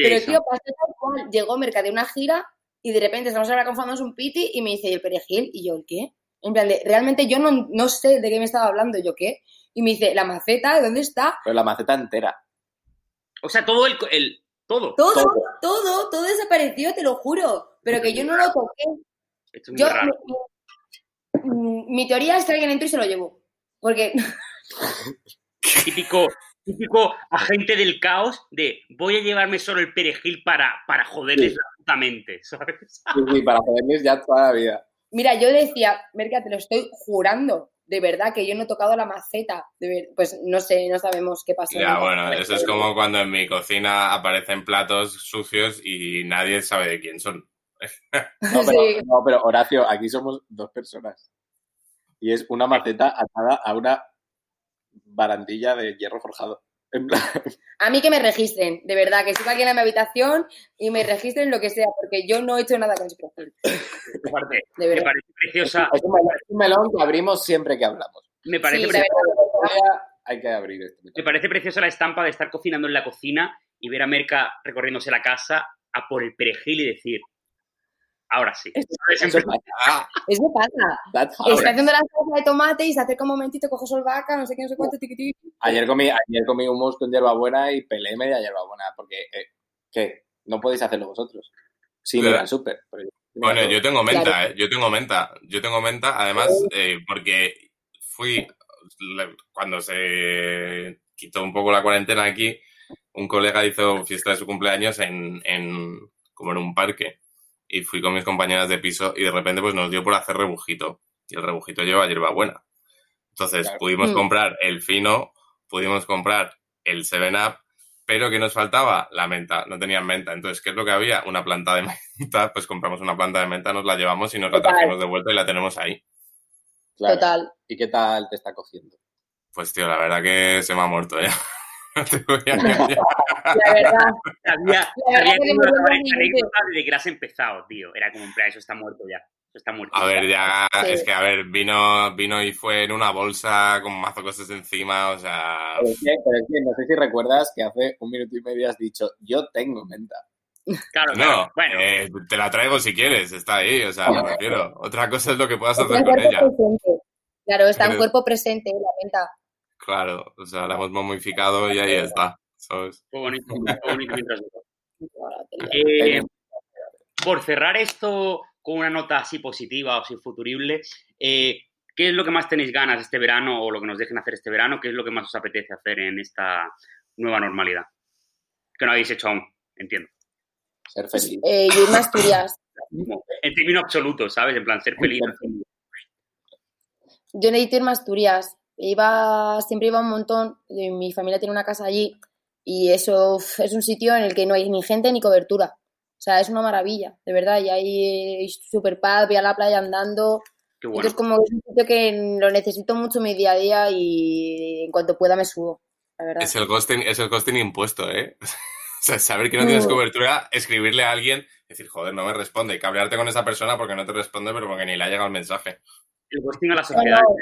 pero Jason. tío, pasó tal cual. Llegó Merca de una gira y de repente estamos ahora confundamos un piti y me dice, ¿y el perejil? Y yo, ¿el qué? En plan de, realmente yo no, no sé de qué me estaba hablando, yo, ¿qué? Y me dice, ¿la maceta? ¿Dónde está? Pero la maceta entera. O sea, todo el, el todo. Todo, Todo. todo, todo, desapareció, te lo juro. Pero que yo no lo toqué. Esto es muy Yo, raro. mi, mi- mi teoría es que alguien entró y se lo llevó. Porque, Típico, típico agente del caos de voy a llevarme solo el perejil para, para joderles Sí. la puta mente, ¿sabes? Sí, sí, para joderles ya toda la vida. mira, yo decía, Merca, te lo estoy jurando. De verdad que yo no he tocado la maceta. De ver- pues no sé, no sabemos qué pasó. Ya, bueno, eso es como cuando en mi cocina aparecen platos sucios y nadie sabe de quién son. No pero, Sí. no, pero Horacio, aquí somos dos personas. Y es una maceta atada a una barandilla de hierro forjado. En plan, A mí que me registren, de verdad, que suba alguien a mi habitación y me registren lo que sea, porque yo no he hecho nada con perfil, Aparte, de me verdad. parece preciosa, es un melón, es un melón que abrimos siempre que hablamos. me parece, Sí, pre- pero- Hay que abrir este me parece preciosa la estampa de estar cocinando en la cocina y ver a Merca recorriéndose la casa a por el perejil y decir, ahora sí. En Eso plan, Ah, Eso pasa. Está haciendo la salsa de tomate y se acerca un momentito, cojo solvaca, no sé qué, no sé cuánto, tiqui, tiqui. Ayer comí, ayer comí hummus con hierbabuena y pelé media hierbabuena, porque, eh, ¿qué? No podéis hacerlo vosotros. Ir Claro. al súper. Bueno, yo tengo menta, Claro. ¿eh? Yo tengo menta. Yo tengo menta, además, eh, porque fui, cuando se quitó un poco la cuarentena aquí, un colega hizo fiesta de su cumpleaños en, en como en un parque. Y fui con mis compañeras de piso y de repente pues nos dio por hacer rebujito. Y el rebujito lleva hierbabuena. Entonces Claro. pudimos Mm. comprar el fino, pudimos comprar el 7-Up pero ¿qué nos faltaba? La menta, no tenían menta. Entonces, ¿qué es lo que había? Una planta de menta, pues compramos una planta de menta, nos la llevamos y nos la trajimos de vuelta y la tenemos ahí. Claro. Total. ¿Y qué tal te está cogiendo? Pues tío, la verdad que se me ha muerto ya. No te voy a. La verdad. Sabía, sabía que desde que has empezado, tío. Era como, en plan, eso está muerto ya. Eso está muerto. A ver, ya, Sí. es que a ver, vino, vino y fue en una bolsa con mazo cosas encima, o sea, Pero es, que, pero es que no sé si recuerdas que hace un minuto y medio has dicho, yo tengo menta. Claro, claro. no, Bueno, eh, te la traigo si quieres, está ahí, o sea, me refiero. Otra cosa es lo que puedas hacer con cuerpo ella. presente. Claro, está en cuerpo presente, la venta. Claro, o sea, la hemos momificado y ahí está, ¿sabes? fue bonito, fue bonito mientras Eh, por cerrar esto con una nota así positiva o así futurible, eh, ¿qué es lo que más tenéis ganas este verano o lo que nos dejen hacer este verano? ¿Qué es lo que más os apetece hacer en esta nueva normalidad? Que no habéis hecho aún, entiendo. Ser feliz. Eh, yo irme a Asturias. En términos absolutos, ¿sabes? En plan, ser feliz. Yo necesito irme a Asturias. Iba, siempre iba un montón. eh, Mi familia tiene una casa allí y eso es un sitio en el que no hay ni gente ni cobertura. O sea, es una maravilla, de verdad. Y hay super paz, voy a la playa andando. Qué bueno. Entonces, como es un sitio que lo necesito mucho en mi día a día y en cuanto pueda me subo, la verdad. Es el ghosting, es el ghosting impuesto, ¿eh? O sea, saber que no tienes cobertura, escribirle a alguien, decir, joder, no me responde, y cabrearte con esa persona porque no te responde, pero porque ni le ha llegado el mensaje. El ghosting a la sociedad. no.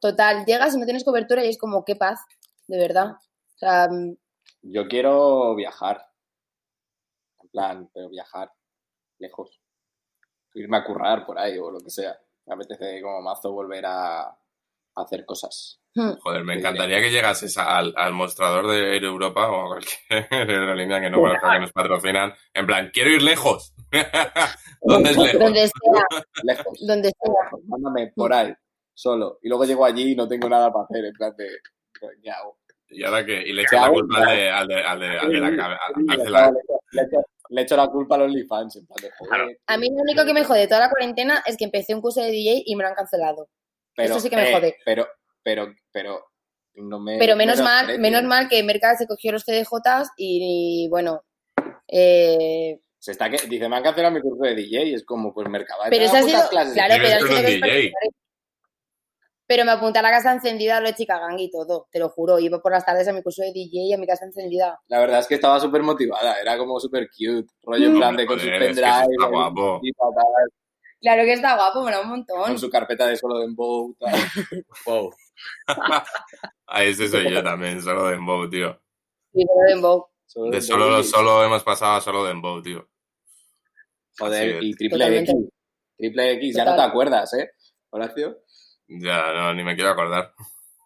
Total, llegas y no tienes cobertura y es como, qué paz, de verdad. O sea, mm, Yo quiero viajar. En plan, pero viajar lejos. Irme a currar por ahí o lo que sea. Me apetece como mazo volver a, hacer cosas. hmm, Joder, me encantaría que llegases al, al mostrador de Air Europa o a cualquier aerolínea que no que nos patrocinan. En plan, quiero ir lejos. ¿Dónde es lejos? donde sea, Lejos. donde sea. Mándame por ahí, solo. Y luego llego allí y no tengo nada para hacer. En plan de, ¿qué hago? Y ahora que, y le ¿Qué echas la culpa al de, al de, al de, al de la cabe- al- al de la- Le echo- la culpa al OnlyFans. En plan de, joder. Claro. A mí lo único que me jode toda la cuarentena es que empecé un curso de DJ y me lo han cancelado. Pero, Eso sí que me eh, jode. Pero, pero, pero, no me. Pero menos mal, menos mal que Merca se cogió los CDJs y, bueno, eh, Se está que, dice, me han cancelado mi curso de DJ y es como, pues Mercabal. pero eso ha sido, claro, pero es DJ. Pero me apunté a la casa encendida, lo de chica gang y todo, te lo juro. Iba por las tardes a mi curso de DJ y a mi casa encendida. La verdad es que estaba súper motivada, era como súper cute. Rollo en plan de con su Joder, es que pendrive. está guapo. y tal, Claro que está guapo, me da un montón. con su carpeta de solo de Dembow. tal. Wow. A ese soy yo también, solo de Dembow, tío. Sí, pero de Dembow. Solo De Dembow solo, solo hemos pasado a solo Dembow, tío. Joder, y triple Totalmente. X. Triple X, ya no te acuerdas, ¿eh? Horacio, Ya, no, ni me quiero acordar.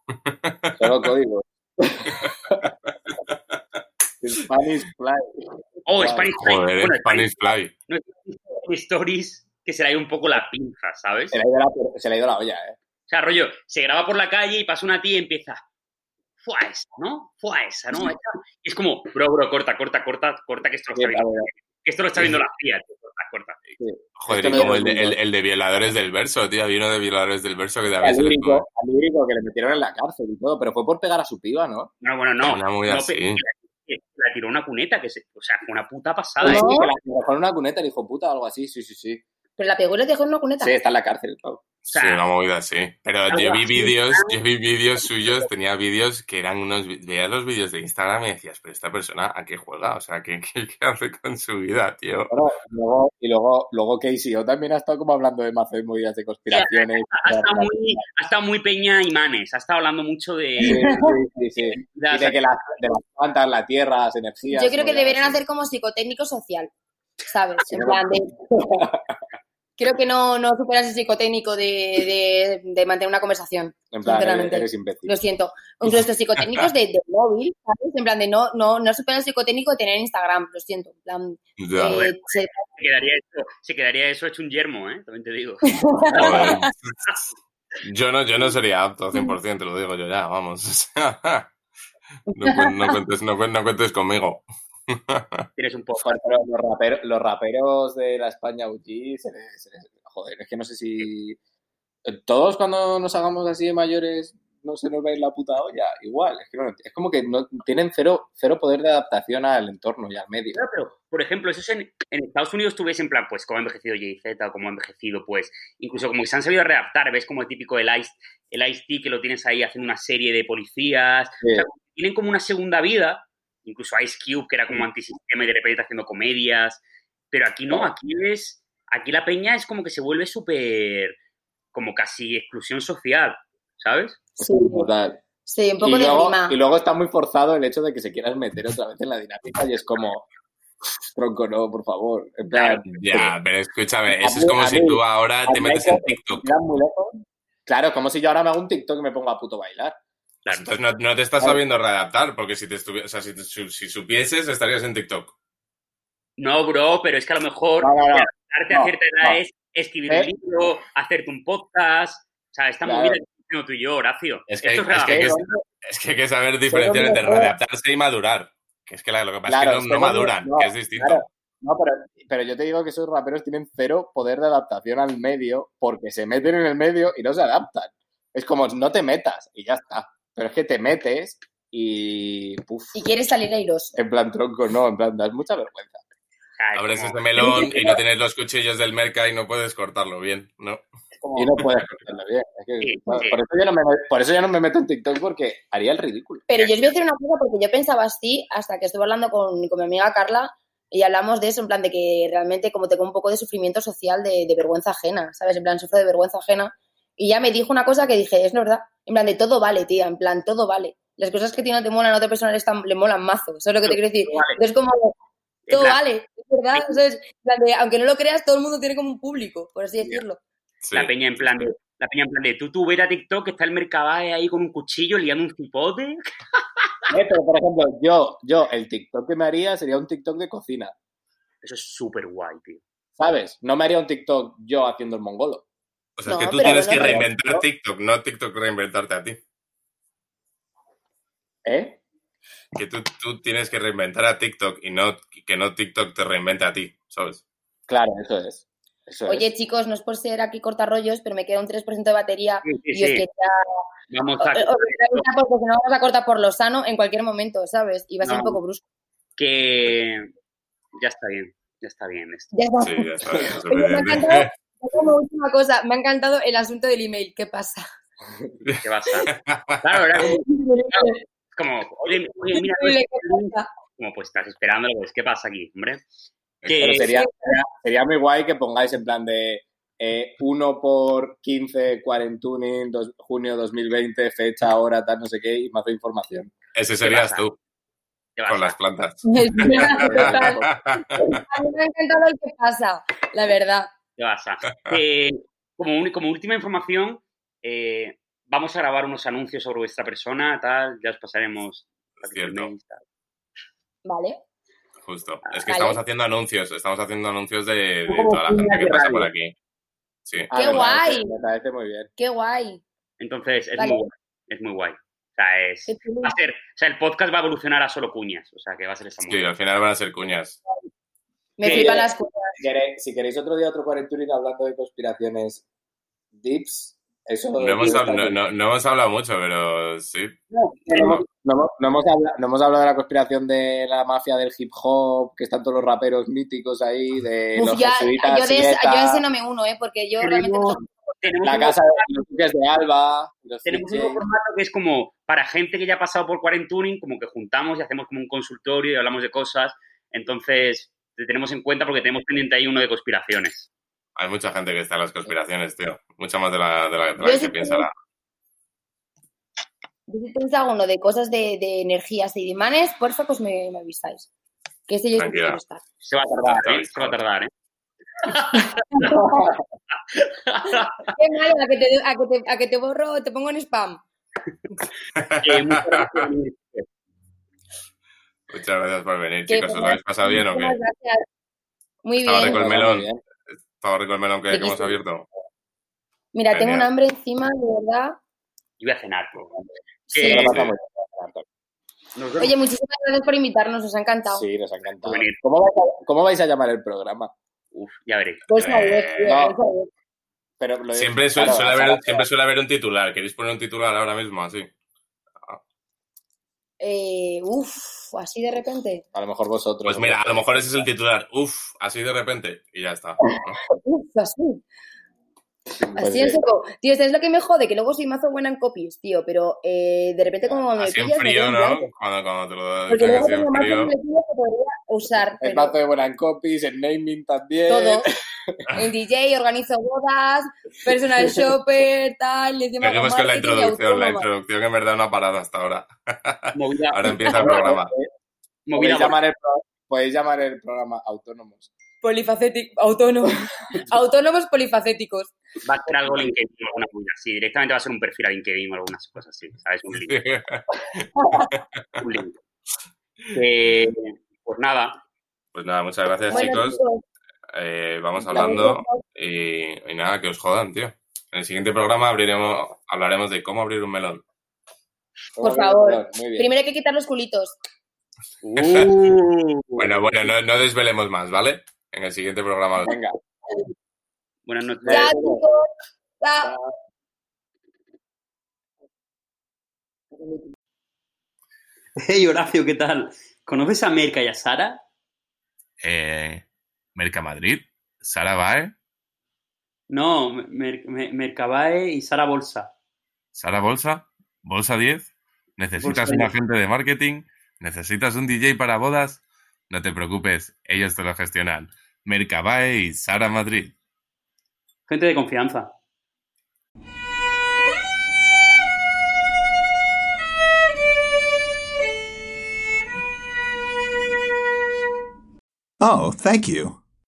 solo código. Spanish Fly. Oh. Spanish Fly. Joder, Bueno, Spanish Fly. no hay stories que se le ha ido un poco la pinza, ¿sabes? Se le ha ido la, se le ha ido la olla, ¿eh? O sea, rollo, se graba por la calle y pasa una tía y empieza. Fue a esa, ¿no? Fue a esa, ¿no? Y es como, bro, bro, corta, corta, corta, corta, que esto lo Esto lo está viendo la tía, tío, corta, corta. Joder, Esto y como el de, el, el de violadores del verso, tío. Había uno de violadores del verso que Al también se al lírico que le metieron en la cárcel y todo, pero fue por pegar a su piba, ¿no? No, bueno, no. Una no, así. la tiró una cuneta, que se, o sea, fue una puta pasada. No. ¿eh? Que la en una cuneta, el hijo puta o algo así, sí, sí, sí. Pero la pegó y le dejó en una cuneta. Sí, está en la cárcel, claro. O sea, Sí, una movida así. Pero yo vi vídeos, yo vi vídeos suyos, tenía vídeos que eran unos, veías los vídeos de Instagram y decías, pero esta persona, ¿a qué juega? O sea, ¿qué, qué, qué hace con su vida, tío? Bueno, y luego, y luego, luego Casey O también ha estado como hablando de mazo de movidas de conspiraciones. ha estado muy, ha estado muy peña imanes, ha estado hablando mucho de... Sí, sí, sí, sí. de- Y de que las, de las plantas, la tierra, las energías. Yo creo que deberían hacer como psicotécnico social, ¿sabes? Sí, En plan de... Creo que no, no superas el psicotécnico de, de, de mantener una conversación. En plan, eres, sinceramente. eres imbécil. Lo siento. Incluso estos psicotécnicos de, de móvil, ¿sabes? En plan de no, no, no supera el psicotécnico de tener Instagram, lo siento. En plan, Ya, eh, se- Se quedaría, eso, se quedaría eso hecho un yermo, ¿eh? También te digo. joder. Yo no, yo no sería apto 100%, te lo digo yo ya, vamos. No, cu- no cuentes, no, cu- no cuentes conmigo. Tienes un poco... Pero los, raperos, los raperos de la España UG, se les, se les- joder, es que no sé si... Todos cuando nos hagamos así de mayores no se nos va a ir la puta olla. Igual, es, que no, es como que no, tienen cero, cero poder de adaptación al entorno y al medio. Claro, pero, por ejemplo, eso es en, en Estados Unidos tú ves en plan, pues, cómo ha envejecido Jay-Z, cómo ha envejecido, pues, incluso como que se han sabido readaptar, ves como el típico el Ice, el Ice-T que lo tienes ahí haciendo una serie de policías, Sí. o sea, tienen como una segunda vida, incluso Ice Cube, que era como antisistema y de repente está haciendo comedias, pero aquí no, aquí es, aquí la peña es como que se vuelve súper, como casi exclusión social, ¿sabes? Sí, Total. sí, un poco y, de luego, rima. y luego está muy forzado el hecho de que se quieras meter otra vez en la dinámica y es como, tronco, no, por favor. En plan, Ya, pero escúchame, eso es como si tú ahora te metes en TikTok. muy lejos. Claro, como si yo ahora me hago un TikTok y me pongo a puto bailar. Claro. Entonces no, no te estás Claro. sabiendo readaptar, porque si te estuvi- o sea, si, te- si- si supieses, estarías en TikTok. No, bro, pero es que a lo mejor No, no, no. adaptarte a cierta edad no. es escribir ¿Eh? un libro, hacerte un podcast. O sea, esta Claro. movida que tú y yo, Horacio. Es que, Esto es, que, hay que- readaptar. es que hay que saber diferenciar entre readaptarse y madurar. Que es que lo que pasa Claro, es que no, que no no- maduran, no, que es distinto. Claro. No, pero, pero yo te digo que esos raperos tienen cero poder de adaptación al medio porque se meten en el medio y no se adaptan. Es como, no te metas y ya está. Pero es que te metes y... Puf, Y quieres salir airoso. en plan tronco, no, en plan, das mucha vergüenza. Es Abres ese melón y no tienes los cuchillos del merca y no puedes cortarlo bien, ¿no? Y no puedes hacerlo bien. Es que- Sí, bueno, sí. Por, eso yo no me, por eso yo no me meto en TikTok porque haría el ridículo. Pero yo os voy a decir una cosa porque yo pensaba así hasta que estuve hablando con, con mi amiga Carla y hablamos de eso, en plan de que realmente como tengo un poco de sufrimiento social, de, de vergüenza ajena, ¿sabes? En plan, sufro de vergüenza ajena. Y ya me dijo una cosa que dije, es verdad, en plan de todo vale, tía, en plan, todo vale. Las cosas que a ti no te molan a otra persona le, están, le molan mazo, ¿sabes lo que te quiero decir? Vale. Es como, todo plan, vale, es verdad, ¿sabes? En plan de, aunque no lo creas, todo el mundo tiene como un público, por así decirlo. Sí. La peña en plan de, la peña en plan de, tú, tú, ver a TikTok que está el Mercabae ahí con un cuchillo liando un cipote. Eh, pero, por ejemplo, yo, yo, el TikTok que me haría sería un TikTok de cocina. Eso es súper guay, tío. ¿Sabes? No me haría un TikTok yo haciendo el mongolo. O sea, es No, que tú tienes bueno, que pero- reinventar TikTok, no TikTok reinventarte a ti. ¿Eh? Que tú, tú tienes que reinventar a TikTok y no que no TikTok te reinvente a ti, ¿sabes? Claro, eso es. Eso Oye, es. chicos, no es por ser aquí cortarrollos, pero me queda un 3% de batería Sí, sí, y os sí. quería Vamos os- a... porque si no vamos a cortar por lo sano en cualquier momento, ¿sabes? Y va a ser No. un poco brusco. Que... Ya está bien, ya está bien esto. Ya está. Sí, ya está. bien, como última cosa, me ha encantado el asunto del email. ¿Qué pasa? ¿Qué vas a...? Claro, era como, como, oye, oye, mira, Increíble, esto. ¿qué pasa? como pues estás esperando, pues, ¿qué pasa aquí, hombre? Pero sería, sería, sería muy guay que pongáis en plan de eh, 1 por 15, quarentuning, dos- junio 2020, fecha, hora, tal, no sé qué, y más de información. Ese serías pasa? tú, ¿qué vas con las plantas. Total. A mí me ha encantado el que pasa, la verdad. ¿Qué pasa? Que, como, un- como última información, eh, vamos a grabar unos anuncios sobre vuestra persona, tal, ya os pasaremos cierto. Vale. Justo. Es que Vale. estamos haciendo anuncios, estamos haciendo anuncios de, de toda la gente cuñas que de pasa por aquí. Sí. Ah, ¡Qué me parece- guay! Me parece muy bien. Qué guay. Entonces, es Vale. muy guay. Es muy guay. O sea, es, va a ser, o sea, el podcast va a evolucionar a solo cuñas. O sea, que va a ser esta Sí, al final van a ser cuñas. Me flipan las cosas. Si queréis, si queréis otro día otro quarentuning hablando de conspiraciones dips, eso... No hemos, hab- no, bien. no- no hemos hablado mucho, pero sí. No hemos, no hemos- no hemos hablado, no hemos hablado de la conspiración de la mafia del hip hop, que están todos los raperos míticos ahí, de Uf, los ya, jesuitas, yo, de yo a ese no me uno, ¿eh? Porque yo realmente la casa de los duques de Alba, los tenemos un formato que es como para gente que ya ha pasado por Quarentuning, como que juntamos y hacemos como un consultorio y hablamos de cosas. Entonces, te tenemos en cuenta porque tenemos pendiente ahí uno de conspiraciones. Hay mucha gente que está en las conspiraciones, tío. Mucha más de la, de la, de la que sí piensa. la- Yo si tenéis alguno de cosas de, de energías y de imanes, porfa, pues me, me avisáis. Que ese yo quiero estar. Se va a tardar, ¿eh? Se va a tardar, ¿eh? Qué malo, a que, te, a, que te, a que te borro, te pongo en spam. Eh, muchas gracias. Muchas gracias por venir, chicos. ¿Os lo habéis pasado bien o qué? Gracias. Muy Estaba bien. rico el melón. Estaba rico el melón que, que hemos abierto. Mira, tengo un hambre encima, de verdad. Y voy a cenar. Sí. Oye, muchísimas gracias por invitarnos, os ha encantado. Sí, nos ha encantado. Venir. ¿Cómo vais, a, cómo vais a llamar el programa? Uf, ya veréis. Pues a ver, tío, no. a ver. pero lo- Siempre, suele, claro, suele a haber, siempre suele haber un titular. ¿Queréis poner un titular ahora mismo así? Eh, uf, así de repente. A lo mejor vosotros. Pues mira, a lo mejor ese es el titular. Uf, así de repente. Y ya está. Uf, así. Pues Así en seco. Tío, ¿sabes lo que me jode? Que luego soy mazo buena en copies, tío, pero eh, de repente como me Así en pillas, me frío, en ¿no? Cuando, cuando te lo Porque luego así tengo en más frío. muletillas que podría usar, Es pero mazo de buena en copies, en naming también. todo. En DJ, organizo bodas, personal shopper, tal, y encima Seguimos con con la introducción. La introducción en verdad no ha parado hasta ahora. Movida, Ahora empieza el programa. movida Podéis llamar, el podéis llamar el programa Autónomos. Polifacético, autónomos. autónomos polifacéticos. va a ser algo LinkedIn o alguna movida así. Directamente va a ser un perfil a LinkedIn o algunas cosas así, ¿sabes? Un link. Un link. Eh, pues nada, Pues nada, muchas gracias, Bueno, chicos. chicos, Eh, vamos hablando y, y nada, que os jodan, tío. En el siguiente programa abriremos, hablaremos de cómo abrir un melón. Por favor. Primero hay que quitar los culitos. Uh, Bueno, bueno, no, no desvelemos más, ¿vale? En el siguiente programa. Venga. buenas noches. Ya. Ya. Hey Horacio, ¿qué tal? ¿Conoces a Merca y a Sara? Eh, Mercamadrid, Sara Bae, No, Mer- Mer- Mercabae y Sara Bolsa. Sara Bolsa, Bolsa 10. ¿Necesitas Bolsa un 10. agente de marketing? ¿Necesitas un DJ para bodas? No te preocupes, ellos te lo gestionan. Mercabae y Sara Madrid. Gente de confianza. Oh, thank you.